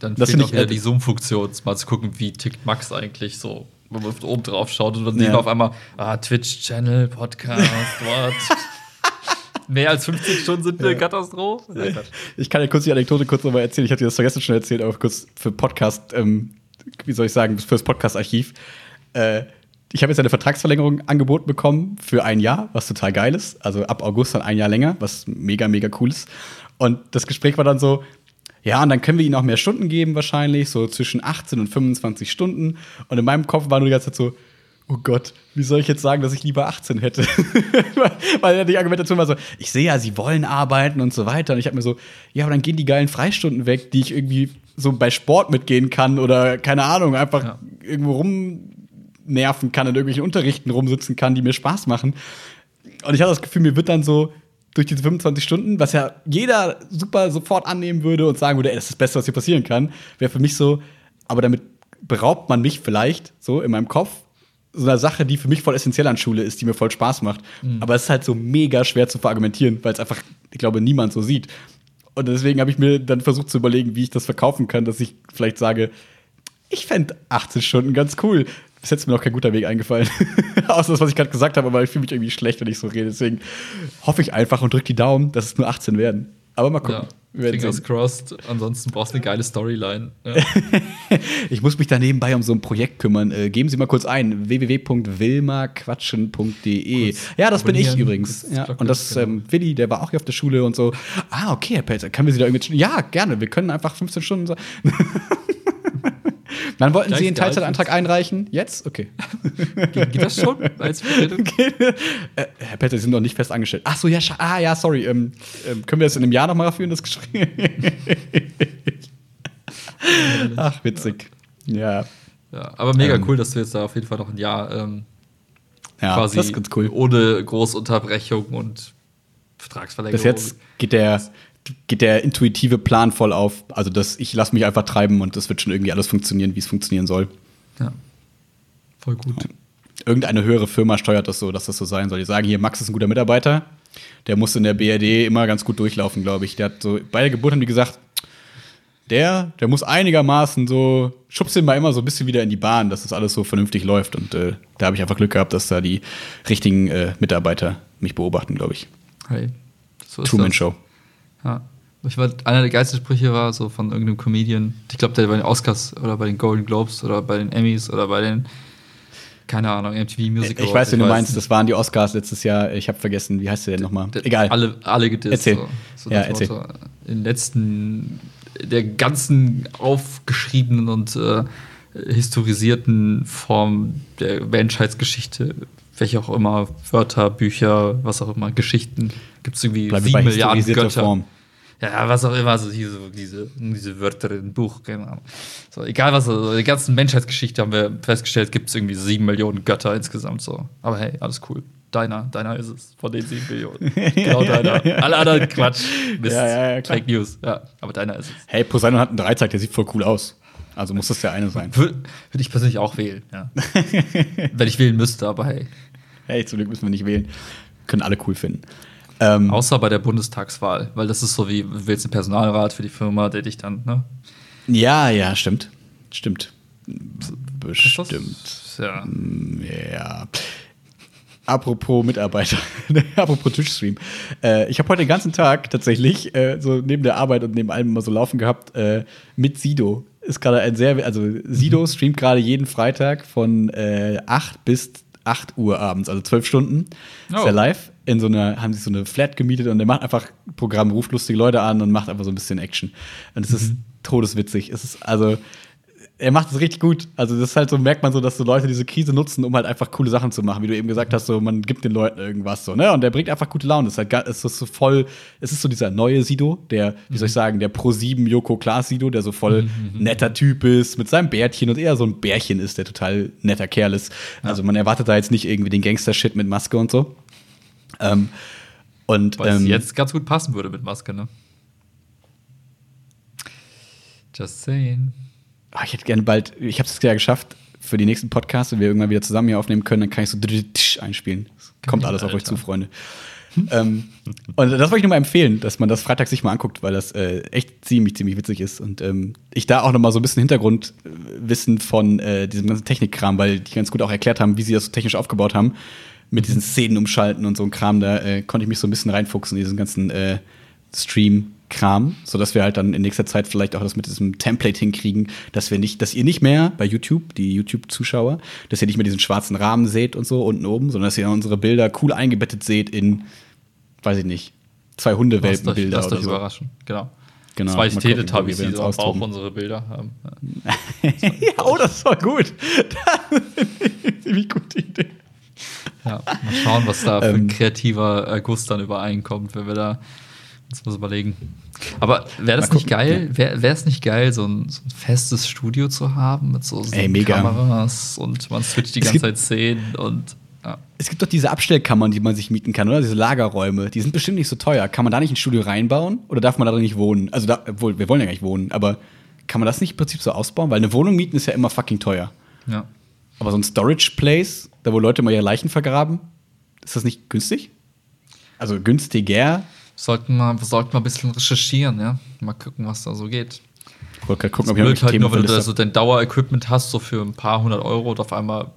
Dann das fehlt auch wieder die Zoom-Funktion, mal zu gucken, wie tickt Max eigentlich so. Wenn man oben drauf schaut und dann ja. sieht man auf einmal, ah, Twitch-Channel, Podcast, [laughs] what? Mehr als 15 Stunden sind eine ja. Katastrophe. Ja. Ich kann ja kurz die Anekdote kurz nochmal erzählen. Ich hatte das vergessen schon erzählt, aber kurz für Podcast, ähm, wie soll ich sagen, für das Podcast-Archiv. Äh, ich habe jetzt eine Vertragsverlängerung angeboten bekommen für ein Jahr, was total geil ist. Also ab August dann ein Jahr länger, was mega, mega cool ist. Und das Gespräch war dann so, ja, und dann können wir ihnen auch mehr Stunden geben, wahrscheinlich, so zwischen 18 und 25 Stunden. Und in meinem Kopf war nur die ganze Zeit so, oh Gott, wie soll ich jetzt sagen, dass ich lieber 18 hätte? [laughs] Weil die Argumentation war so, ich sehe ja, sie wollen arbeiten und so weiter. Und ich habe mir so, ja, aber dann gehen die geilen Freistunden weg, die ich irgendwie so bei Sport mitgehen kann oder keine Ahnung, einfach ja. irgendwo rumnerven kann, in irgendwelchen Unterrichten rumsitzen kann, die mir Spaß machen. Und ich hatte das Gefühl, mir wird dann so durch diese 25 Stunden, was ja jeder super sofort annehmen würde und sagen würde, ey, das ist das Beste, was hier passieren kann, wäre für mich so, aber damit beraubt man mich vielleicht so in meinem Kopf so einer Sache, die für mich voll essentiell an Schule ist, die mir voll Spaß macht. Mhm. Aber es ist halt so mega schwer zu verargumentieren, weil es einfach, ich glaube, niemand so sieht. Und deswegen habe ich mir dann versucht zu überlegen, wie ich das verkaufen kann, dass ich vielleicht sage, ich fände 18 Stunden ganz cool. Bis jetzt ist mir noch kein guter Weg eingefallen. [laughs] Außer das, was ich gerade gesagt habe, aber ich fühle mich irgendwie schlecht, wenn ich so rede. Deswegen hoffe ich einfach und drücke die Daumen, dass es nur 18 werden. Aber mal gucken. Ja, Fingers crossed. Ansonsten brauchst du eine geile Storyline. Ja. [laughs] ich muss mich da nebenbei um so ein Projekt kümmern. Äh, geben Sie mal kurz ein: www.wilmaquatschen.de. Ja, das bin ich übrigens. Ja. Und das genau. ähm, Willi, der war auch hier auf der Schule und so. Ah, okay, Herr Pelzer, können wir Sie da irgendwie. Ja, gerne. Wir können einfach 15 Stunden. [laughs] Wann wollten Sie einen Teilzeitantrag einreichen? Jetzt? Okay. [laughs] Geht, geht das schon? Als okay. [laughs] äh, Herr Petter, Sie sind noch nicht fest angestellt. Ach so, ja, ah, ja, sorry. Ähm, ähm, können wir das in einem Jahr nochmal führen, das Gespräch? [laughs] Ach, witzig. Ja. ja. Aber mega ähm, cool, dass du jetzt da auf jeden Fall noch ein Jahr ähm, ja, quasi das ist ganz cool. ohne Großunterbrechung und Vertragsverlängerung. Bis jetzt geht der geht der intuitive Plan voll auf. Also, dass ich lasse mich einfach treiben und das wird schon irgendwie alles funktionieren, wie es funktionieren soll. Ja. Voll gut. Irgendeine höhere Firma steuert das so, dass das so sein soll. Die sagen hier, Max ist ein guter Mitarbeiter. Der muss in der BRD immer ganz gut durchlaufen, glaube ich. Der hat so, bei der Geburt haben die gesagt, der, der muss einigermaßen so, schubst ihn mal immer so ein bisschen wieder in die Bahn, dass das alles so vernünftig läuft. Und äh, da habe ich einfach Glück gehabt, dass da die richtigen äh, Mitarbeiter mich beobachten, glaube ich. Hey, so Truman das. Show. Ja. Ich war, einer der geilsten Sprüche war so von irgendeinem Comedian. Ich glaube, der bei den Oscars oder bei den Golden Globes oder bei den Emmys oder bei den, keine Ahnung, MTV Music Ich weiß, wie du meinst, das waren die Oscars letztes Jahr. Ich habe vergessen, wie heißt der denn nochmal? Egal. Alle, alle gedisst. Erzähl. So, so ja, erzähl. So. In letzten, der ganzen aufgeschriebenen und äh, historisierten Form der Menschheitsgeschichte, welche auch immer, Wörter, Bücher, was auch immer, Geschichten, gibt es irgendwie Bleib sieben Milliarden Götter. Form. Ja, was auch immer, so diese, diese, diese Wörter im Buch, keine Ahnung. So, egal was, also die ganze Menschheitsgeschichte haben wir festgestellt, gibt es irgendwie sieben Millionen Götter insgesamt so. Aber hey, alles cool. Deiner, deiner ist es, von den sieben Millionen. [laughs] genau deiner. Alle anderen Quatsch. Mist. Ja, ja, ja, Fake News. Ja, aber deiner ist es. Hey, Poseidon hat einen Dreizack, der sieht voll cool aus. Also muss das der eine sein. Würde würd ich persönlich auch wählen, ja. [laughs] Wenn ich wählen müsste, aber hey. Hey, zum Glück müssen wir nicht wählen. Können alle cool finden. Ähm, Außer bei der Bundestagswahl, weil das ist so wie, du wählst einen Personalrat für die Firma, der dich dann, ne? Ja, ja, stimmt. Stimmt. Bestimmt. Ja. Mm, ja. Apropos Mitarbeiter, [laughs] apropos Tischstream. Äh, ich habe heute den ganzen Tag tatsächlich äh, so neben der Arbeit und neben allem immer so laufen gehabt äh, mit Sido. Ist gerade ein sehr, also Sido streamt gerade jeden Freitag von äh, 8 bis 8 Uhr abends, also 12 Stunden. Oh. Ist er live in so einer, haben sich so eine Flat gemietet und der macht einfach Programm, ruft lustige Leute an und macht einfach so ein bisschen Action. Und es mhm. ist todeswitzig. Es ist also er macht es richtig gut. Also das ist halt so, merkt man so, dass so Leute diese Krise nutzen, um halt einfach coole Sachen zu machen, wie du eben gesagt hast, so man gibt den Leuten irgendwas so, ne? Und der bringt einfach gute Laune. Es ist halt es ist so voll, es ist so dieser neue Sido, der, wie mhm. soll ich sagen, der Pro 7 Joko Klaas Sido, der so voll mhm, mhm. netter Typ ist, mit seinem Bärtchen und eher so ein Bärchen ist, der total netter Kerl ist. Ja. Also man erwartet da jetzt nicht irgendwie den Gangster-Shit mit Maske und so. Ähm, und Was ähm, jetzt ganz gut passen würde mit Maske, ne? Just saying. Oh, ich hätte gerne bald, ich habe es ja geschafft, für die nächsten Podcasts, wenn wir irgendwann wieder zusammen hier aufnehmen können, dann kann ich so einspielen. Das kommt alles auf euch zu, Freunde. ähm, und das wollte ich nur mal empfehlen, dass man das Freitag sich mal anguckt, weil das äh, echt ziemlich, ziemlich witzig ist. Und ähm, ich da auch noch mal so ein bisschen Hintergrundwissen von äh, diesem ganzen Technikkram, weil die ganz gut auch erklärt haben, wie sie das so technisch aufgebaut haben, mit diesen Szenen umschalten und so ein Kram, da äh, konnte ich mich so ein bisschen reinfuchsen in diesen ganzen äh, Stream Kram, sodass wir halt dann in nächster Zeit vielleicht auch das mit diesem Template hinkriegen, dass wir nicht, dass ihr nicht mehr bei YouTube, die YouTube-Zuschauer, dass ihr nicht mehr diesen schwarzen Rahmen seht und so unten oben, sondern dass ihr unsere Bilder cool eingebettet seht in, weiß ich nicht, zwei Hundewelpenbilder oder euch so. überraschen, genau. Genau. Zwei Teletubbies, die so auch unsere Bilder haben. [laughs] ja, oh, das voll gut. [laughs] Das ist eine ziemlich gute Idee. Ja, mal schauen, was da für ein ähm. kreativer äh, Guss dann übereinkommt, wenn wir da Jetzt muss ich überlegen. Aber wäre das nicht geil? Wäre es nicht geil, so ein, so ein, festes Studio zu haben mit so, so Ey, Kameras und man switcht die ganze Zeit Szenen und ja. Es gibt doch diese Abstellkammern, die man sich mieten kann, oder? Diese Lagerräume. Die sind bestimmt nicht so teuer. Kann man da nicht ein Studio reinbauen oder darf man da nicht wohnen? Also, da, obwohl, wir wollen ja gar nicht wohnen, aber kann man das nicht im Prinzip so ausbauen? Weil eine Wohnung mieten ist ja immer fucking teuer. Ja. Aber so ein Storage Place, da wo Leute mal ihre Leichen vergraben, ist das nicht günstig? Also günstiger Sollten wir, sollten wir ein bisschen recherchieren, ja. Mal gucken, was da so geht. Wollte gucken, ob ich halt nur, wenn du da so dein Dauerequipment hast, so für ein paar hundert Euro und auf einmal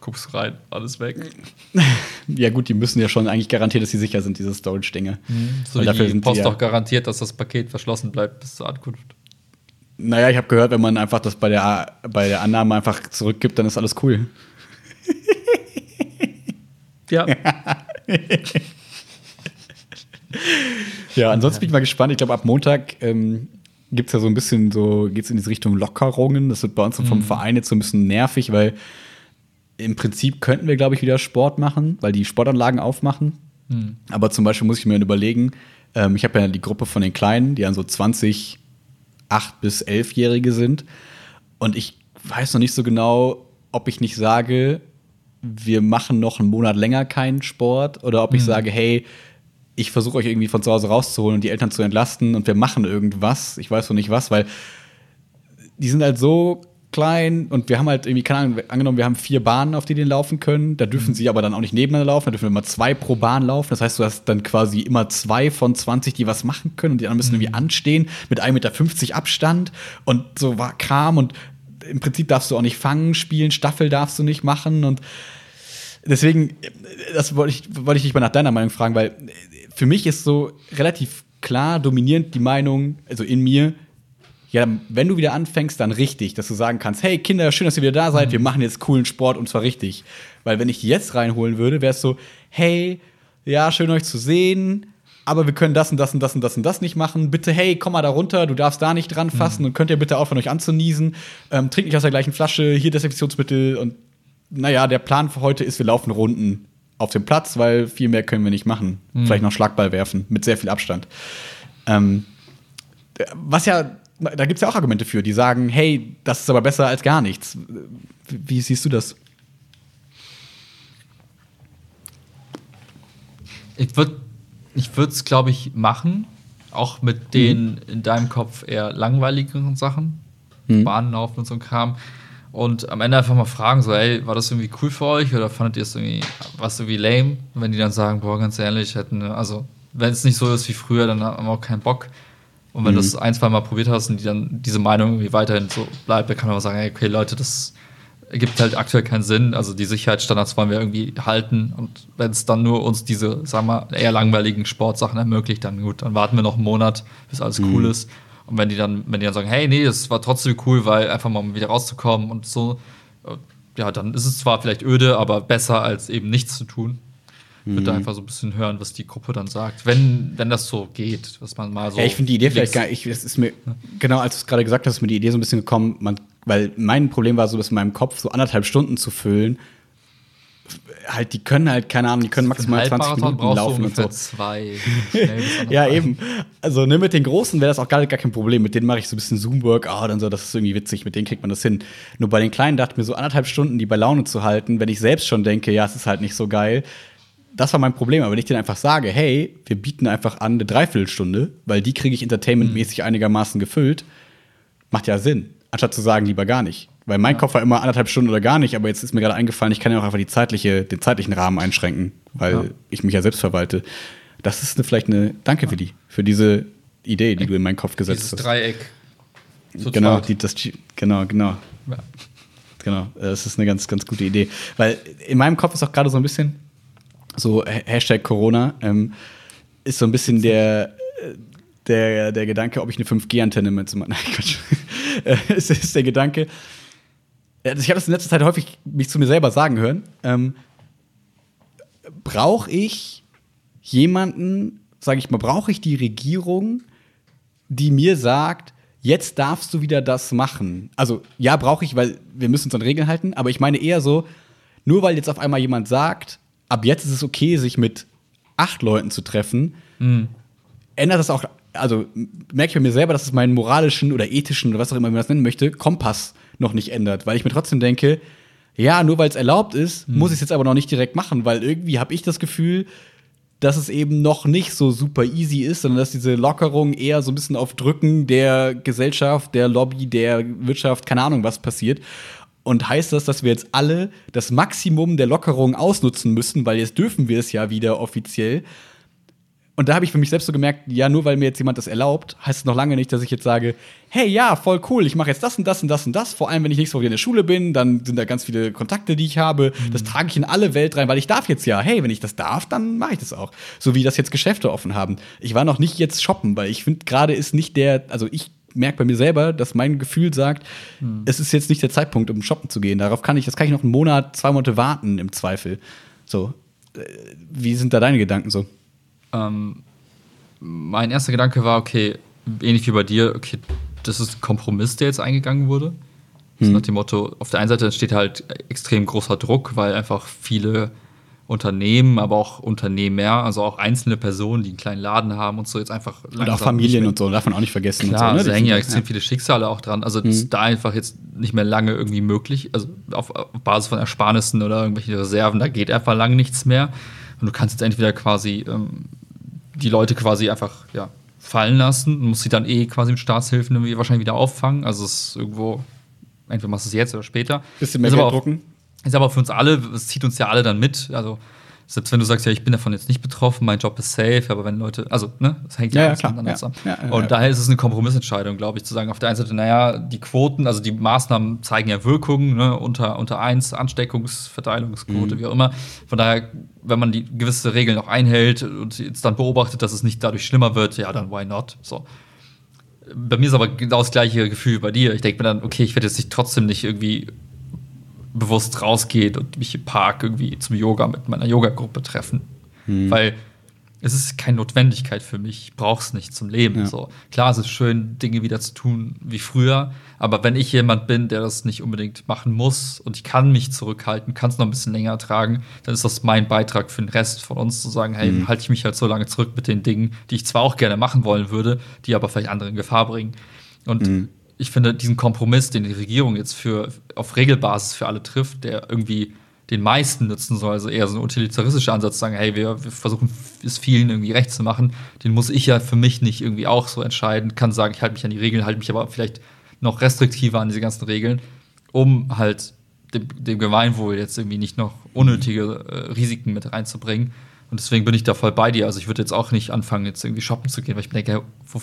guckst du rein, alles weg. [laughs] ja, gut, die müssen ja schon eigentlich garantieren, dass sie sicher sind, diese Storage-Dinge. Mhm. So dafür die sind Post doch garantiert, dass das Paket verschlossen bleibt bis zur Ankunft. Naja, ich habe gehört, wenn man einfach das bei der, bei der Annahme einfach zurückgibt, dann ist alles cool. ja. [laughs] ja, ansonsten bin ich mal gespannt. Ich glaube, ab Montag ähm, gibt es ja so ein bisschen so, geht es in diese Richtung Lockerungen. Das wird bei uns vom mhm. Verein jetzt so ein bisschen nervig, weil im Prinzip könnten wir, glaube ich, wieder Sport machen, weil die Sportanlagen aufmachen. Mhm. Aber zum Beispiel muss ich mir überlegen, ähm, ich habe ja die Gruppe von den Kleinen, die dann so 20, 8 bis 11-Jährige sind. Und ich weiß noch nicht so genau, ob ich nicht sage, wir machen noch einen Monat länger keinen Sport oder ob ich mhm. sage, hey, ich versuche euch irgendwie von zu Hause rauszuholen und die Eltern zu entlasten und wir machen irgendwas. Ich weiß noch nicht was, weil die sind halt so klein und wir haben halt irgendwie, keine Ahnung, angenommen, wir haben vier Bahnen, auf die die laufen können. Da dürfen mhm. sie aber dann auch nicht nebeneinander laufen, da dürfen immer zwei pro Bahn laufen. Das heißt, du hast dann quasi immer zwei von 20, die was machen können und die anderen müssen mhm. irgendwie anstehen mit 1,50 Meter Abstand und so war Kram und im Prinzip darfst du auch nicht fangen, spielen, Staffel darfst du nicht machen und deswegen, das wollte ich, wollte ich dich mal nach deiner Meinung fragen, weil für mich ist so relativ klar dominierend die Meinung, also in mir, ja, wenn du wieder anfängst, dann richtig, dass du sagen kannst, hey Kinder, schön, dass ihr wieder da seid, mhm. wir machen jetzt coolen Sport und zwar richtig. Weil wenn ich die jetzt reinholen würde, wäre es so, hey, ja, schön euch zu sehen, aber wir können das und das und das und das und das nicht machen. Bitte, hey, komm mal da runter, du darfst da nicht dran fassen mhm. und könnt ihr bitte aufhören, euch anzuniesen. Ähm, trinkt nicht aus der gleichen Flasche, hier Desinfektionsmittel und naja, der Plan für heute ist, wir laufen Runden auf dem Platz, weil viel mehr können wir nicht machen. Mhm. Vielleicht noch Schlagball werfen mit sehr viel Abstand. Ähm, was ja, da gibt es ja auch Argumente für, die sagen, hey, das ist aber besser als gar nichts. Wie, wie siehst du das? Ich würde ich es, glaube ich, machen, auch mit den mhm. in deinem Kopf eher langweiligeren Sachen, mhm. Bahnen laufen und so ein Kram. Und am Ende einfach mal fragen, so, ey, war das irgendwie cool für euch oder fandet ihr es irgendwie, was irgendwie lame? Und wenn die dann sagen, boah, ganz ehrlich, hätten, also, wenn es nicht so ist wie früher, dann haben wir auch keinen Bock. Und wenn mhm. du es ein, zwei Mal probiert hast und die dann diese Meinung irgendwie weiterhin so bleibt, dann kann man auch sagen, ey, okay, Leute, das ergibt halt aktuell keinen Sinn. Also die Sicherheitsstandards wollen wir irgendwie halten. Und wenn es dann nur uns diese, sagen wir, eher langweiligen Sportsachen ermöglicht, dann gut, dann warten wir noch einen Monat, bis alles mhm. cool ist. Und wenn die dann, wenn die dann sagen, hey, nee, es war trotzdem cool, weil einfach mal wieder rauszukommen und so, äh, ja, dann ist es zwar vielleicht öde, aber besser als eben nichts zu tun. Ich würde mhm. einfach so ein bisschen hören, was die Gruppe dann sagt, wenn, wenn das so geht, was man mal so. Ja, ich finde die Idee vielleicht gar nicht. Es ist mir, genau als du es gerade gesagt hast, ist mir die Idee so ein bisschen gekommen, man, weil mein Problem war so, dass in meinem Kopf so anderthalb Stunden zu füllen, halt, die können halt, keine Ahnung, die können maximal 20 Minuten laufen und so. Zwei. [laughs] ja, eben. Also, ne, mit den Großen wäre das auch gar, gar kein Problem. Mit denen mache ich so ein bisschen Zoom-Workout und so, das ist irgendwie witzig, mit denen kriegt man das hin. Nur bei den Kleinen dachte ich mir so anderthalb Stunden, die bei Laune zu halten, wenn ich selbst schon denke, ja, es ist halt nicht so geil, das war mein Problem. Aber wenn ich denen einfach sage, hey, wir bieten einfach an eine Dreiviertelstunde, weil die kriege ich entertainmentmäßig mhm. einigermaßen gefüllt, macht ja Sinn. Anstatt zu sagen, lieber gar nicht. Weil mein ja. Kopf war immer anderthalb Stunden oder gar nicht, aber jetzt ist mir gerade eingefallen, ich kann ja auch einfach die zeitliche, den zeitlichen Rahmen einschränken, weil ja. ich mich ja selbst verwalte. Das ist eine, vielleicht eine Danke für die, für diese Idee, die du in meinen Kopf gesetzt Dieses hast. Dreieck. So genau, die, das, genau, genau. Ja. Genau, das ist eine ganz, ganz gute Idee. Weil in meinem Kopf ist auch gerade so ein bisschen, so Hashtag Corona, ähm, ist so ein bisschen der, der, der Gedanke, ob ich eine 5G-Antenne mit so [laughs] Nein, Quatsch. [laughs] es ist der Gedanke, ich habe das in letzter Zeit häufig mich zu mir selber sagen hören. Ähm, brauche ich jemanden, sage ich mal, brauche ich die Regierung, die mir sagt, jetzt darfst du wieder das machen? Also ja, brauche ich, weil wir müssen uns an Regeln halten, aber ich meine eher so, nur weil jetzt auf einmal jemand sagt, ab jetzt ist es okay, sich mit acht Leuten zu treffen, mhm. ändert das auch, also merke ich bei mir selber, dass es meinen moralischen oder ethischen oder was auch immer man das nennen möchte, Kompass noch nicht ändert. Weil ich mir trotzdem denke, ja, nur weil es erlaubt ist, mhm. muss ich es jetzt aber noch nicht direkt machen, weil irgendwie habe ich das Gefühl, dass es eben noch nicht so super easy ist, sondern dass diese Lockerung eher so ein bisschen auf Drücken der Gesellschaft, der Lobby, der Wirtschaft, keine Ahnung, was passiert. Und heißt das, dass wir jetzt alle das Maximum der Lockerung ausnutzen müssen, weil jetzt dürfen wir es ja wieder offiziell. Und da habe ich für mich selbst so gemerkt, ja, nur weil mir jetzt jemand das erlaubt, heißt es noch lange nicht, dass ich jetzt sage, hey, ja, voll cool, ich mache jetzt das und das und das und das. Vor allem, wenn ich nächste Woche in der Schule bin, dann sind da ganz viele Kontakte, die ich habe. Mhm. Das trage ich in alle Welt rein, weil ich darf jetzt ja. Hey, wenn ich das darf, dann mache ich das auch. So wie das jetzt Geschäfte offen haben. Ich war noch nicht jetzt shoppen, weil ich finde, gerade ist nicht der, also ich merke bei mir selber, dass mein Gefühl sagt, hm. es ist jetzt nicht der Zeitpunkt, um shoppen zu gehen. Darauf kann ich, das kann ich noch einen Monat, zwei Monate warten im Zweifel. So, äh, wie sind da deine Gedanken so? Ähm, mein erster Gedanke war, okay, ähnlich wie bei dir, okay, das ist ein Kompromiss, der jetzt eingegangen wurde. Hm. nach dem Motto, auf der einen Seite entsteht halt extrem großer Druck, weil einfach viele Unternehmen, aber auch Unternehmer, also auch einzelne Personen, die einen kleinen Laden haben und so jetzt einfach. Und auch Familien und so, darf man auch nicht vergessen. Klar, und so, ne? da hängen ja extrem ja. viele Schicksale auch dran. Also mhm. da einfach jetzt nicht mehr lange irgendwie möglich, also auf, auf Basis von Ersparnissen oder irgendwelchen Reserven, da geht einfach lange nichts mehr. Und du kannst jetzt entweder quasi ähm, die Leute quasi einfach ja, fallen lassen und musst sie dann eh quasi mit Staatshilfen irgendwie wahrscheinlich wieder auffangen. Also es ist irgendwo, entweder machst du es jetzt oder später. Bisschen mehr Geld drucken. Ist aber für uns alle, es zieht uns ja alle dann mit. Also, selbst wenn du sagst, ja, ich bin davon jetzt nicht betroffen, mein Job ist safe, aber wenn Leute, also, ne, das hängt ja, ja alles miteinander ja, zusammen. Ja, und daher ist es eine Kompromissentscheidung, glaube ich, zu sagen, auf der einen Seite, naja, die Quoten, also die Maßnahmen zeigen ja Wirkungen, ne, unter, unter eins, Ansteckungsverteilungsquote, mhm. wie auch immer. Von daher, wenn man die gewisse Regeln noch einhält und jetzt dann beobachtet, dass es nicht dadurch schlimmer wird, ja, dann why not? So. Bei mir ist aber genau das gleiche Gefühl bei dir. Ich denke mir dann, okay, ich werde jetzt nicht trotzdem nicht irgendwie bewusst rausgeht und mich im Park irgendwie zum Yoga mit meiner Yoga-Gruppe treffen. Hm. Weil es ist keine Notwendigkeit für mich. Ich brauche es nicht zum Leben. Ja. So. Klar, es ist schön, Dinge wieder zu tun wie früher. Aber wenn ich jemand bin, der das nicht unbedingt machen muss und ich kann mich zurückhalten, kann es noch ein bisschen länger tragen, dann ist das mein Beitrag für den Rest von uns, zu sagen, hey, mhm. halte ich mich halt so lange zurück mit den Dingen, die ich zwar auch gerne machen wollen würde, die aber vielleicht andere in Gefahr bringen. Und mhm ich finde diesen Kompromiss, den die Regierung jetzt für, auf Regelbasis für alle trifft, der irgendwie den meisten nutzen soll, also eher so ein utilitaristischer Ansatz, sagen, hey, wir, wir, versuchen es vielen irgendwie recht zu machen, den muss ich ja für mich nicht irgendwie auch so entscheiden, kann sagen, ich halte mich an die Regeln, halte mich aber vielleicht noch restriktiver an diese ganzen Regeln, um halt dem, dem Gemeinwohl jetzt irgendwie nicht noch unnötige äh, Risiken mit reinzubringen. Und deswegen bin ich da voll bei dir. Also ich würde jetzt auch nicht anfangen, jetzt irgendwie shoppen zu gehen, weil ich denke, wo,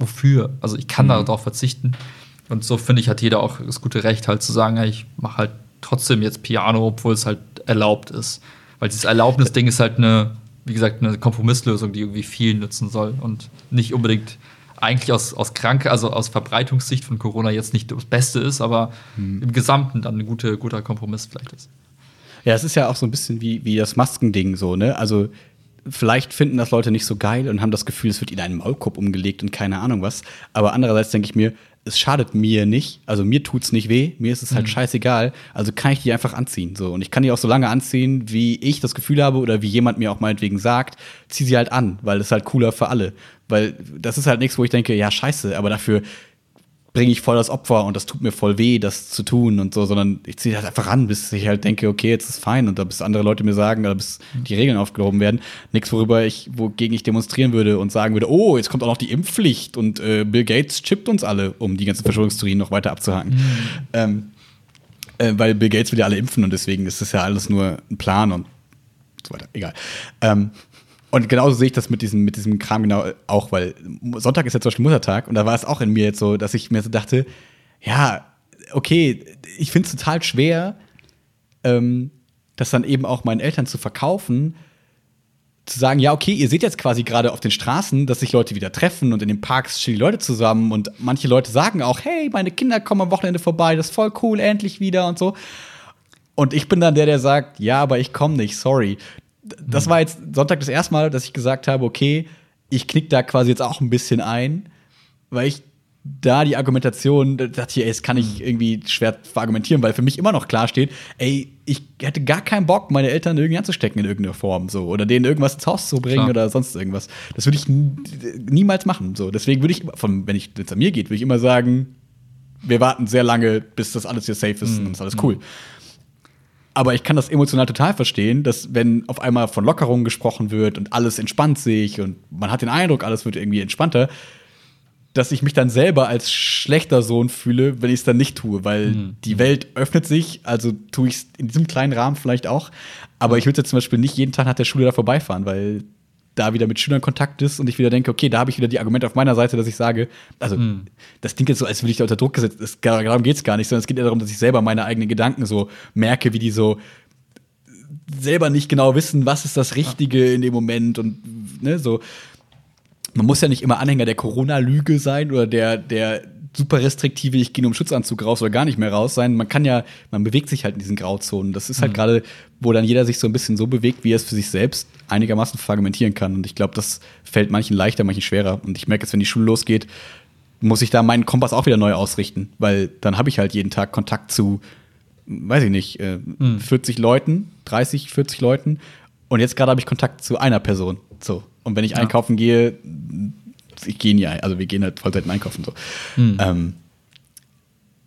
wofür? Also ich kann mhm. darauf verzichten. Und so finde ich, hat jeder auch das gute Recht, halt zu sagen, ich mache halt trotzdem jetzt Piano, obwohl es halt erlaubt ist. Weil dieses Erlaubnis-Ding ist halt eine, wie gesagt, eine Kompromisslösung, die irgendwie vielen nützen soll und nicht unbedingt eigentlich aus, aus Kranke, also aus Verbreitungssicht von Corona jetzt nicht das Beste ist, aber hm. im Gesamten dann ein gute, guter Kompromiss vielleicht ist. Ja, es ist ja auch so ein bisschen wie, wie das Maskending so, ne? Also vielleicht finden das Leute nicht so geil und haben das Gefühl, es wird ihnen einen Maulkorb umgelegt und keine Ahnung was. Aber andererseits denke ich mir, es schadet mir nicht, also mir tut's nicht weh, mir ist es halt mhm. scheißegal, also kann ich die einfach anziehen so. Und ich kann die auch so lange anziehen, wie ich das Gefühl habe oder wie jemand mir auch meinetwegen sagt, zieh sie halt an, weil das ist halt cooler für alle, weil das ist halt nichts, wo ich denke, ja scheiße, aber dafür bringe ich voll das Opfer und das tut mir voll weh, das zu tun und so, sondern ich ziehe halt einfach ran, bis ich halt denke, okay, jetzt ist fein und da bis andere Leute mir sagen oder bis die Regeln aufgehoben werden. Nichts, worüber ich, wogegen ich demonstrieren würde und sagen würde, oh, jetzt kommt auch noch die Impfpflicht und äh, Bill Gates chippt uns alle, um die ganzen Verschwörungstheorien noch weiter abzuhaken. Mhm. Ähm, äh, weil Bill Gates will ja alle impfen und deswegen ist das ja alles nur ein Plan und so weiter. Egal. Ähm, und genauso sehe ich das mit diesem, mit diesem Kram genau auch, weil Sonntag ist ja zum Beispiel Muttertag und da war es auch in mir jetzt so, dass ich mir so dachte, ja, okay, ich finde es total schwer, ähm, das dann eben auch meinen Eltern zu verkaufen, zu sagen, ja, okay, ihr seht jetzt quasi gerade auf den Straßen, dass sich Leute wieder treffen und in den Parks stehen die Leute zusammen und manche Leute sagen auch, hey, meine Kinder kommen am Wochenende vorbei, das ist voll cool, endlich wieder und so. Und ich bin dann der, der sagt, ja, aber ich komme nicht, sorry das war jetzt Sonntag das erste Mal, dass ich gesagt habe, okay, ich knick da quasi jetzt auch ein bisschen ein, weil ich da die Argumentation, da dachte ich, ey, das kann ich mhm. irgendwie schwer verargumentieren, weil für mich immer noch klar steht, ey, ich hätte gar keinen Bock, meine Eltern irgendwie anzustecken in irgendeiner Form, so, oder denen irgendwas ins Haus zu bringen Klar. oder sonst irgendwas. Das würde ich niemals machen, so. Deswegen würde ich, von, wenn ich jetzt an mir geht, würde ich immer sagen, wir warten sehr lange, bis das alles hier safe ist mhm. und ist alles cool. Mhm. Aber ich kann das emotional total verstehen, dass wenn auf einmal von Lockerungen gesprochen wird und alles entspannt sich und man hat den Eindruck, alles wird irgendwie entspannter, dass ich mich dann selber als schlechter Sohn fühle, wenn ich es dann nicht tue, weil mhm. die Welt öffnet sich, also tue ich es in diesem kleinen Rahmen vielleicht auch. Aber ich würde jetzt zum Beispiel nicht jeden Tag nach der Schule da vorbeifahren, weil da wieder mit Schülern Kontakt ist und ich wieder denke, okay, da habe ich wieder die Argumente auf meiner Seite, dass ich sage, also mm. das klingt jetzt so, als würde ich da unter Druck gesetzt. Das, darum geht es gar nicht, sondern es geht eher darum, dass ich selber meine eigenen Gedanken so merke, wie die so selber nicht genau wissen, was ist das Richtige in dem Moment und ne, so. Man muss ja nicht immer Anhänger der Corona-Lüge sein oder der, der super restriktive, ich gehe nur im Schutzanzug raus oder gar nicht mehr raus sein. Man kann ja, man bewegt sich halt in diesen Grauzonen. Das ist halt mhm. gerade, wo dann jeder sich so ein bisschen so bewegt, wie er es für sich selbst einigermaßen fragmentieren kann. Und ich glaube, das fällt manchen leichter, manchen schwerer. Und ich merke jetzt, wenn die Schule losgeht, muss ich da meinen Kompass auch wieder neu ausrichten, weil dann habe ich halt jeden Tag Kontakt zu, weiß ich nicht, äh, mhm. 40 Leuten, 30, 40 Leuten. Und jetzt gerade habe ich Kontakt zu einer Person. So. Und wenn ich ja. einkaufen gehe, ich gehe nie, also wir gehen halt Vollzeit einkaufen so. Mhm. Ähm,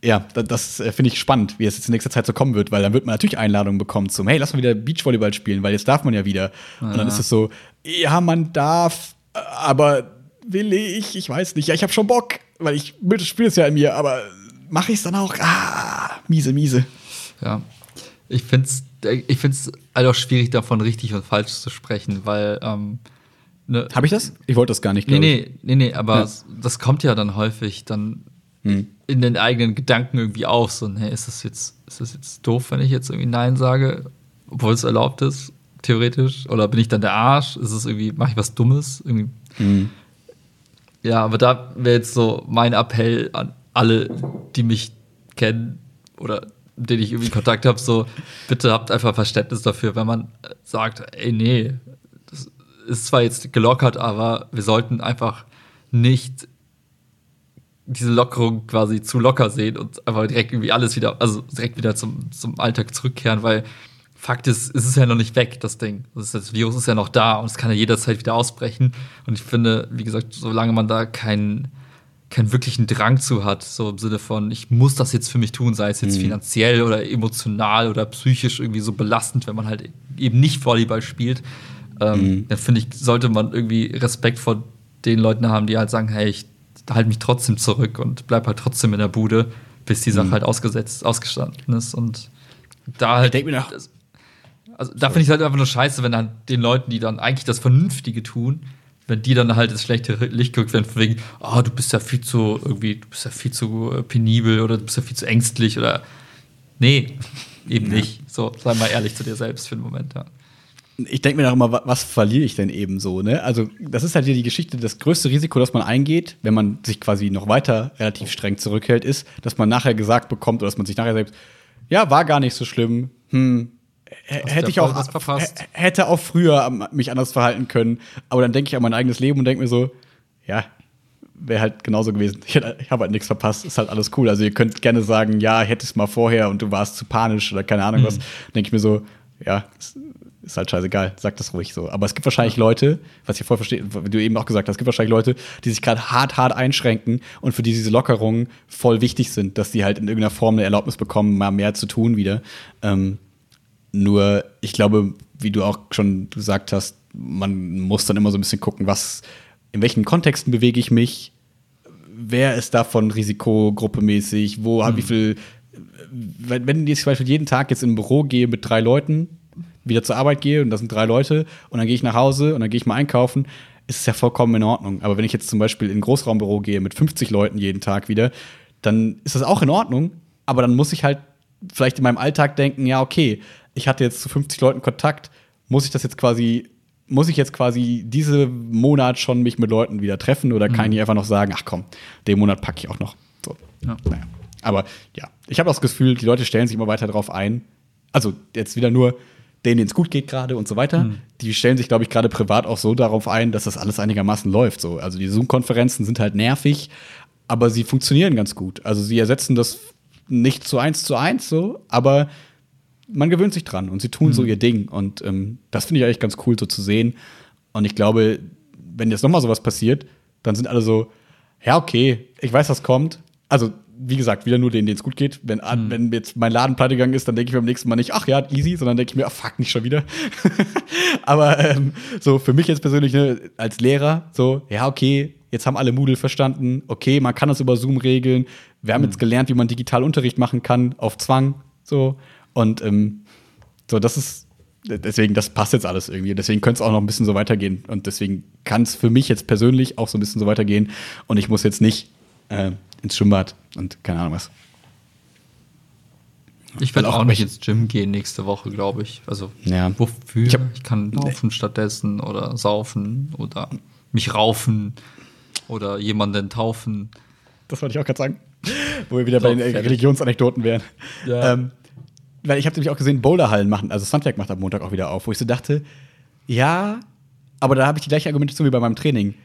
ja, das, das äh, finde ich spannend, wie es jetzt in nächster Zeit so kommen wird, weil dann wird man natürlich Einladungen bekommen zum, hey, lass mal wieder Beachvolleyball spielen, weil jetzt darf man ja wieder. Ja. Und dann ist es so, ja, man darf, aber will ich, ich weiß nicht, ja, ich habe schon Bock, weil ich spiele es ja in mir, aber mache ich es dann auch? Ah, miese, miese. Ja, ich finde es ich find's halt auch schwierig, davon richtig und falsch zu sprechen, weil ähm, Ne, Habe ich das? Ich wollte das gar nicht. Nee, nee, nee, nee, aber ja. das kommt ja dann häufig dann hm. in den eigenen Gedanken irgendwie auf. So, hey, ist das jetzt, ist das jetzt doof, wenn ich jetzt irgendwie Nein sage, obwohl es erlaubt ist, theoretisch? Oder bin ich dann der Arsch? Ist es irgendwie, mache ich was Dummes? Irgendwie. Hm. Ja, aber da wäre jetzt so mein Appell an alle, die mich kennen oder denen ich irgendwie Kontakt habe, so bitte habt einfach Verständnis dafür, wenn man sagt, ey, nee, ist zwar jetzt gelockert, aber wir sollten einfach nicht diese Lockerung quasi zu locker sehen und einfach direkt irgendwie alles wieder, also direkt wieder zum, zum Alltag zurückkehren, weil Fakt ist, es ist ja noch nicht weg, das Ding. Das, Virus ist ja noch da und es kann ja jederzeit wieder ausbrechen. Und ich finde, wie gesagt, solange man da keinen keinen wirklichen Drang zu hat, so im Sinne von, ich muss das jetzt für mich tun, sei es jetzt mhm. finanziell oder emotional oder psychisch irgendwie so belastend, wenn man halt eben nicht Volleyball spielt, ähm, mhm. dann finde ich, sollte man irgendwie Respekt vor den Leuten haben, die halt sagen, hey, ich halte mich trotzdem zurück und bleib halt trotzdem in der Bude, bis die Sache mhm. halt ausgesetzt, ausgestanden ist. Und da halt. Ich mir nach also da finde ich es halt einfach nur scheiße, wenn dann den Leuten, die dann eigentlich das Vernünftige tun, wenn die dann halt ins schlechte Licht gerückt werden, von wegen, oh, du bist ja viel zu irgendwie, du bist ja viel zu penibel oder du bist ja viel zu ängstlich oder nee, [laughs] eben nicht. So, sei mal ehrlich zu dir selbst für einen Moment, ja. Ich denke mir auch immer, wa- was verliere ich denn eben so, ne? Also, das ist halt hier die Geschichte, das größte Risiko, das man eingeht, wenn man sich quasi noch weiter relativ streng zurückhält, ist, dass man nachher gesagt bekommt oder dass man sich nachher selbst, ja, war gar nicht so schlimm, hm, hätte ich auch, hätte auch früher mich anders verhalten können, aber dann denke ich an mein eigenes Leben und denke mir so, ja, wäre halt genauso gewesen. Ich, ich habe halt nichts verpasst, ist halt alles cool. Also ihr könnt gerne sagen, ja, hättest mal vorher und du warst zu panisch oder keine Ahnung was. Denke ich mir so, ja, ist, halt scheißegal, sag das ruhig so. Aber es gibt wahrscheinlich Leute, was ich voll verstehe, wie du eben auch gesagt hast, es gibt wahrscheinlich Leute, die sich gerade hart, hart einschränken und für die diese Lockerungen voll wichtig sind, dass die halt in irgendeiner Form eine Erlaubnis bekommen, mal mehr zu tun wieder. Ähm, nur, ich glaube, wie du auch schon gesagt hast, man muss dann immer so ein bisschen gucken, was, in welchen Kontexten bewege ich mich, wer ist davon risikogruppemäßig, wo, wie viel, wenn, wenn ich zum Beispiel jeden Tag jetzt in ein Büro gehe mit drei Leuten, wieder zur Arbeit gehe und das sind drei Leute und dann gehe ich nach Hause und dann gehe ich mal einkaufen, ist es ja vollkommen in Ordnung. Aber wenn ich jetzt zum Beispiel in ein Großraumbüro gehe mit 50 Leuten jeden Tag wieder, dann ist das auch in Ordnung. Aber dann muss ich halt vielleicht in meinem Alltag denken, ja, okay, ich hatte jetzt zu 50 Leuten Kontakt, muss ich das jetzt quasi, muss ich jetzt quasi diesen Monat schon mich mit Leuten wieder treffen oder kann ich einfach noch sagen, ach komm, den Monat packe ich auch noch. So. Ja. Naja. Aber ja, ich habe das Gefühl, die Leute stellen sich immer weiter darauf ein. Also jetzt wieder nur denen, es gut geht gerade und so weiter. Die stellen sich, glaube ich, gerade privat auch so darauf ein, dass das alles einigermaßen läuft. So. Also die Zoom-Konferenzen sind halt nervig, aber sie funktionieren ganz gut. Also sie ersetzen das nicht zu eins zu eins so, aber man gewöhnt sich dran und sie tun so ihr Ding. Und ähm, das finde ich eigentlich ganz cool so zu sehen. Und ich glaube, wenn jetzt nochmal sowas passiert, dann sind alle so, ja, okay, ich weiß, was kommt. Also, wie gesagt, wieder nur denen, denen es gut geht. Wenn, wenn jetzt mein Laden pleite gegangen ist, dann denke ich mir beim nächsten Mal nicht, ach ja, easy, sondern denke ich mir, ach fuck, nicht schon wieder. [laughs] Aber ähm, so für mich jetzt persönlich ne, als Lehrer, so, ja, okay, jetzt haben alle Moodle verstanden, okay, man kann das über Zoom regeln. Wir haben jetzt gelernt, wie man digital Unterricht machen kann, auf Zwang, so. Und ähm, so, das ist, deswegen, das passt jetzt alles irgendwie. Deswegen könnte es auch noch ein bisschen so weitergehen. Und deswegen kann es für mich jetzt persönlich auch so ein bisschen so weitergehen. Und ich muss jetzt nicht äh, ins Schwimmbad und keine Ahnung was. Ich werde auch auch nicht ins Gym gehen nächste Woche, glaube ich. Also Ja. wofür? Ich Ich, hab- kann laufen stattdessen oder saufen oder mich raufen oder jemanden taufen. Das wollte ich auch gerade sagen. [laughs] Wo wir wieder bei So, den äh, fertig. Religionsanekdoten wären. Ja. Ähm, weil ich habe nämlich auch gesehen, Boulderhallen machen, also Sunwerk macht am Montag auch wieder auf, wo ich so dachte, ja, aber da habe ich die gleiche Argumentation wie bei meinem Training.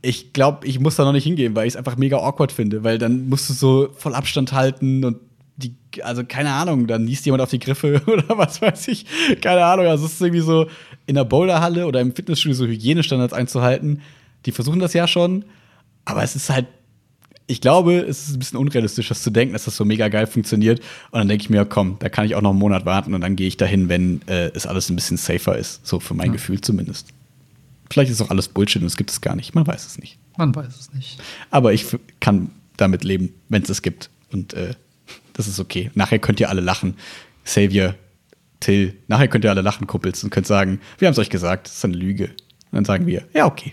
Ich glaube, ich muss da noch nicht hingehen, weil ich es einfach mega awkward finde, weil dann musst du so voll Abstand halten und die, also keine Ahnung, dann liest jemand auf die Griffe [laughs] oder was weiß ich, keine Ahnung. Also es ist irgendwie so in der Boulderhalle oder im Fitnessstudio so Hygienestandards einzuhalten. Die versuchen das ja schon, aber es ist halt ich glaube, es ist ein bisschen unrealistisch, das zu denken, dass das so mega geil funktioniert. Und dann denke ich mir, komm, da kann ich auch noch einen Monat warten und dann gehe ich dahin, wenn äh, es alles ein bisschen safer ist. So für mein Gefühl zumindest. Vielleicht ist auch alles Bullshit und es gibt es gar nicht. Man weiß es nicht. Man weiß es nicht. Aber ich kann damit leben, wenn es es gibt. Und äh, das ist okay. Nachher könnt ihr alle lachen. Xavier, Till, nachher könnt ihr alle lachen, Kuppels, und könnt sagen, wir haben es euch gesagt, das ist eine Lüge. Und dann sagen wir, ja, okay,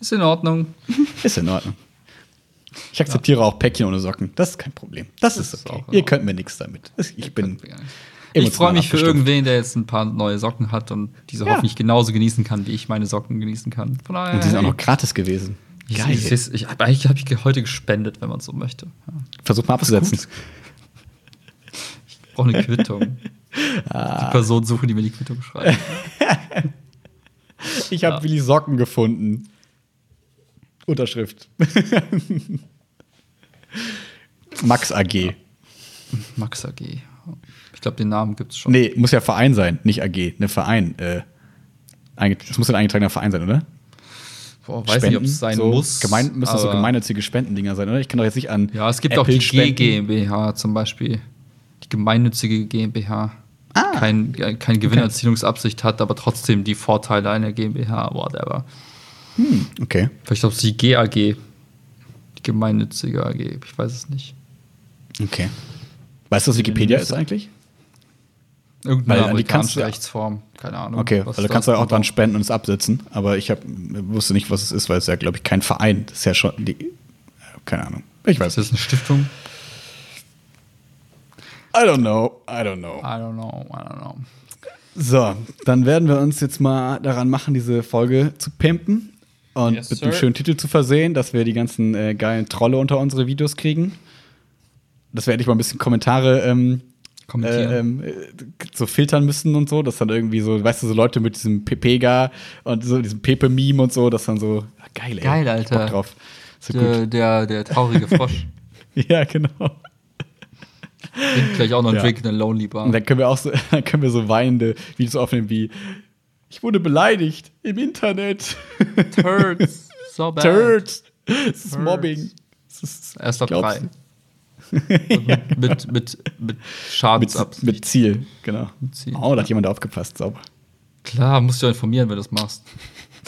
Ist in Ordnung. [laughs] ist in Ordnung. Ich akzeptiere auch Päckchen ohne Socken. Das ist kein Problem. Das, Das ist ist okay. auch in Ihr könnt mir nichts damit. Das- Ich bin. Ich freue mich für irgendwen, der jetzt ein paar neue Socken hat und diese Ja. hoffentlich genauso genießen kann, wie ich meine Socken genießen kann. Von daher, Und die sind auch noch gratis gewesen. Geil. ich, ich, ich, eigentlich habe ich heute gespendet, wenn man so möchte. Ja. Versuch mal abzusetzen. Ich brauche eine Quittung. Ah. Die Person suchen, die mir die Quittung schreibt. [laughs] Ich habe Ja. Willi Socken gefunden. Unterschrift. [laughs] Max AG. Max AG. Ich glaube, den Namen gibt es schon. Nee, muss ja Verein sein, nicht AG. Ne Verein. Äh, das muss ja ein eingetragener Verein sein, oder? Boah, weiß nicht, ob es sein so muss. Gemein, müssen so gemeinnützige Spendendinger sein, oder? Ich kann doch jetzt nicht an. Ja, es gibt Apple auch die spenden. GmbH zum Beispiel. Die gemeinnützige GmbH. Ah. Kein, kein Gewinnerzielungsabsicht hat, aber trotzdem die Vorteile einer GmbH, whatever. Okay. Vielleicht auch die GAG. Die gemeinnützige AG. Ich weiß es nicht. Okay. Weißt du, was Wikipedia ist eigentlich? Irgendeine Weil amerikanische du- Rechtsform. Keine Ahnung. Okay, weil du kannst ja auch dran spenden und es absetzen, aber ich hab, wusste nicht, was es ist, weil es ja, glaube ich, kein Verein. Das ist ja schon die. Keine Ahnung. Ich weiß Ist das eine Stiftung? I don't know, I don't know. I don't know, I don't know. So, dann werden wir uns jetzt mal daran machen, diese Folge zu pimpen und Yes, mit einem schönen Titel zu versehen, dass wir die ganzen äh, geilen Trolle unter unsere Videos kriegen. Dass wir endlich mal ein bisschen Kommentare ähm, Kommentieren. äh, äh, so filtern müssen und so, dass dann irgendwie so, weißt du, so Leute mit diesem Pepega und so diesem Pepe-Meme und so, dass dann so, ah, geil, ey. Geil, Alter. Bock drauf. So der, der, der traurige Frosch. [laughs] Ja, genau. Trinkt gleich auch noch einen Ja. Drink in der Lonely Bar. Und dann können wir auch so, [laughs] dann können wir so weinende Videos aufnehmen wie ich wurde beleidigt im Internet. Turds. [laughs] So bad. Turds. Es ist. Mobbing. Es ist, Erst ab mit, [laughs] mit, mit mit, Schadensabsicht. mit Ziel, genau. Ziel, Oh, da hat jemand aufgepasst, sauber. Klar, musst du ja informieren, wenn du das machst. [laughs]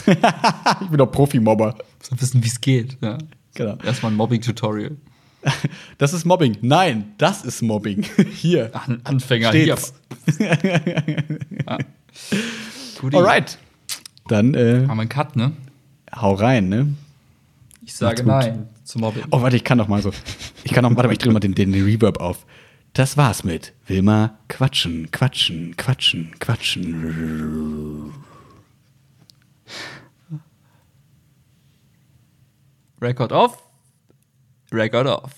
Ich bin doch Profi-Mobber. Musst wissen, wie es geht. Ja. Genau. Erstmal ein Mobbing-Tutorial. [laughs] Das ist Mobbing. Nein, das ist Mobbing. Hier. Ein Anfänger Steht's. hier. Guti. Alright. Dann äh, Haben wir einen Cut, ne? hau rein, ne? Ich sage nein zum Mobbing. Oh, warte, ich kann noch mal so. Ich kann noch, warte mal, ich drehe mal den, den, den Reverb auf. Das war's mit Wilma quatschen, quatschen, quatschen, quatschen. Record off. Record off.